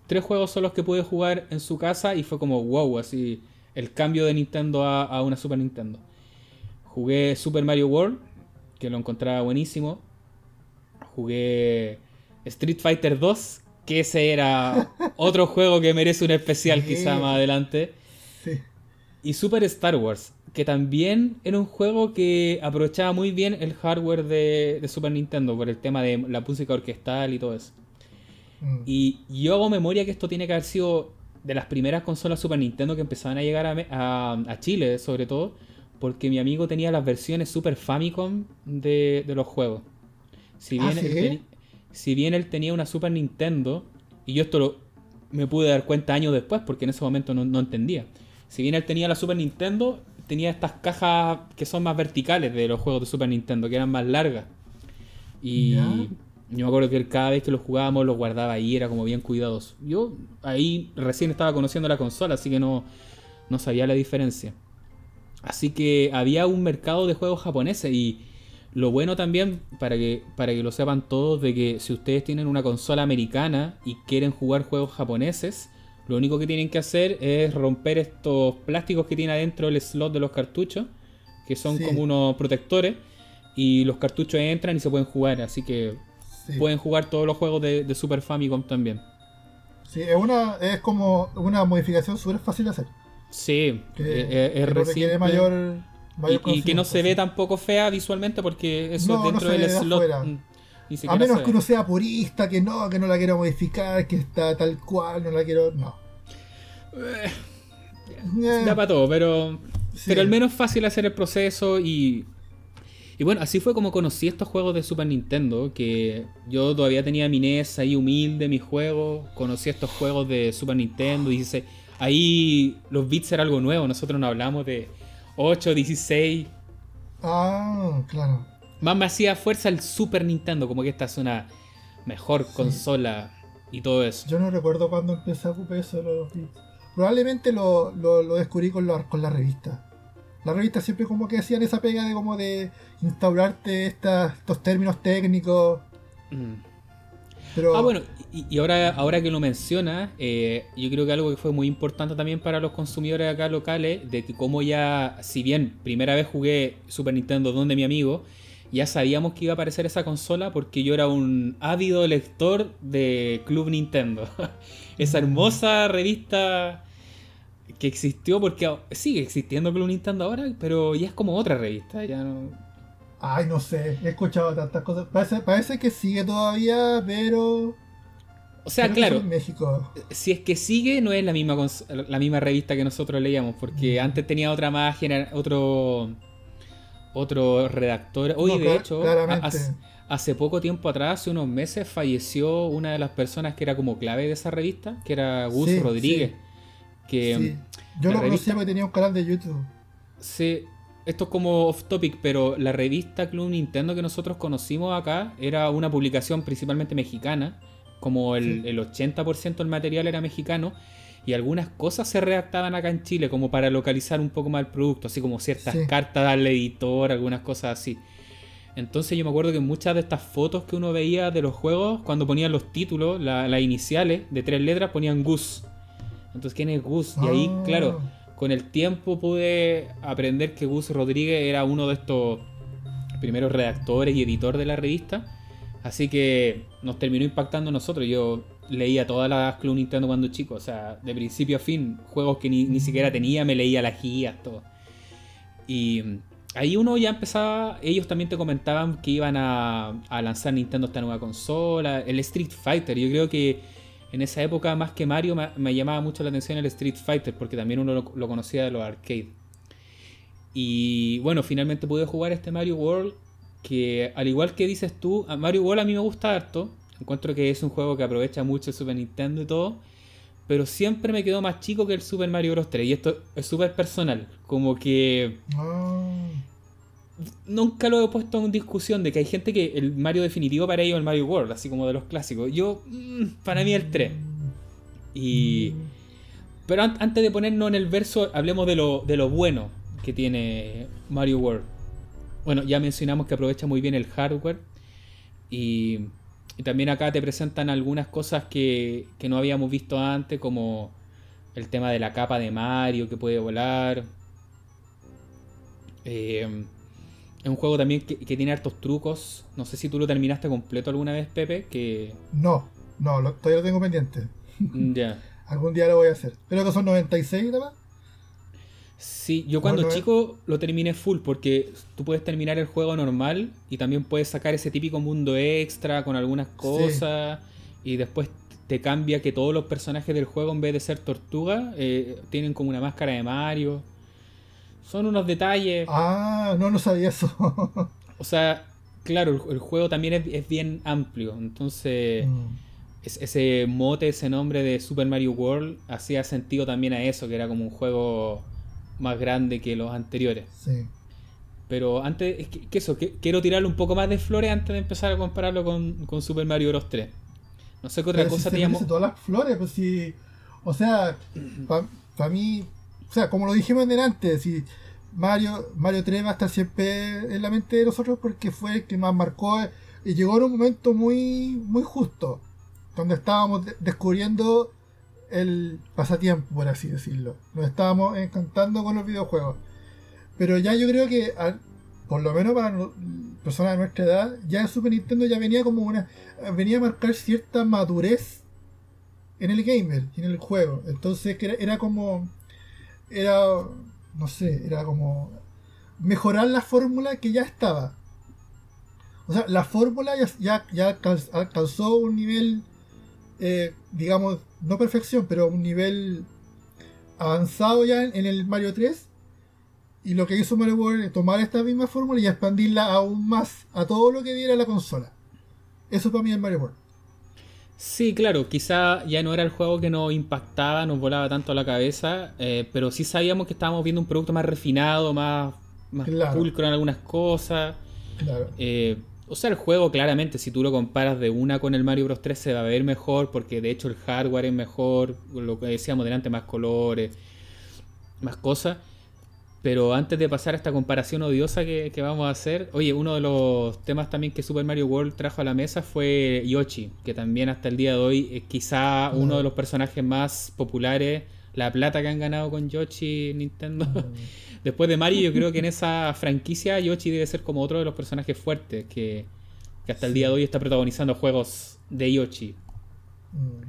Tres juegos son los que pude jugar en su casa y fue como wow, así el cambio de Nintendo a una Super Nintendo. Jugué Super Mario World, que lo encontraba buenísimo. Jugué Street Fighter 2, que ese era otro juego que merece un especial quizá más adelante. Y Super Star Wars, que también era un juego que aprovechaba muy bien el hardware de, Super Nintendo por el tema de la música orquestal y todo eso. Mm. Y yo hago memoria que esto tiene que haber sido de las primeras consolas Super Nintendo que empezaban a llegar a Chile, sobre todo porque mi amigo tenía las versiones Super Famicom de, los juegos. Si bien, ¿Ah, él si bien él tenía una Super Nintendo, y yo esto lo, me pude dar cuenta años después porque en ese momento no, entendía. Si bien él tenía la Super Nintendo, tenía estas cajas que son más verticales de los juegos de Super Nintendo, que eran más largas. Y yo me acuerdo que él, cada vez que los jugábamos los guardaba ahí, era como bien cuidadoso. Yo ahí recién estaba conociendo la consola, así que no, no sabía la diferencia. Así que había un mercado de juegos japoneses y lo bueno también, para que, para que lo sepan todos, de que si ustedes tienen una consola americana y quieren jugar juegos japoneses, lo único que tienen que hacer es romper estos plásticos que tiene adentro el slot de los cartuchos, que son como unos protectores, y los cartuchos entran y se pueden jugar, así que pueden jugar todos los juegos de, de, Super Famicom también. Sí, es, una, es como una modificación súper fácil de hacer. Sí, que, eh, eh, es, reciente. Mayor, y, que no se ve tampoco fea visualmente porque eso dentro del slot. a menos que uno sea purista, que no, que no la quiero modificar, que está tal cual, no la quiero. No. Eh, da para todo, pero. Pero al menos fácil hacer el proceso y. Y bueno, así fue como conocí estos juegos de Super Nintendo, que yo todavía tenía mi NES ahí humilde, mis juegos, conocí estos juegos de Super Nintendo y dice, Ahí los bits era algo nuevo, nosotros no hablamos de 8, 16. Ah, claro. Más me hacía fuerza el Super Nintendo, como que esta es una mejor consola y todo eso. Yo no recuerdo cuando empecé a ocupar eso de los bits. Probablemente lo, descubrí con, con la revista. La revista siempre como que hacían esa pega de como de instaurarte estos términos técnicos. Mm. Ah, bueno, y, ahora, ahora que lo mencionas, eh, yo creo que algo que fue muy importante también para los consumidores acá locales, de que como ya, si bien primera vez jugué Super Nintendo donde mi amigo, ya sabíamos que iba a aparecer esa consola porque yo era un ávido lector de Club Nintendo. esa hermosa revista que existió porque sigue existiendo Club Nintendo ahora, pero ya es como otra revista, ya no Ay, no sé, he escuchado tantas cosas. Parece, que sigue todavía, pero. O sea, claro. En México. Si es que sigue, no es la misma, la misma revista que nosotros leíamos, porque mm. antes tenía otra más, otro. Otro redactor. Hoy, de hecho, hace, poco tiempo atrás, hace unos meses, falleció una de las personas que era como clave de esa revista, que era Gus Rodríguez. Que, Yo lo conocía porque tenía un canal de YouTube. Sí, esto es como off topic, pero la revista Club Nintendo que nosotros conocimos acá era una publicación principalmente mexicana, como el, 80% del material era mexicano, y algunas cosas se redactaban acá en Chile como para localizar un poco más el producto, así como ciertas cartas al editor, algunas cosas así. Entonces yo me acuerdo que muchas de estas fotos que uno veía de los juegos, cuando ponían los títulos, las iniciales de tres letras, ponían Gus. Entonces, ¿quién es Gus? Y ahí, ah. claro, con el tiempo pude aprender que Gus Rodríguez era uno de estos primeros redactores y editor de la revista. Así que nos terminó impactando a nosotros. Yo leía todas las Club Nintendo cuando chico, o sea, de principio a fin, juegos que ni, siquiera tenía, me leía las guías, todo. Y ahí uno ya empezaba, ellos también te comentaban que iban a, lanzar Nintendo esta nueva consola, el Street Fighter, yo creo que en esa época más que Mario me, llamaba mucho la atención el Street Fighter, porque también uno lo, lo conocía de los arcades. Y bueno, finalmente pude jugar este Mario World, que al igual que dices tú, a Mario World a mí me gusta harto, Encuentro que es un juego que aprovecha mucho el Super Nintendo y todo. Pero siempre me quedó más chico que el Super Mario Bros. 3. Y esto es súper personal. Como que. Ah. Nunca lo he puesto en discusión de que hay gente que el Mario definitivo para ellos es el Mario World, así como de los clásicos. Yo, mm, para mí el 3. Y. Pero antes de ponernos en el verso, hablemos de lo, de lo bueno que tiene Mario World. Bueno, ya mencionamos que aprovecha muy bien el hardware. Y y también acá te presentan algunas cosas que, no habíamos visto antes, como el tema de la capa de Mario que puede volar. Eh, es un juego también que, tiene hartos trucos. No sé si tú lo terminaste completo alguna vez, Pepe. Que... No, no, todavía lo tengo pendiente. Ya. Algún día lo voy a hacer. Creo que son 96 nada Sí, yo cuando chico lo terminé full porque tú puedes terminar el juego normal y también puedes sacar ese típico mundo extra con algunas cosas y después te cambia que todos los personajes del juego en vez de ser tortuga eh, tienen como una máscara de Mario. Son unos detalles. Ah, no, no sabía eso. o sea, claro, el, juego también es, bien amplio, entonces... Mm. ese mote, ese nombre de Super Mario World hacía sentido también a eso, que era como un juego más grande que los anteriores. Sí. Pero antes, es que, eso, quiero tirarle un poco más de flores antes de empezar a compararlo con, Super Mario Bros. 3. No sé qué otra cosa si teníamos. todas las flores, pues si. O sea, para mí. O sea, como lo dijimos antes, si Mario, Mario 3 va a estar siempre en la mente de nosotros porque fue el que más marcó y llegó en un momento muy, muy justo, donde estábamos descubriendo el pasatiempo, por así decirlo. Nos estábamos encantando con los videojuegos. Pero ya yo creo que, por lo menos para personas de nuestra edad, ya el Super Nintendo ya venía como una. venía a marcar cierta madurez en el gamer, en el juego. Entonces era, como. Era. no sé, era como. mejorar la fórmula que ya estaba. O sea, la fórmula ya, ya, ya alcanzó un nivel eh, digamos, no perfección, pero un nivel avanzado ya en, el Mario 3. Y lo que hizo Mario World es tomar esta misma fórmula y expandirla aún más a todo lo que diera la consola. Eso para mí es Mario World. Sí, claro, quizá ya no era el juego que nos impactaba, nos volaba tanto a la cabeza, eh, pero sí sabíamos que estábamos viendo un producto más refinado, más, más pulcro en algunas cosas. Claro. Eh, o sea, el juego claramente, si tú lo comparas de una con el Mario Bros 3, se va a ver mejor, porque de hecho el hardware es mejor, lo que decíamos delante, más colores, más cosas. Pero antes de pasar a esta comparación odiosa que, vamos a hacer, oye, uno de los temas también que Super Mario World trajo a la mesa fue Yoshi, que también hasta el día de hoy es quizá uno de los personajes más populares, la plata que han ganado con Yoshi Nintendo. Después de Mario, yo creo que en esa franquicia Yoshi debe ser como otro de los personajes fuertes que, hasta el día de hoy está protagonizando juegos de Yoshi. Mm.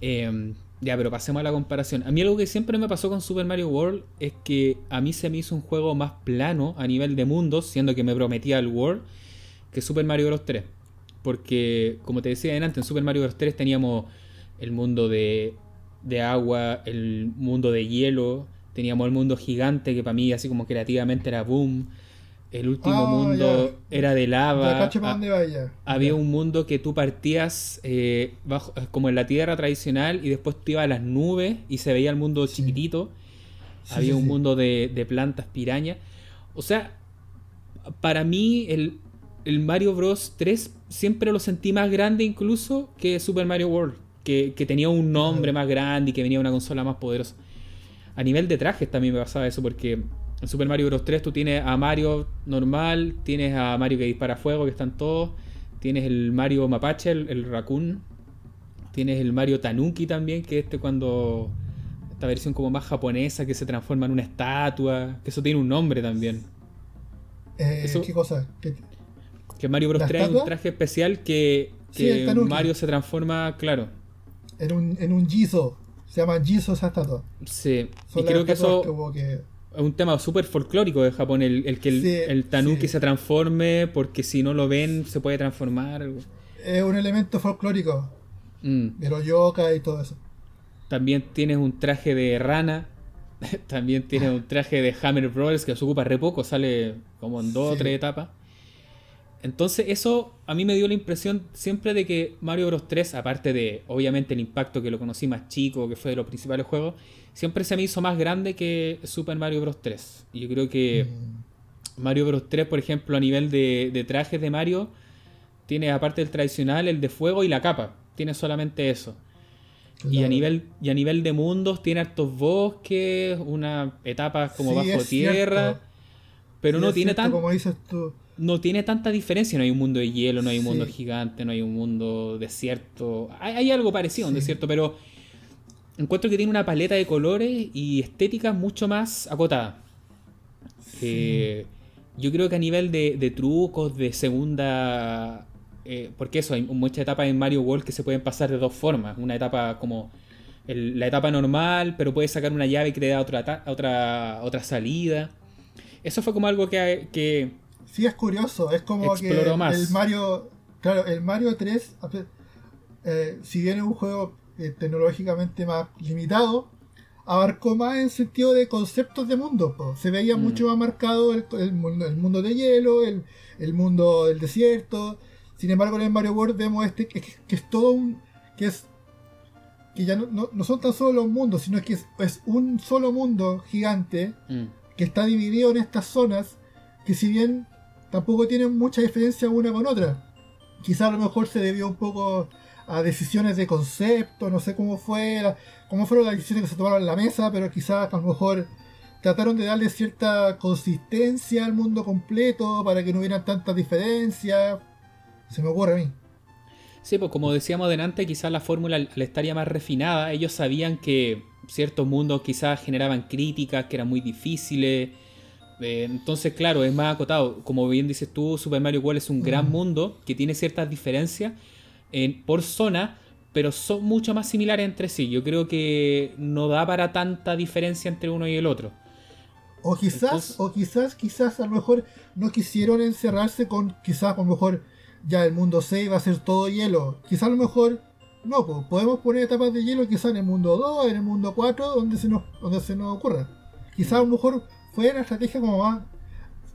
Em, ya, pero pasemos a la comparación. A mí algo que siempre me pasó con Super Mario World es que a mí se me hizo un juego más plano a nivel de mundos, siendo que me prometía el World, que Super Mario Bros. 3. Porque, como te decía antes, en Super Mario Bros. 3 teníamos el mundo de, de agua, el mundo de hielo, Teníamos el mundo gigante, que para mí así como creativamente era boom. El último ah, mundo era de lava. Ah, había un mundo que tú partías eh, bajo, eh, como en la tierra tradicional y después te ibas a las nubes y se veía el mundo chiquitito. había un mundo de, plantas pirañas. O sea, para mí el, el, Mario Bros 3 siempre lo sentí más grande incluso que Super Mario World. que, tenía un nombre más grande y que venía una consola más poderosa. A nivel de trajes también me pasaba eso, porque en Super Mario Bros. 3 tú tienes a Mario normal, tienes a Mario que dispara fuego, que están todos, tienes el Mario Mapache, el, el Raccoon, tienes el Mario Tanuki también, que este cuando esta versión como más japonesa que se transforma en una estatua, que eso tiene un nombre también. Eh, ¿Qué cosa? Que Mario Bros. 3 un traje especial que, Mario se transforma, claro. En un, en un Jizo. Se llama Jizo esa estatua. Sí. y creo que eso es un tema súper folclórico de Japón, el, que el, tanuki se transforme, porque si no lo ven se puede transformar. Es un elemento folclórico. Mm. De los yokai y todo eso. También tienes un traje de rana. También tienes un traje de Hammer Bros. que se ocupa re poco, sale como en dos o tres etapas. Entonces eso a mí me dio la impresión siempre de que Mario Bros 3, aparte de obviamente el impacto que lo conocí más chico, que fue de los principales juegos, siempre se me hizo más grande que Super Mario Bros 3. Y yo creo que mm. Mario Bros 3, por ejemplo, a nivel de, de trajes de Mario, tiene aparte del tradicional, el de fuego y la capa. Tiene solamente eso. Y, a nivel, y a nivel de mundos tiene hartos bosques, una etapa como bajo tierra. Pero no tiene tan, No tiene tanta diferencia. No hay un mundo de hielo, no hay un mundo gigante, no hay un mundo desierto. Hay, algo parecido a un desierto, pero encuentro que tiene una paleta de colores y estéticas mucho más acotada. Eh, yo creo que a nivel de, de trucos, de segunda eh, porque eso, hay muchas etapas en Mario World que se pueden pasar de dos formas. Una etapa como la etapa normal, pero puedes sacar una llave que te da otra, otra, otra salida. Eso fue como algo que, que Sí, es curioso. Es como que el Mario. Claro, el Mario 3, eh, si bien es un juego eh, tecnológicamente más limitado, abarcó más en sentido de conceptos de mundo. Se veía mm. mucho más marcado el, el, mundo de hielo, el, el mundo del desierto, sin embargo, en el Mario World vemos este que, es todo un. que es. que ya no, son tan solo los mundos, sino que es, un solo mundo gigante mm. que está dividido en estas zonas que, si bien tampoco tienen mucha diferencia una con otra, quizá a lo mejor se debió un poco a decisiones de concepto, no sé cómo fue, cómo fueron las decisiones que se tomaron en la mesa, pero quizás a lo mejor trataron de darle cierta consistencia al mundo completo para que no hubieran tantas diferencias. Se me ocurre a mí. Sí, pues como decíamos adelante, quizás la fórmula al estar ya más refinada, ellos sabían que ciertos mundos quizás generaban críticas, que eran muy difíciles. Eh, entonces, claro, es más acotado. Como bien dices tú, Super Mario World es un gran mundo que tiene ciertas diferencias en, por zona, pero son mucho más similares entre sí. Yo creo que no da para tanta diferencia entre uno y el otro. O quizás, o quizás, quizás a lo mejor no quisieron encerrarse con, quizás a lo mejor ya el mundo 6 va a ser todo hielo. Quizá a lo mejor, no, podemos poner etapas de hielo quizá en el mundo 2, en el mundo 4, donde se nos, donde se nos ocurra. Quizá a lo mejor fue la estrategia como más,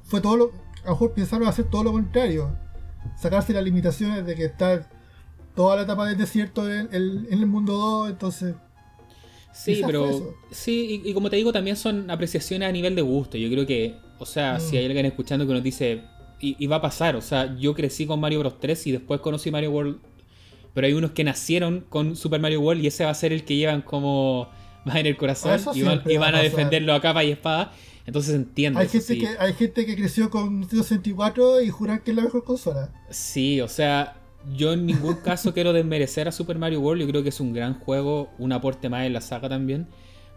fue todo lo, a lo mejor pensaron hacer todo lo contrario. Sacarse las limitaciones de que está toda la etapa del desierto en, el mundo 2, entonces... Sí, pero sí, y, como te digo, también son apreciaciones a nivel de gusto. Yo creo que, o sea, si mm. hay alguien escuchando que nos dice, y, va a pasar. O sea, yo crecí con Mario Bros 3 y después conocí Mario World. Pero hay unos que nacieron con Super Mario World y ese va a ser el que llevan como más en el corazón y van, a, defenderlo a capa y espada. Entonces entiendo. Hay gente, que, hay gente que creció con Nintendo 64 y juran que es la mejor consola. Sí, o sea, yo en ningún caso quiero desmerecer a Super Mario World. Yo creo que es un gran juego, un aporte más en la saga también.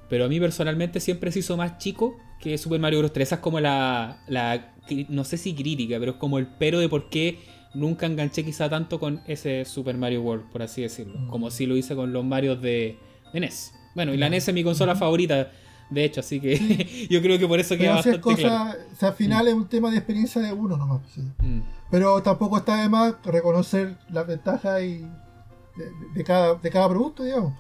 Pero a mí personalmente siempre se hizo más chico que Super Mario Bros. 3. Esa es como la, la no sé si crítica, pero es como el pero de por qué nunca enganché quizá tanto con ese Super Mario World, por así decirlo. Mm. Como si lo hice con los Marios de, NES. Bueno, y la NES es mi consola favorita, de hecho, así que yo creo que por eso queda bastante cosa, O sea, al final mm. es un tema de experiencia de uno nomás. Mm. Pero tampoco está de más reconocer las ventajas y de, cada, de cada producto, digamos.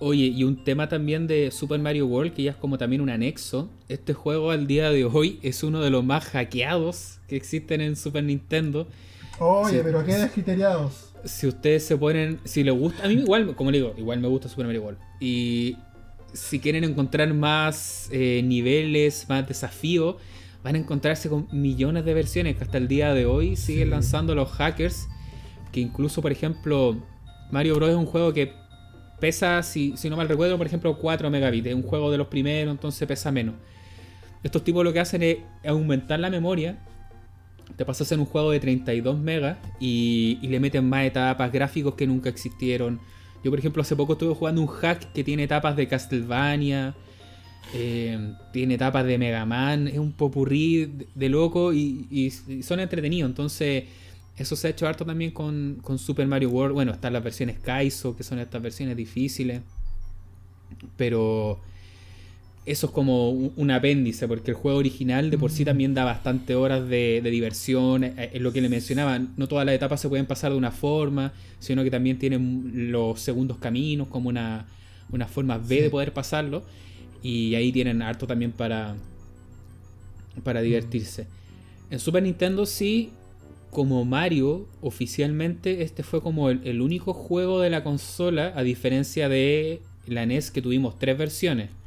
Oye, y un tema también de Super Mario World, que ya es como también un anexo. Este juego al día de hoy es uno de los más hackeados que existen en Super Nintendo. Oye, pero qué descriteriados. Si ustedes se ponen, si les gusta, a mí igual, como le digo, igual me gusta Super Mario World. Y si quieren encontrar más eh, niveles, más desafíos, van a encontrarse con millones de versiones que hasta el día de hoy siguen lanzando los hackers. Que incluso, por ejemplo, Mario Bros. es un juego que pesa, si, si no mal recuerdo, por ejemplo, 4 megabits. Es un juego de los primeros, entonces pesa menos. Estos tipos lo que hacen es aumentar la memoria. Te pasas en un juego de 32 megas y, y le meten más etapas, gráficos que nunca existieron. Yo, por ejemplo, hace poco estuve jugando un hack que tiene etapas de Castlevania, eh, tiene etapas de Mega Man, es un popurrí de, loco y, son entretenidos. Entonces, eso se ha hecho harto también con, con, Super Mario World. Bueno, están las versiones Kaizo, que son estas versiones difíciles. Pero eso es como un apéndice, porque el juego original de por sí mm. también da bastante horas de, diversión. Eh, es lo que le mencionaba, no todas las etapas se pueden pasar de una forma, sino que también tienen los segundos caminos, como una, una forma B de poder pasarlo. Y ahí tienen harto también para, para divertirse. En Super Nintendo sí, como Mario, oficialmente este fue como el, el único juego de la consola, a diferencia de la NES que tuvimos tres versiones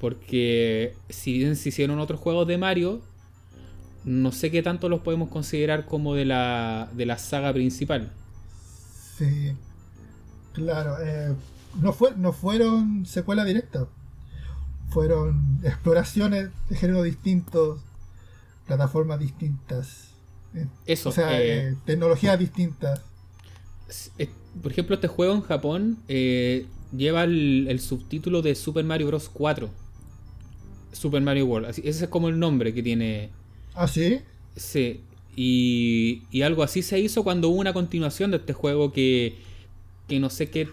porque si bien se hicieron otros juegos de Mario, no sé qué tanto los podemos considerar como de la, de la saga principal. Sí, claro. Eh, no, fue, no fueron secuelas directas. Fueron exploraciones de género distintos, plataformas distintas. Eh, Eso. O sea, eh, tecnologías distintas. Por ejemplo, este juego en Japón lleva el, el, subtítulo de Super Mario Bros. 4. Super Mario World. Así, ese es como el nombre que tiene. ¿Ah, sí? Sí. Y, y algo así se hizo cuando hubo una continuación de este juego que, que no sé qué,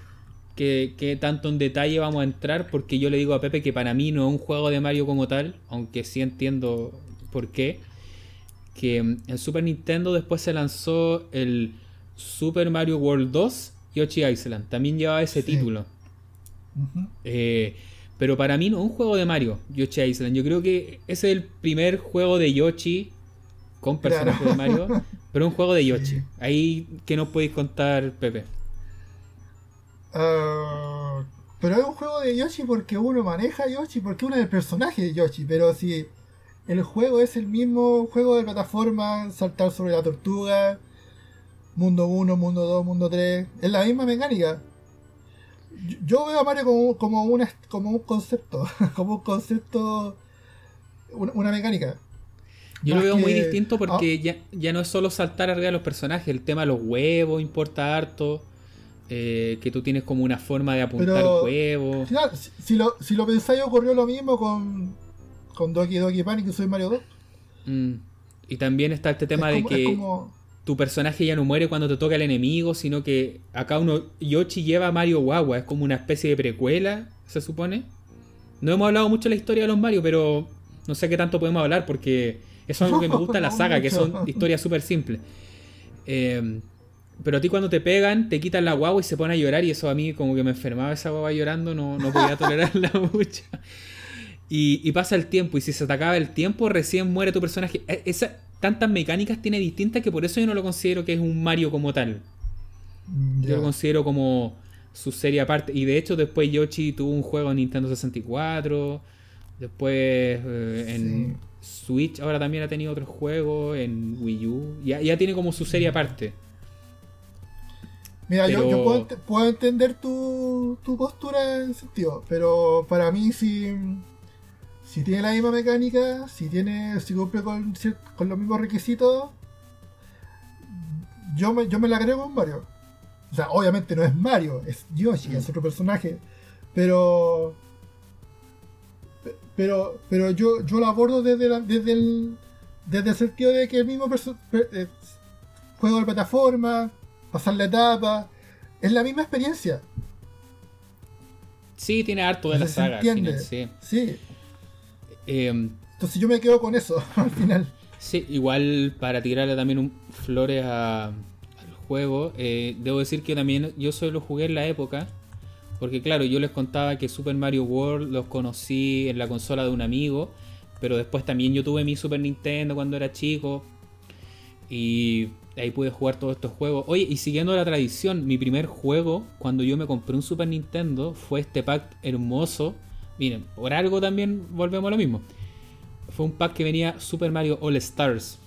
qué, tanto en detalle vamos a entrar, porque yo le digo a Pepe que para mí no es un juego de Mario como tal, aunque sí entiendo por qué. Que en Super Nintendo después se lanzó el Super Mario World 2 Yoshi Island. También llevaba ese título. eh, pero para mí no es un juego de Mario, Yoshi Island. Yo creo que ese es el primer juego de Yoshi con personajes de Mario, pero un juego de Yoshi. Ahí, ¿qué nos podéis contar, Pepe? Ah, pero es un juego de Yoshi porque uno maneja a Yoshi, porque uno es el personaje de Yoshi. Pero si el juego es el mismo juego de plataforma, saltar sobre la tortuga, mundo 1, mundo 2, mundo 3, es la misma mecánica yo veo a Mario como, como, una, como un concepto, como un concepto, una, mecánica. Yo lo veo muy distinto porque ah. ya, no es solo saltar arriba de los personajes, el tema de los huevos importa harto. Eh, que tú tienes como una forma de apuntar huevos. Si, lo, si lo pensáis, ocurrió lo mismo con, con Doki Doki Panic, que soy Mario 2. Mm. Y también está este tema de que tu personaje ya no muere cuando te toca el enemigo, sino que acá uno, Yoshi lleva a Mario Guagua, es como una especie de precuela, se supone. No hemos hablado mucho de la historia de los Mario, pero no sé qué tanto podemos hablar porque eso es algo que me gusta en la saga, que son historias súper simples. Eh, pero a ti cuando te pegan, te quitan la guagua y se pone a llorar y eso a mí como que me enfermaba esa guagua llorando, no, no podía tolerarla mucho. Y, y, pasa el tiempo y si se te acaba el tiempo, recién muere tu personaje. E, esa, tantas mecánicas tiene distintas que por eso yo no lo considero que es un Mario como tal. Yo lo considero como su serie aparte. Y de hecho después Yoshi tuvo un juego en Nintendo 64. Después eh, en Switch ahora también ha tenido otro juego. En Wii U. Ya, ya tiene como su serie aparte. Mira, yo, puedo, entender tu, tu postura en sentido. Pero para mí sí si tiene la misma mecánica, si tiene, si cumple con, los mismos requisitos, yo me, yo me la agrego en Mario. O sea, obviamente no es Mario, es Yoshi, es otro personaje. Pero. Pero, pero yo, yo lo abordo desde, desde, el, desde el sentido de que el mismo eh, juego de plataforma, pasar la etapa, es la misma experiencia. Sí, tiene harto de la saga. sí. sí. Em, Entonces yo me quedo con eso al final. Sí, igual para tirarle también un, flores al juego, eh, debo decir que también yo solo jugué en la época, porque claro, yo les contaba que Super Mario World los conocí en la consola de un amigo, pero después también yo tuve mi Super Nintendo cuando era chico y ahí pude jugar todos estos juegos. Oye, y siguiendo la tradición, mi primer juego cuando yo me compré un Super Nintendo fue este pack hermoso Miren, por algo también volvemos a lo mismo. Fue un pack que venía Super Mario All Stars.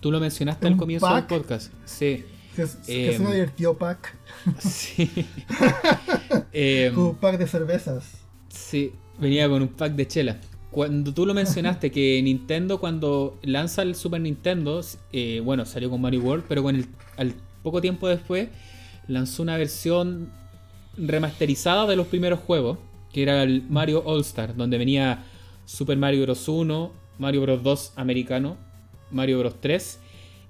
Tú lo mencionaste al comienzo del podcast. Sí. Que, que em, divertido pack. Sí. eh, un pack de cervezas. Sí, venía con un pack de chela. Cuando tú lo mencionaste, que Nintendo cuando lanza el Super Nintendo, eh, bueno, salió con Mario World, pero con el, al poco tiempo después lanzó una versión remasterizada de los primeros juegos, que era el Mario All Star, donde venía Super Mario Bros. 1, Mario Bros. 2 americano, Mario Bros. 3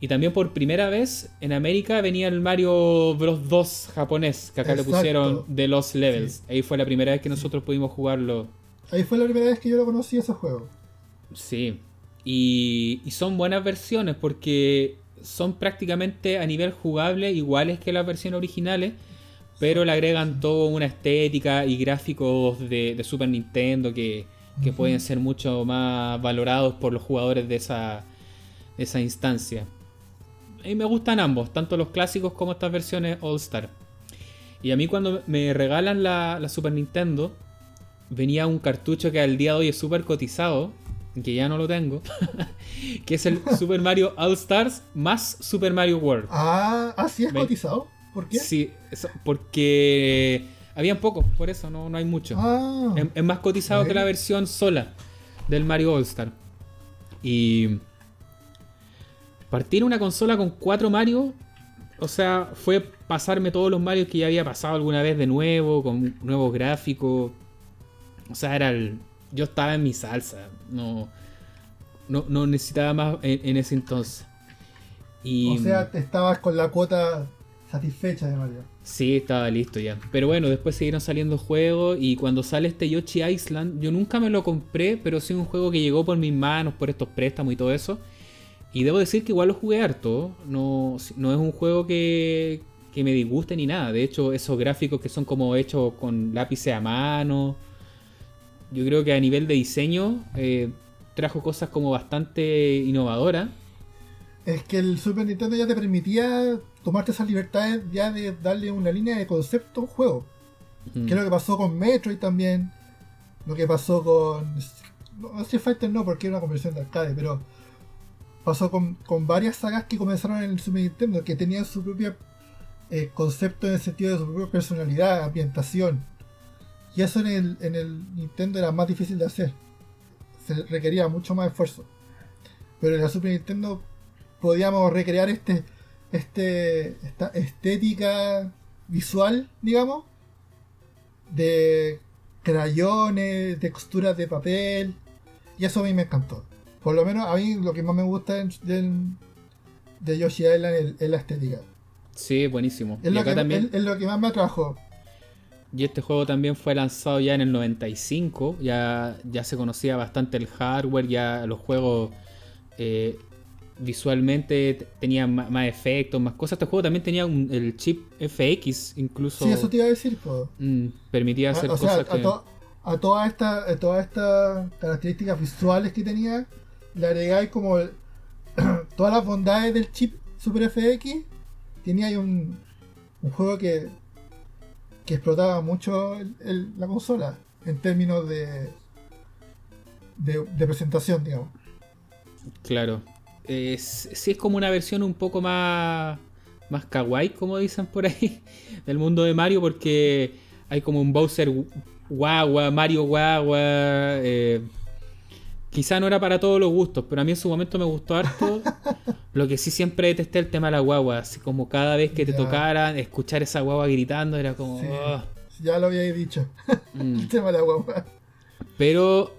y también por primera vez en América venía el Mario Bros 2 japonés, que acá le pusieron de los levels. Ahí fue la primera vez que nosotros pudimos jugarlo. Ahí fue la primera vez que yo lo conocí ese juego. Sí. Y, y son buenas versiones porque son prácticamente a nivel jugable iguales que las versiones originales, pero le agregan toda una estética y gráficos de, Super Nintendo que, que pueden ser mucho más valorados por los jugadores de esa, de esa instancia. Y me gustan ambos, tanto los clásicos como estas versiones All Star. Y a mí cuando me regalan la, Super Nintendo, venía un cartucho que al día de hoy es súper cotizado, que ya no lo tengo, que es el Super Mario All Stars más Super Mario World. Ah, ¿ah sí es cotizado? ¿Por qué? Sí, porque habían pocos, por eso no, no hay mucho. Ah, es, más cotizado que la versión sola del Mario All Star. Y Partir una consola con cuatro Mario, o sea, fue pasarme todos los Marios que ya había pasado alguna vez de nuevo, con nuevos gráficos. O sea, era el. Yo estaba en mi salsa. No. No, necesitaba más en, ese entonces. Y, o sea, te estabas con la cuota satisfecha de Mario. Sí, estaba listo ya. Pero bueno, después siguieron saliendo juegos y cuando sale este Yoshi Island, yo nunca me lo compré, pero sí un juego que llegó por mis manos, por estos préstamos y todo eso. Y debo decir que igual lo jugué harto. No, no es un juego que, que me disguste ni nada. De hecho, esos gráficos que son como hechos con lápices a mano. Yo creo que a nivel de diseño eh, trajo cosas como bastante innovadoras. Es que el Super Nintendo ya te permitía tomarte esas libertades ya de darle una línea de concepto a un juego. Que es lo que pasó con Metroid también. Lo que pasó con. No, Street Fighter no, porque era una conversión de arcade, pero pasó con, varias sagas que comenzaron en el Super Nintendo, que tenían su propio eh, concepto en el sentido de su propia personalidad, ambientación. Y eso en el, en el Nintendo era más difícil de hacer. Se requería mucho más esfuerzo. Pero en la Super Nintendo podíamos recrear este, este, esta estética visual, digamos, de crayones, texturas de papel. Y eso a mí me encantó. Por lo menos a mí lo que más me gusta de Yoshi Island es, la estética. Sí, buenísimo. Es, lo, que, también... es, lo que más me atrajo. Y este juego también fue lanzado ya en el 95. Ya, ya se conocía bastante el hardware, ya los juegos eh, visualmente tenían más, efectos, más cosas. Este juego también tenía el chip FX, incluso. Sí, eso te iba a decir. Mm, permitía hacer cosas que... a, todas estas toda esta características visuales que tenía, le agregáis como todas las bondades del chip Super FX, tenía ahí un, un juego que, que explotaba mucho la consola en términos de, de, presentación, digamos. Claro. Es, sí es como una versión un poco más, más kawaii, como dicen por ahí, del mundo de Mario, porque hay como un Bowser guagua, Mario guagua, eh, Quizá no era para todos los gustos, pero a mí en su momento me gustó harto. Lo que sí siempre detesté el tema de la guagua. Así como cada vez que te tocara escuchar esa guagua gritando era como. Oh". Ya lo había dicho. Mm. el tema de la guagua. Pero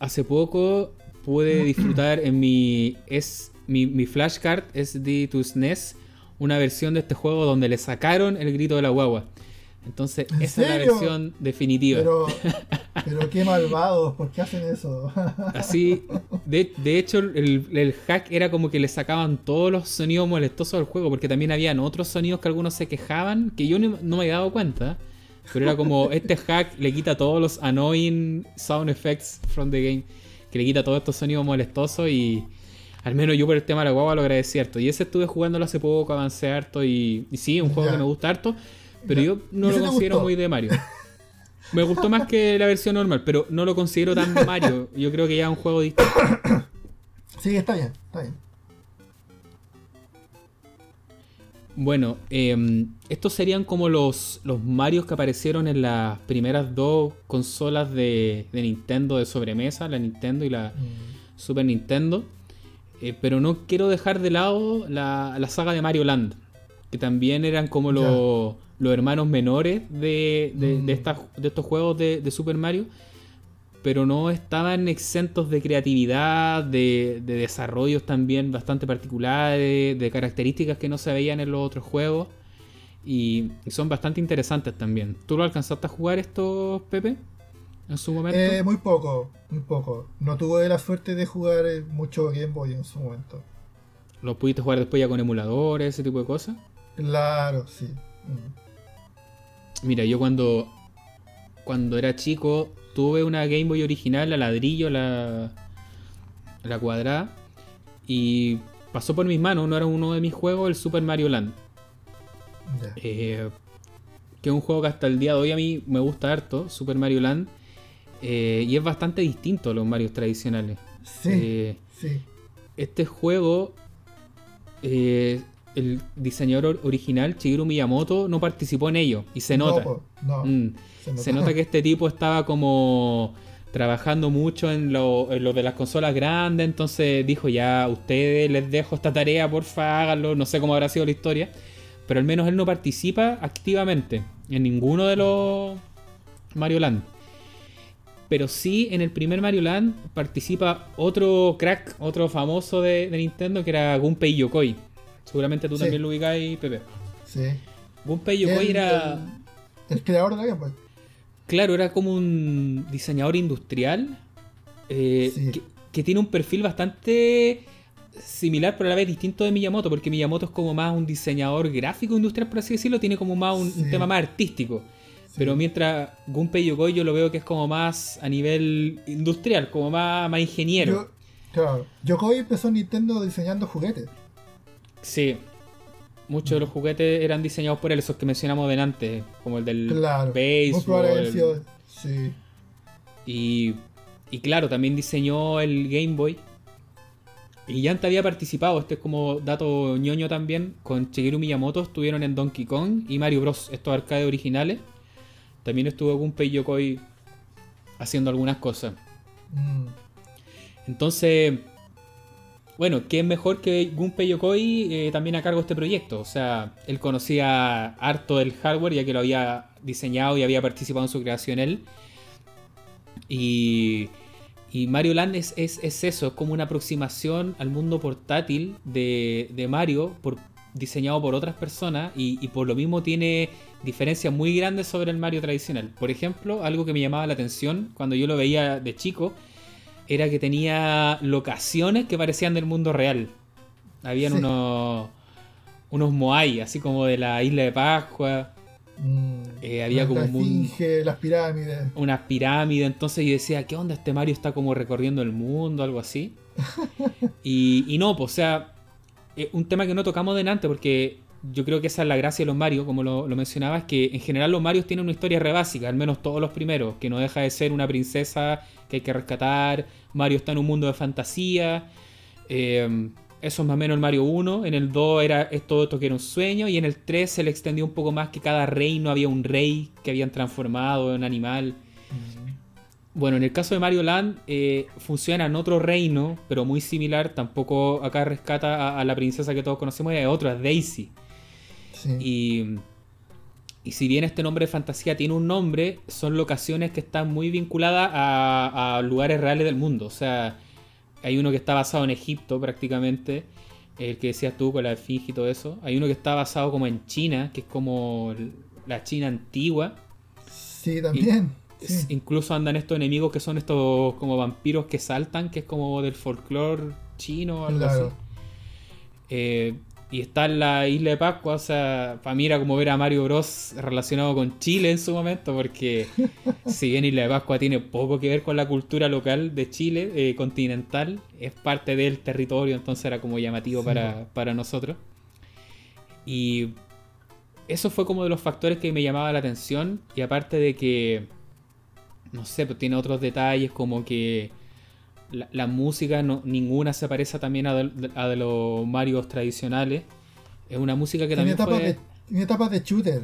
hace poco pude disfrutar en mi, es, mi, mi flashcard SD to SNES una versión de este juego donde le sacaron el grito de la guagua. Entonces, esa es la versión definitiva. Pero, qué malvados, ¿por qué hacen eso? Así, de, hecho, el, hack era como que le sacaban todos los sonidos molestosos del juego, porque también habían otros sonidos que algunos se quejaban, que yo no, me había dado cuenta. Pero era como, este hack le quita todos los annoying sound effects from the game, que le quita todos estos sonidos molestosos y... Al menos yo por el tema de la guagua lo agradecí harto. Y ese estuve jugándolo hace poco, avancé harto y, y sí, un juego que me gusta harto. Pero yo no lo considero muy de Mario. Me gustó más que la versión normal, pero no lo considero tan Mario. Yo creo que ya es un juego distinto. Sí, está bien, está bien. Bueno, em, estos serían como los, los Marios que aparecieron en las primeras dos consolas de, Nintendo de sobremesa, la Nintendo y la mm. Super Nintendo. Eh, pero no quiero dejar de lado la, saga de Mario Land, que también eran como los, hermanos menores de, de, mm. de, estos juegos de, Super Mario, pero no estaban exentos de creatividad, de, desarrollos también bastante particulares, de características que no se veían en los otros juegos. Y, son bastante interesantes también. ¿Tú lo alcanzaste a jugar estos, Pepe? En su momento. Eh, muy poco, muy poco. No tuve la suerte de jugar mucho Game Boy en su momento. ¿Lo pudiste jugar después ya con emuladores, ese tipo de cosas? Claro, sí. Mm. Mira, yo cuando, cuando era chico tuve una Game Boy original, la ladrillo, la, la cuadrada, y pasó por mis manos, no era uno de mis juegos, el Super Mario Land. Eh, que es un juego que hasta el día de hoy a mí me gusta harto, Super Mario Land. Eh, y es bastante distinto a los Mario tradicionales. Sí, eh, sí. Este juego, eh, el diseñador original, Shigeru Miyamoto, no participó en ello. Y se nota. Mm. Se, nota. que este tipo estaba como trabajando mucho en lo, de las consolas grandes. Entonces dijo, ya, ustedes les dejo esta tarea, porfa, háganlo. No sé cómo habrá sido la historia. Pero al menos él no participa activamente en ninguno de los Mario Land. Pero sí, en el primer Mario Land participa otro crack, otro famoso de, Nintendo, que era Gunpei Yokoi. Seguramente tú también lo ubicáis, Pepe. Sí. Gunpei Yokoi era. El, creador de la Game Boy. Claro, era como un diseñador industrial. Eh, que, tiene un perfil bastante similar, pero a la vez distinto de Miyamoto, porque Miyamoto es como más un diseñador gráfico industrial, por así decirlo, tiene como más un tema más artístico. Pero mientras Gunpei Yokoi yo lo veo que es como más a nivel industrial, como más, más ingeniero. claro, Yokoi empezó Nintendo diseñando juguetes. Sí, muchos de los juguetes eran diseñados por él, esos que mencionamos delante, como el del claro, béisbol. Sí. Y, y claro, también diseñó el Game Boy. Y ya antes había participado, este es como dato ñoño también, con Shigeru Miyamoto estuvieron en Donkey Kong y Mario Bros, estos arcades originales. También estuvo Gunpei Yokoi haciendo algunas cosas. Mm. Entonces, bueno, ¿qué es mejor que Gunpei Yokoi eh, también a cargo de este proyecto? O sea, él conocía harto del hardware ya que lo había diseñado y había participado en su creación él. Y, y Mario Land es, es, eso, es como una aproximación al mundo portátil de, de Mario por, diseñado por otras personas y por lo mismo tiene diferencias muy grandes sobre el Mario tradicional. Por ejemplo, algo que me llamaba la atención cuando yo lo veía de chico era que tenía locaciones que parecían del mundo real. Habían unos unos moai, así como de la isla de Pascua. Mm, eh, había como un, las pirámides. Unas pirámides. Entonces yo decía, ¿qué onda? Este Mario está como recorriendo el mundo, algo así. y, y no, pues, o sea, un tema que no tocamos delante porque yo creo que esa es la gracia de los Mario, como lo, mencionabas, que en general los Marios tienen una historia re básica, al menos todos los primeros, que no deja de ser una princesa que hay que rescatar, Mario está en un mundo de fantasía, eh, eso es más o menos el Mario 1, en el 2 era todo esto que era un sueño, y en el 3 se le extendió un poco más que cada reino había un rey que habían transformado en animal. Bueno, en el caso de Mario Land eh, funciona en otro reino, pero muy similar. Tampoco acá rescata a, la princesa que todos conocemos, y hay otra, Daisy. Y, si bien este nombre de fantasía tiene un nombre, son locaciones que están muy vinculadas a, lugares reales del mundo. O sea, hay uno que está basado en Egipto prácticamente, el que decías tú con la esfinge y todo eso. Hay uno que está basado como en China, que es como la China antigua. Sí, también. Incluso andan estos enemigos que son estos como vampiros que saltan, que es como del folclore chino o algo así. Eh, y está en la isla de Pascua, o sea, para mí era como ver a Mario Bros relacionado con Chile en su momento, porque si bien Isla de Pascua tiene poco que ver con la cultura local de Chile, eh, continental, es parte del territorio, entonces era como llamativo para, para nosotros. Y eso fue como de los factores que me llamaba la atención, y aparte de que, no sé, pues tiene otros detalles como que la, música, no, ninguna se parece también a de, los Marios tradicionales. Es una música que también fue... De, en etapas de shooter.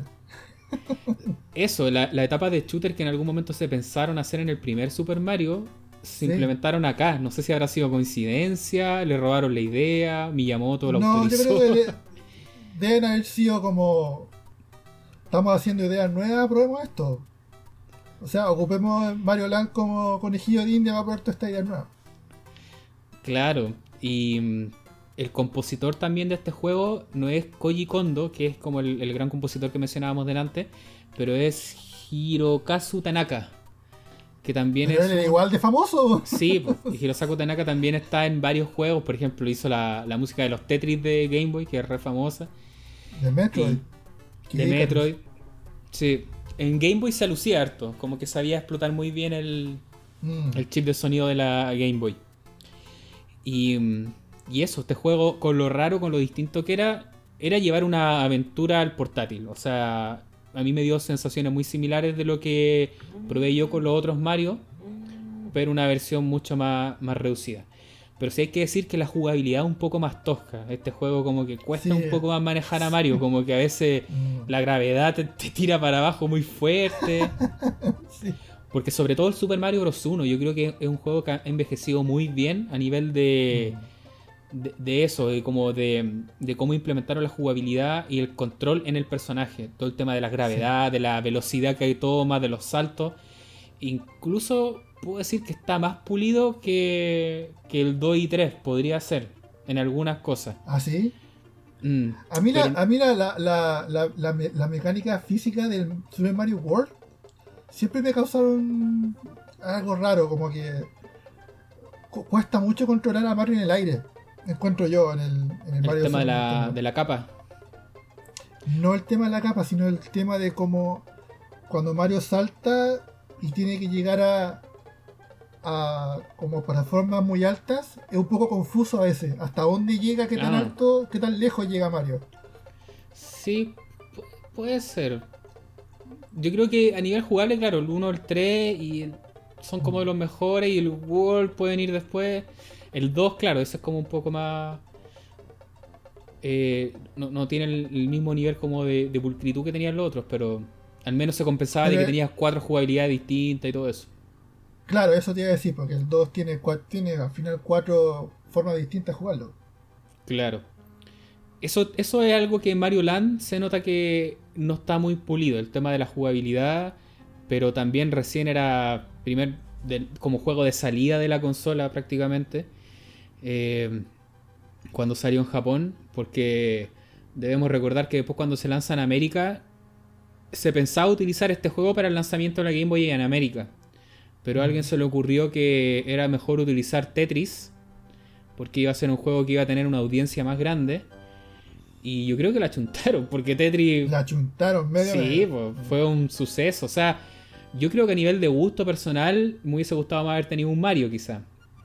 Eso, la, etapa de shooter que en algún momento se pensaron hacer en el primer Super Mario, se implementaron acá. No sé si habrá sido coincidencia, le robaron la idea, Miyamoto lo no, autorizó. Yo creo que deben haber sido como. Estamos haciendo ideas nuevas, probemos esto. O sea, ocupemos Mario Land como conejillo de India para poder toda esta idea nueva. Claro, y mm, el compositor también de este juego no es Koji Kondo, que es como el, gran compositor que mencionábamos delante, pero es Hirokazu Tanaka. Que también es. igual de famoso. Sí, pues, Hirokazu Tanaka también está en varios juegos. Por ejemplo, hizo la, música de los Tetris de Game Boy, que es re famosa. De Metroid. de Metroid. Sí. En Game Boy se lucía harto. Como que sabía explotar muy bien el, mm. el chip de sonido de la Game Boy. Y y eso, este juego, con lo raro, con lo distinto que era, era llevar una aventura al portátil. O sea, a mí me dio sensaciones muy similares de lo que probé yo con los otros Mario, pero una versión mucho más, más reducida. Pero sí hay que decir que la jugabilidad es un poco más tosca. Este juego como que cuesta un poco más manejar a Mario, como que a veces mm. la gravedad te, tira para abajo muy fuerte. Porque sobre todo el Super Mario Bros. 1, yo creo que es un juego que ha envejecido muy bien a nivel de... Mm de, eso, de, como de, cómo implementaron la jugabilidad y el control en el personaje. Todo el tema de la gravedad, de la velocidad que toma, de los saltos. Incluso puedo decir que está más pulido que, el 2 y 3, podría ser, en algunas cosas. ¿Ah, sí? Mm, a mí, la, a mí la, la, mecánica física del Super Mario World siempre me causaron algo raro, como que cuesta mucho controlar a Mario en el aire encuentro yo en el, en el, el tema de la, de la capa. No el tema de la capa, sino el tema de cómo cuando Mario salta y tiene que llegar a, a como plataformas muy altas, es un poco confuso a veces. ¿Hasta dónde llega? ¿Qué tan alto? ¿Qué tan lejos llega Mario? Sí, puede ser. Yo creo que a nivel jugable, claro, el 1, el 3 y son como de los mejores y el World pueden ir después. El 2, claro, ese es como un poco más. Eh, no, tiene el, mismo nivel como de, pulcritud que tenían los otros, pero al menos se compensaba de que tenías cuatro jugabilidades distintas y todo eso. Claro, eso te iba a decir, porque el 2 tiene, al final cuatro formas distintas de jugarlo. Claro. Eso, eso es algo que en Mario Land se nota que no está muy pulido, el tema de la jugabilidad, pero también recién era primer como juego de salida de la consola prácticamente. Eh, cuando salió en Japón, porque debemos recordar que después cuando se lanza en América, se pensaba utilizar este juego para el lanzamiento de la Game Boy en América. Pero a alguien se le ocurrió que era mejor utilizar Tetris, porque iba a ser un juego que iba a tener una audiencia más grande. Y yo creo que la chuntaron, porque Tetris... La chuntaron medio. Sí, fue un suceso. O sea, yo creo que a nivel de gusto personal me hubiese gustado más haber tenido un Mario quizá.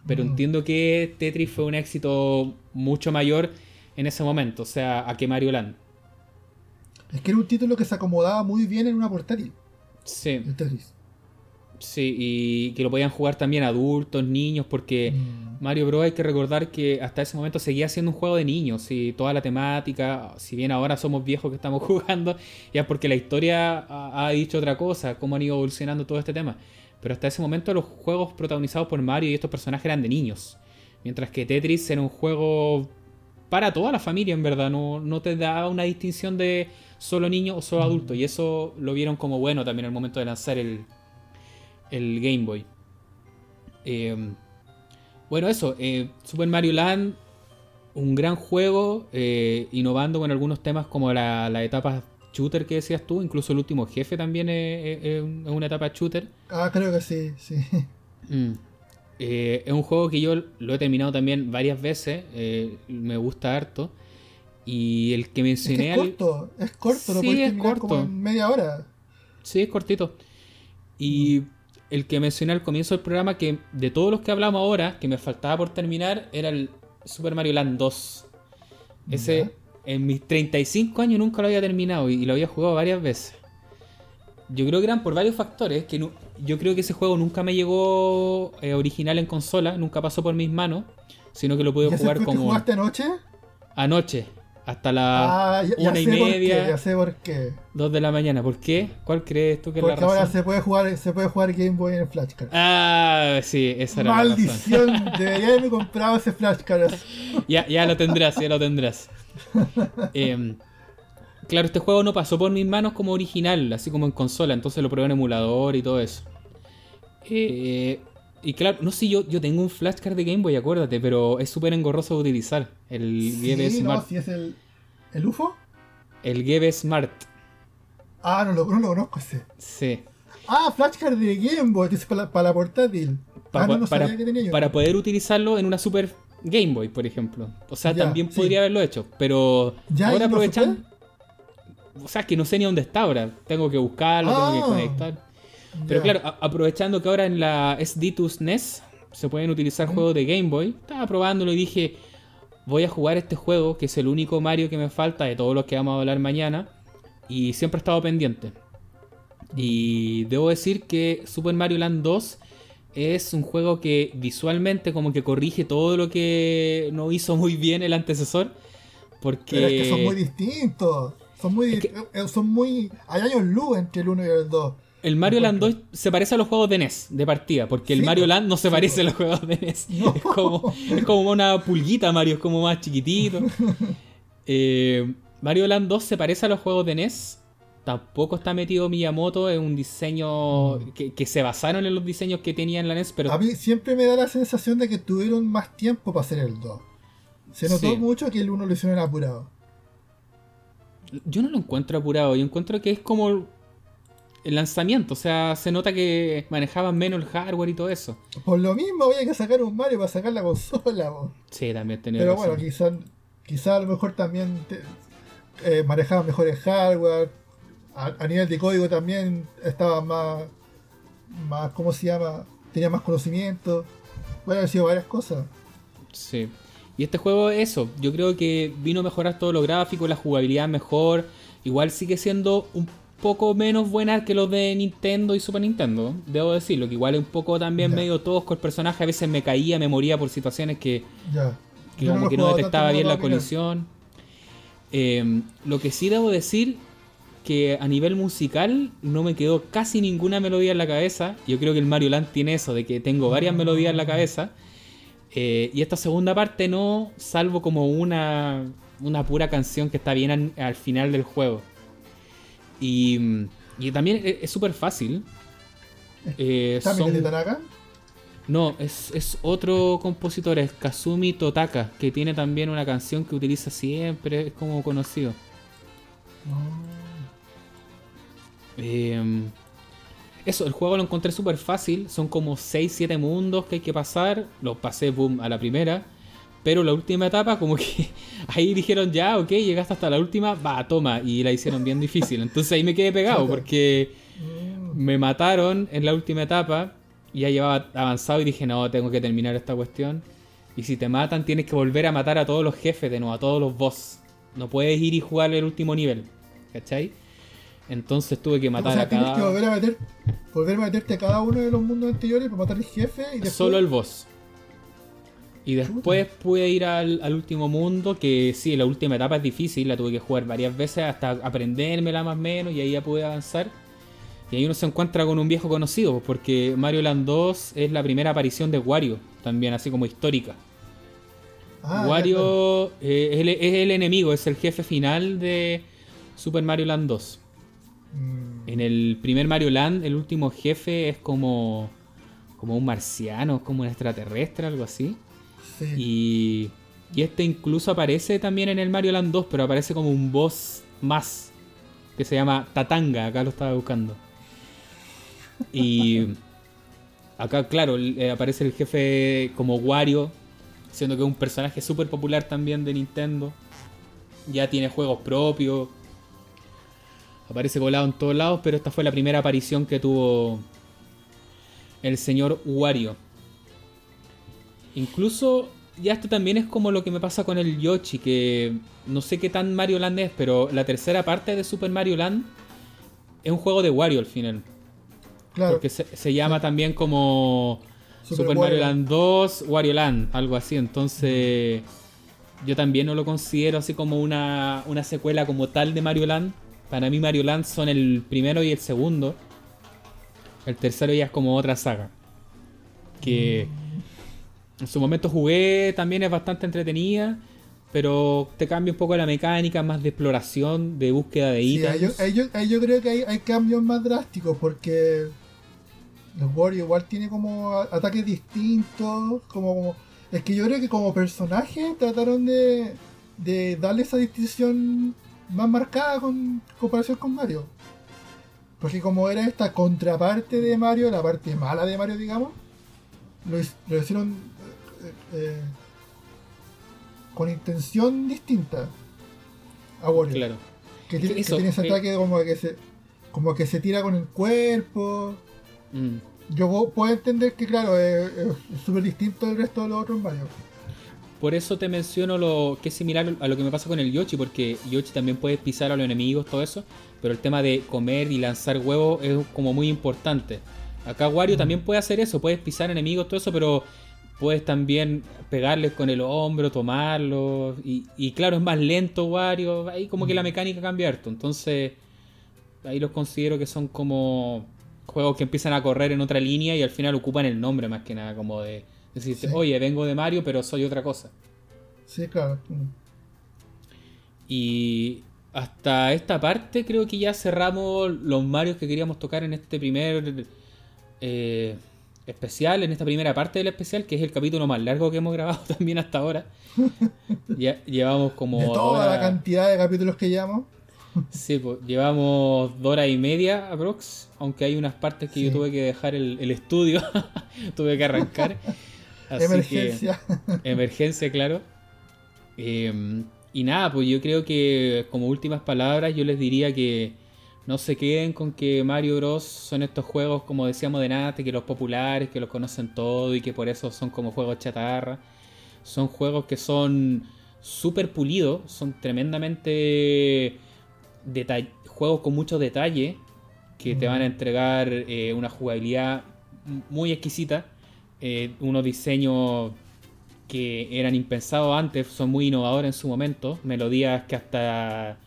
Pero mm. entiendo que Tetris fue un éxito mucho mayor en ese momento, o sea, a que Mario Land. Es que era un título que se acomodaba muy bien en una portátil. Sí. Tetris. Sí, y que lo podían jugar también adultos, niños, porque mm. Mario Bros. hay que recordar que hasta ese momento seguía siendo un juego de niños, y toda la temática, si bien ahora somos viejos que estamos jugando, ya porque la historia ha, dicho otra cosa, cómo han ido evolucionando todo este tema. Pero hasta ese momento los juegos protagonizados por Mario y estos personajes eran de niños. Mientras que Tetris era un juego para toda la familia, en verdad. No, no te daba una distinción de solo niño o solo adulto. Y eso lo vieron como bueno también el momento de lanzar el, el Game Boy. Eh, bueno, eso, eh, Super Mario Land, un gran juego, eh, innovando con algunos temas como la, la, etapa shooter que decías tú, incluso el último jefe también es, una etapa shooter. Ah, creo que sí, sí. Mm. es un juego que yo lo he terminado también varias veces, me gusta harto. Y el que mencioné... Es, corto, es corto, lo sí, es corto. como en media hora. Sí, es cortito. Y el que mencioné al comienzo del programa, que de todos los que hablamos ahora, que me faltaba por terminar, era el Super Mario Land 2. Ese, en mis 35 años nunca lo había terminado y, lo había jugado varias veces. Yo creo que eran por varios factores, que yo creo que ese juego nunca me llegó eh, original en consola, nunca pasó por mis manos, sino que lo pude jugar como... jugaste anoche? Anoche, hasta las ah, una y media. ya sé por qué. Dos de la mañana. ¿Por qué? ¿Cuál crees tú que es la razón? Porque ahora se puede jugar, se puede jugar Game Boy en el flashcard. Ah, sí, esa era Maldición, la razón. debería haberme comprado ese flashcard. ya, ya lo tendrás, ya lo tendrás. Em, claro, este juego no pasó por mis manos como original, así como en consola, entonces lo probé en emulador y todo eso. Eh, y claro, no sé, yo, yo tengo un flashcard de Game Boy, acuérdate, pero es súper engorroso de utilizar. El sí, Smart. No, si es el, el UFO. El GB Smart. Ah, no lo, no lo conozco ese. Sí. Ah, flashcard de Game Boy, que es para, para la portátil. ah, no, no para, que tenía para poder utilizarlo en una Super Game Boy, por ejemplo. O sea, también podría haberlo hecho, pero ¿Ya ahora aprovechan. o sea, que no sé ni dónde está ahora. Tengo que buscarlo, tengo que ah. conectar. Pero claro, aprovechando que ahora en la SD2 SNES se pueden utilizar juegos de Game Boy, estaba probándolo y dije, voy a jugar este juego, que es el único Mario que me falta de todos los que vamos a hablar mañana, y siempre he estado pendiente. Y debo decir que Super Mario Land 2 es un juego que visualmente como que corrige todo lo que no hizo muy bien el antecesor. Porque... es que son muy distintos. Son muy, eh, son muy... Hay años luz entre el 1 y el 2. El Mario Land 2 se parece a los juegos de NES de partida, porque el Mario Land no se parece a los juegos de NES. Es, como, es, como, una pulguita Mario, es como más chiquitito. Eh, Mario Land 2 se parece a los juegos de NES. Tampoco está metido Miyamoto en un diseño mm. que, se basaron en los diseños que tenía en la NES, pero... A mí siempre me da la sensación de que tuvieron más tiempo para hacer el 2. Se notó mucho que el 1 lo hicieron apurado. Yo no lo encuentro apurado, yo encuentro que es como el lanzamiento. O sea, se nota que manejaban menos el hardware y todo eso. Por lo mismo había que sacar un Mario para sacar la consola. Sí, también tenía Pero bueno, quizás quizá a lo mejor también eh, manejaban mejor el hardware. A, nivel de código también estaba más, más, ¿cómo se llama? Tenía más conocimiento. Puede haber sido varias cosas. Sí. Y este juego, eso, yo creo que vino a mejorar todo lo gráfico, la jugabilidad mejor. Igual sigue siendo un poco menos buenas que los de Nintendo y Super Nintendo, debo decirlo, que igual es un poco también medio tosco el personaje, a veces me caía, me moría por situaciones que, como que no detectaba bien la colisión. Eh, lo que sí debo decir que a nivel musical no me quedó casi ninguna melodía en la cabeza. Yo creo que el Mario Land tiene eso, de que tengo varias mm. melodías en la cabeza. Eh, y esta segunda parte no, salvo como una, una pura canción que está bien al final del juego. Y, y también es súper fácil. Eh, son... de Tanaka? No, es, es, otro compositor, es Kazumi Totaka, que tiene también una canción que utiliza siempre, es como conocido. Oh. Em, eso, el juego lo encontré súper fácil, son como 6-7 mundos que hay que pasar, los pasé boom a la primera. Pero la última etapa, como que ahí dijeron ya, ok, llegaste hasta la última, va, toma, y la hicieron bien difícil. Entonces ahí me quedé pegado porque me mataron en la última etapa, y ya llevaba avanzado y dije, no, tengo que terminar esta cuestión. Y si te matan, tienes que volver a matar a todos los jefes de nuevo, a todos los boss. No puedes ir y jugar el último nivel, ¿cachai? Entonces tuve que matar a cada. Tienes que volver a, meter, volver a meterte a cada uno de los mundos anteriores para matar al jefe y después... Solo el boss. Y después pude ir al, último mundo, que sí, la última etapa es difícil, la tuve que jugar varias veces hasta aprendérmela más o menos y ahí ya pude avanzar. Y ahí uno se encuentra con un viejo conocido, porque Mario Land 2 es la primera aparición de Wario, también así como histórica. Ah, Wario eh, es, el, enemigo, es el jefe final de Super Mario Land 2. Mm. En el primer Mario Land, el último jefe es como, como un marciano, como un extraterrestre, algo así. Y, este incluso aparece también en el Mario Land 2, pero aparece como un boss más, que se llama Tatanga, acá lo estaba buscando. Y acá, claro, eh, aparece el jefe como Wario, siendo que es un personaje súper popular también de Nintendo. Ya tiene juegos propios. Aparece colado en todos lados, pero esta fue la primera aparición que tuvo el señor Wario. Incluso, ya esto también es como lo que me pasa con el Yoshi, que no sé qué tan Mario Land es, pero la tercera parte de Super Mario Land es un juego de Wario al final. Claro. Porque se, llama también como Super, Mario Land 2, Wario Land, algo así. Entonces, yo también no lo considero así como una, una secuela como tal de Mario Land. Para mí Mario Land son el primero y el segundo. El tercero ya es como otra saga. Que mm. En su momento jugué, también es bastante entretenida. Pero te cambia un poco la mecánica, más de exploración, de búsqueda de ítems. Sí, ahí yo, creo que hay, hay cambios más drásticos porque los Warriors igual tiene como ataques distintos, como, es que yo creo que como personaje trataron de, de darle esa distinción más marcada con comparación con Mario. Porque como era esta contraparte de Mario, la parte mala de Mario, digamos, lo, hicieron eh, eh, con intención distinta a Wario. Claro. Que, tiene, ese eh, ataque como que se como que se tira con el cuerpo. Mm. Yo puedo entender que, claro, es súper distinto del resto de los otros Mario. Por eso te menciono lo que es similar a lo que me pasa con el Yoshi, porque Yoshi también puede pisar a los enemigos, todo eso, pero el tema de comer y lanzar huevos es como muy importante. Acá Wario mm. también puede hacer eso, puedes pisar enemigos, todo eso, pero puedes también pegarles con el hombro, tomarlos, y, claro, es más lento Wario, ahí como que la mm. mecánica cambia harto, entonces ahí los considero que son como juegos que empiezan a correr en otra línea y al final ocupan el nombre más que nada, como de decirte, oye, vengo de Mario, pero soy otra cosa. Sí, claro. Y hasta esta parte creo que ya cerramos los Marios que queríamos tocar en este primer eh, especial, en esta primera parte del especial, que es el capítulo más largo que hemos grabado también hasta ahora. ya llevamos como... De toda la cantidad de capítulos que llevamos. Sí, pues llevamos dos horas y media aprox, aunque hay unas partes que yo tuve que dejar el, estudio, tuve que arrancar. emergencia. emergencia, claro. Em, y nada, pues yo creo que como últimas palabras yo les diría que no se queden con que Mario Bros. son estos juegos, como decíamos de nada, que los populares, que los conocen todo y que por eso son como juegos chatarra. Son juegos que son súper pulidos, son tremendamente juegos con mucho detalle que te van a entregar eh, una jugabilidad muy exquisita, eh, unos diseños que eran impensados antes, son muy innovadores en su momento, melodías que hasta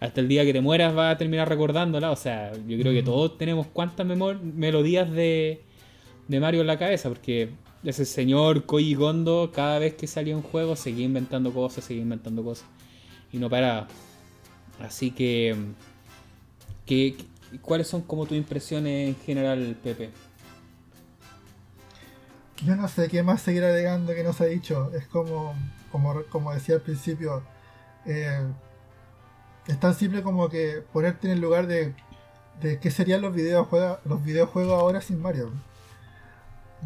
hasta el día que te mueras vas a terminar recordándola, o sea, yo creo que todos tenemos cuantas melodías de, de Mario en la cabeza, porque ese señor Koji Gondo cada vez que salía un juego seguía inventando cosas, seguía inventando cosas y no paraba. Así que, ¿cuáles son como tus impresiones en general, Pepe? Yo no sé qué más seguir agregando que nos ha dicho. Es como, como, como decía al principio, eh, es tan simple como que ponerte en el lugar de, qué serían los videojuegos, ahora sin Mario.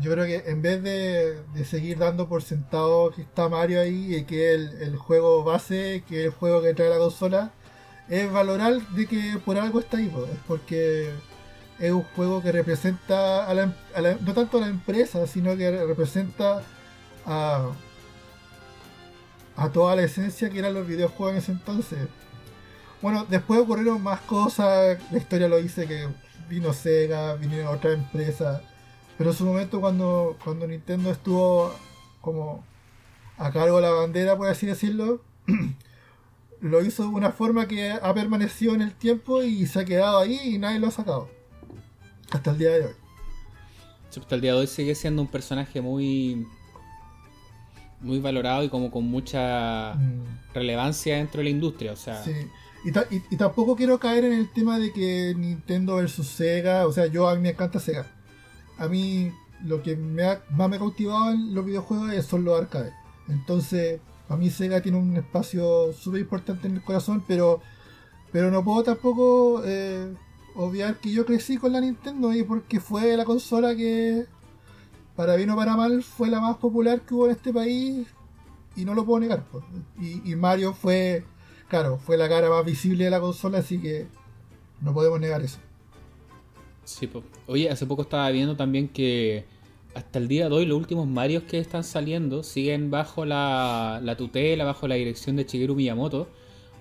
Yo creo que en vez de, seguir dando por sentado que está Mario ahí y que el, el juego base, que es el juego que trae la consola, es valorar de que por algo está ahí, es porque es un juego que representa la, no tanto a la empresa, sino que representa a, a toda la esencia que eran los videojuegos en ese entonces. Bueno, después ocurrieron más cosas, la historia lo dice que vino Sega, vinieron otras empresas, pero en su momento cuando, cuando Nintendo estuvo como a cargo de la bandera, por así decirlo, lo hizo de una forma que ha permanecido en el tiempo y se ha quedado ahí y nadie lo ha sacado. Hasta el día de hoy. hasta el día de hoy sigue siendo un personaje muy muy valorado y como con mucha mm. relevancia dentro de la industria, o sea. Sí. Y, tampoco quiero caer en el tema de que Nintendo versus Sega, o sea, yo a mí me encanta Sega. A mí lo que me más me ha cautivado en los videojuegos son los arcades. Entonces, a mí Sega tiene un espacio súper importante en el corazón, pero, pero no puedo tampoco eh, obviar que yo crecí con la Nintendo y porque fue la consola que, para bien o para mal, fue la más popular que hubo en este país y no lo puedo negar. Y, Mario fue, claro, fue la cara más visible de la consola, así que no podemos negar eso. Sí. Oye, hace poco estaba viendo también que hasta el día de hoy los últimos Marios que están saliendo siguen bajo la, tutela, bajo la dirección de Shigeru Miyamoto.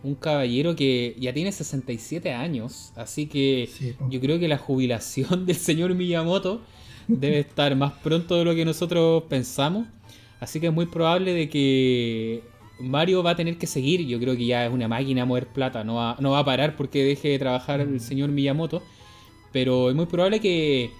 Un caballero que ya tiene 67 años, así que yo creo que la jubilación del señor Miyamoto debe estar más pronto de lo que nosotros pensamos. Así que es muy probable de que Mario va a tener que seguir. Yo creo que ya es una máquina a mover plata. No va, no va a parar porque deje de trabajar el señor Miyamoto. Pero es muy probable que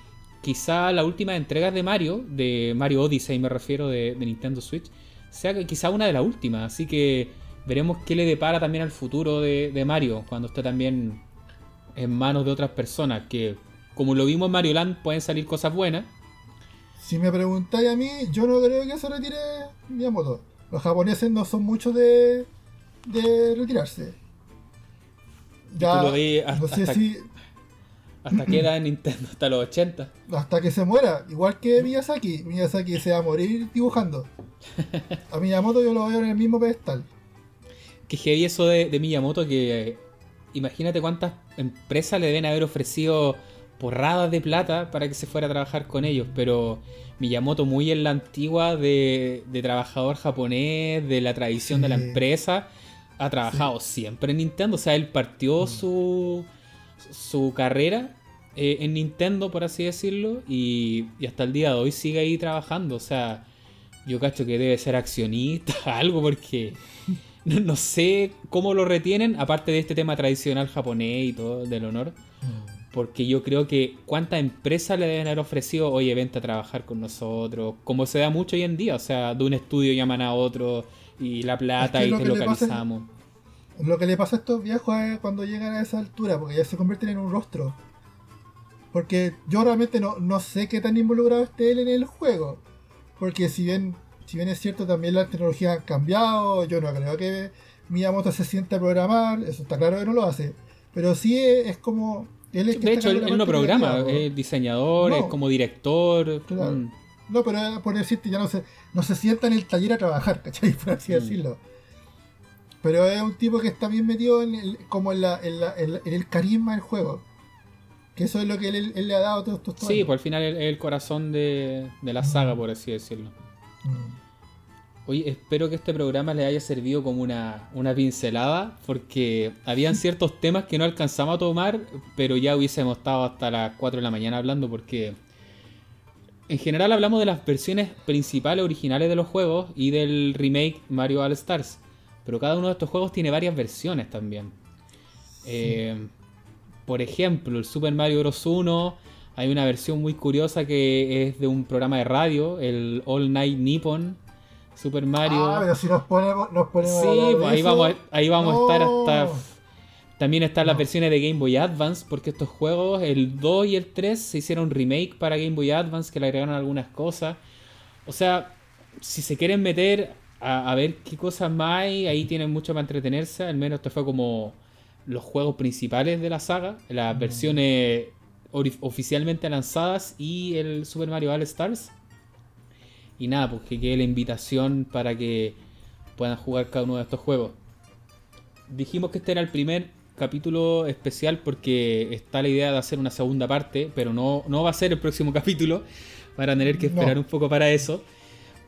quizá la última entrega de Mario, de Mario Odyssey me refiero, de, Nintendo Switch, sea quizá una de las últimas. Así que veremos qué le depara también al futuro de, Mario cuando esté también en manos de otras personas. Que como lo vimos en Mario Land, pueden salir cosas buenas. Si me preguntáis a mí, yo no creo que se retire Miyamoto. Los japoneses no son muchos de, de retirarse. Ya, no sé si ¿Hasta qué edad en Nintendo? ¿Hasta los 80? Hasta que se muera. Igual que Miyazaki. Miyazaki se va a morir dibujando. A Miyamoto yo lo veo en el mismo pedestal. Que heavy eso de, Miyamoto que... Eh, imagínate cuántas empresas le deben haber ofrecido porradas de plata para que se fuera a trabajar con ellos. Pero Miyamoto muy en la antigua de, trabajador japonés, de la tradición de la empresa, ha trabajado siempre en Nintendo. O sea, él partió mm. su su carrera eh, en Nintendo, por así decirlo, y, hasta el día de hoy sigue ahí trabajando. O sea, yo cacho que debe ser accionista, algo, porque no, sé cómo lo retienen, aparte de este tema tradicional japonés y todo, del honor. Porque yo creo que cuántas empresas le deben haber ofrecido, oye, vente a trabajar con nosotros, como se da mucho hoy en día, o sea, de un estudio llaman a otro y la plata y te localizamos. Lo que le pasa a estos viejos es cuando llegan a esa altura, porque ya se convierten en un rostro. Porque yo realmente no, no sé qué tan involucrado esté él en el juego. Porque si bien, si bien es cierto, también las tecnologías han cambiado, yo no creo que Miyamoto se sienta a programar, eso está claro que no lo hace. Pero sí es, como... Él es que de hecho, él, no programa, es diseñador, es como director. Mm. No, pero por decirte, ya no se, no se sienta en el taller a trabajar, ¿cachai? Por así mm. decirlo. Pero es un tipo que está bien metido en el, como en, la, en, el carisma del juego. Que eso es lo que él, le ha dado a todos estos Sí, pues al final es el corazón de, la mm. saga, por así decirlo. Mm. Oye, espero que este programa le haya servido como una, una pincelada, porque habían ciertos temas que no alcanzamos a tomar, pero ya hubiésemos estado hasta las 4 de la mañana hablando, porque en general hablamos de las versiones principales originales de los juegos y del remake Mario All Stars. Pero cada uno de estos juegos tiene varias versiones también. Eh, por ejemplo, el Super Mario Bros. 1, hay una versión muy curiosa que es de un programa de radio, el All Night Nippon. Super Mario. Ah, pero si nos ponemos, nos ponemos Sí, pues ahí, vamos, ahí vamos a estar hasta. También están las versiones de Game Boy Advance, porque estos juegos, el 2 y el 3, se hicieron remake para Game Boy Advance, que le agregaron algunas cosas. O sea, si se quieren meter a, ver qué cosas más hay. Ahí tienen mucho para entretenerse. Al menos esto fue como los juegos principales de la saga, las versiones oficialmente lanzadas y el Super Mario All Stars. Y nada, pues que quede la invitación para que puedan jugar cada uno de estos juegos. Dijimos que este era el primer capítulo especial porque está la idea de hacer una segunda parte, pero no, no va a ser el próximo capítulo. Para tener que esperar un poco para eso.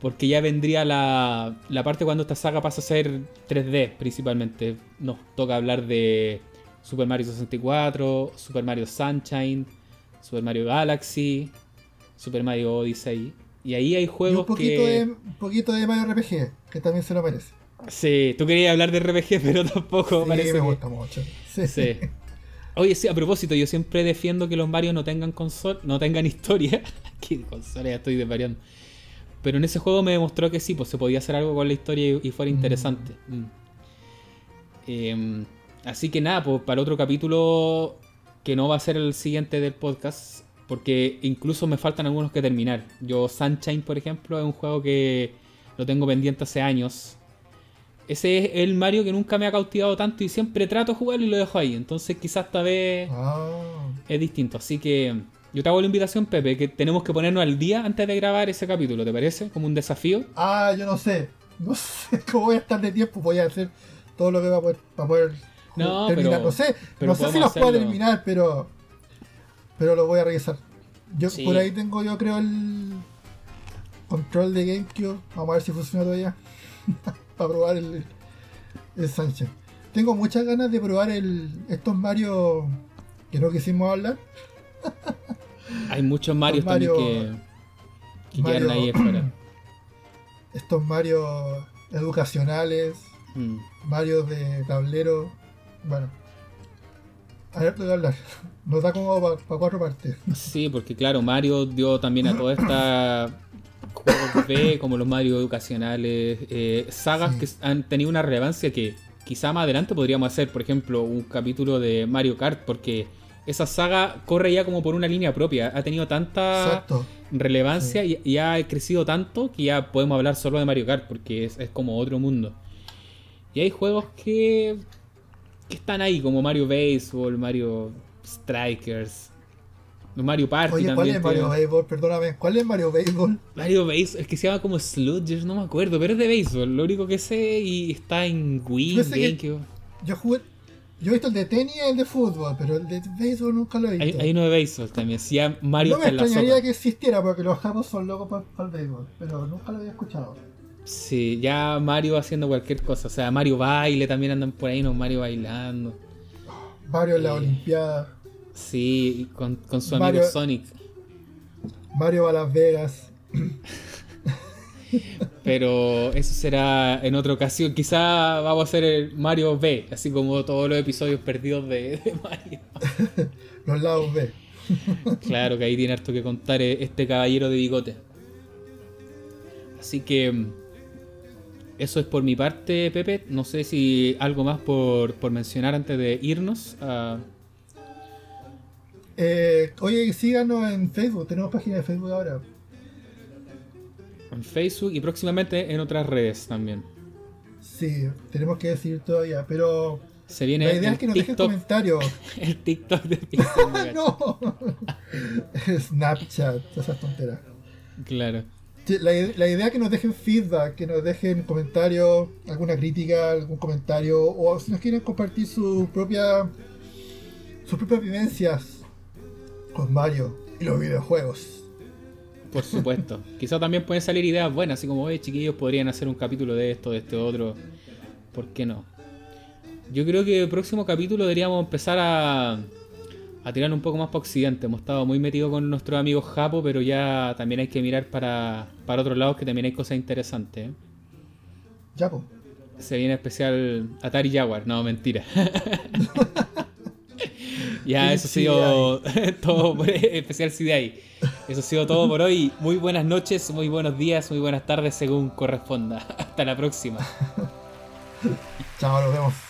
Porque ya vendría la, la parte cuando esta saga pasa a ser 3D principalmente. Nos toca hablar de Super Mario 64, Super Mario Sunshine, Super Mario Galaxy, Super Mario Odyssey. Y ahí hay juegos un poquito que... De, un poquito de Mario RPG, que también se lo merece. Sí, tú querías hablar de RPG, pero tampoco sí, me gusta mucho. Sí. Oye, sí, a propósito, yo siempre defiendo que los Mario no tengan console, no tengan historia. ¿Qué consola? Ya estoy desvariando. Pero en ese juego me demostró que sí, pues se podía hacer algo con la historia y, fuera mm. interesante. Mm. Em, así que nada, pues para otro capítulo que no va a ser el siguiente del podcast, porque incluso me faltan algunos que terminar. Yo Sunshine, por ejemplo, es un juego que lo tengo pendiente hace años. Ese es el Mario que nunca me ha cautivado tanto y siempre trato de jugarlo y lo dejo ahí. Entonces quizás esta vez ah. es distinto. Así que yo te hago la invitación, Pepe, que tenemos que ponernos al día antes de grabar ese capítulo, ¿te parece? Como un desafío. Ah, yo no sé. No sé cómo voy a estar de tiempo. Voy a hacer todo lo que va a poder, poder no, terminar. no sé, no sé si los puedo terminar, pero pero lo voy a revisar. Yo por ahí tengo, yo creo, el control de GameCube. Vamos a ver si funciona todavía. para probar el, el Sunshine. Tengo muchas ganas de probar el, estos Mario que no quisimos hablar. Hay muchos Marios también que, que quedan ahí Estos Mario educacionales, mm. varios de tablero. Bueno, a ver, de hablar. Nos da como para cuatro partes. Sí, porque claro, Mario dio también a toda esta B, como los Mario educacionales, eh, sagas que han tenido una relevancia que quizá más adelante podríamos hacer, por ejemplo, un capítulo de Mario Kart, porque esa saga corre ya como por una línea propia. Ha tenido tanta relevancia y, ha crecido tanto que ya podemos hablar solo de Mario Kart, porque es, como otro mundo. Y hay juegos que, que están ahí, como Mario Baseball, Mario Strikers. Mario Party Oye, ¿cuál es Mario Baseball? Perdóname, ¿cuál es Mario Baseball? Mario Baseball, es que se llama como Sludgers, no me acuerdo, pero es de béisbol, lo único que sé y está en Wii. Yo jugué, yo he visto el de tenis y el de fútbol, pero el de béisbol nunca lo he visto. Hay, uno de béisbol también, si Mario No me extrañaría que existiera porque los japos son locos para, el béisbol, pero nunca lo había escuchado. Sí, ya Mario haciendo cualquier cosa, o sea, Mario baile también andan por ahí, no Mario bailando. Mario en la eh, Olimpiada. Sí, con, con su amigo Sonic. Mario va a Las Vegas. Pero eso será en otra ocasión. Quizá vamos a hacer el Mario B, así como todos los episodios perdidos de, Mario. los lados B. claro que ahí tiene harto que contar este caballero de bigote. Así que mm, eso es por mi parte, Pepe. No sé si algo más por, por mencionar antes de irnos. A... Eh, oye, síganos en Facebook, tenemos página de Facebook ahora. En Facebook y próximamente en otras redes también. Sí, tenemos que decir todavía, pero se viene la idea es que nos dejen comentarios. El TikTok de no, Snapchat, esas tonteras. Claro. La, la, idea es que nos dejen feedback, que nos dejen comentarios, alguna crítica, algún comentario, o si nos quieren compartir su propia, sus propias vivencias con Mario y los videojuegos. Por supuesto. Quizá también pueden salir ideas buenas, así como, oye, chiquillos, podrían hacer un capítulo de esto, de este otro. ¿Por qué no? Yo creo que el próximo capítulo deberíamos empezar a, a tirar un poco más para Occidente. Hemos estado muy metidos con nuestros amigos Japo, pero ya también hay que mirar para, para otros lados que también hay cosas interesantes. ¿eh? Ya, Se viene especial Atari Jaguar, no, mentira. Ya, eso ha sido todo por especial CDI. Eso ha sido todo por hoy. Muy buenas noches, muy buenos días, muy buenas tardes según corresponda. Hasta la próxima. Chao, nos vemos.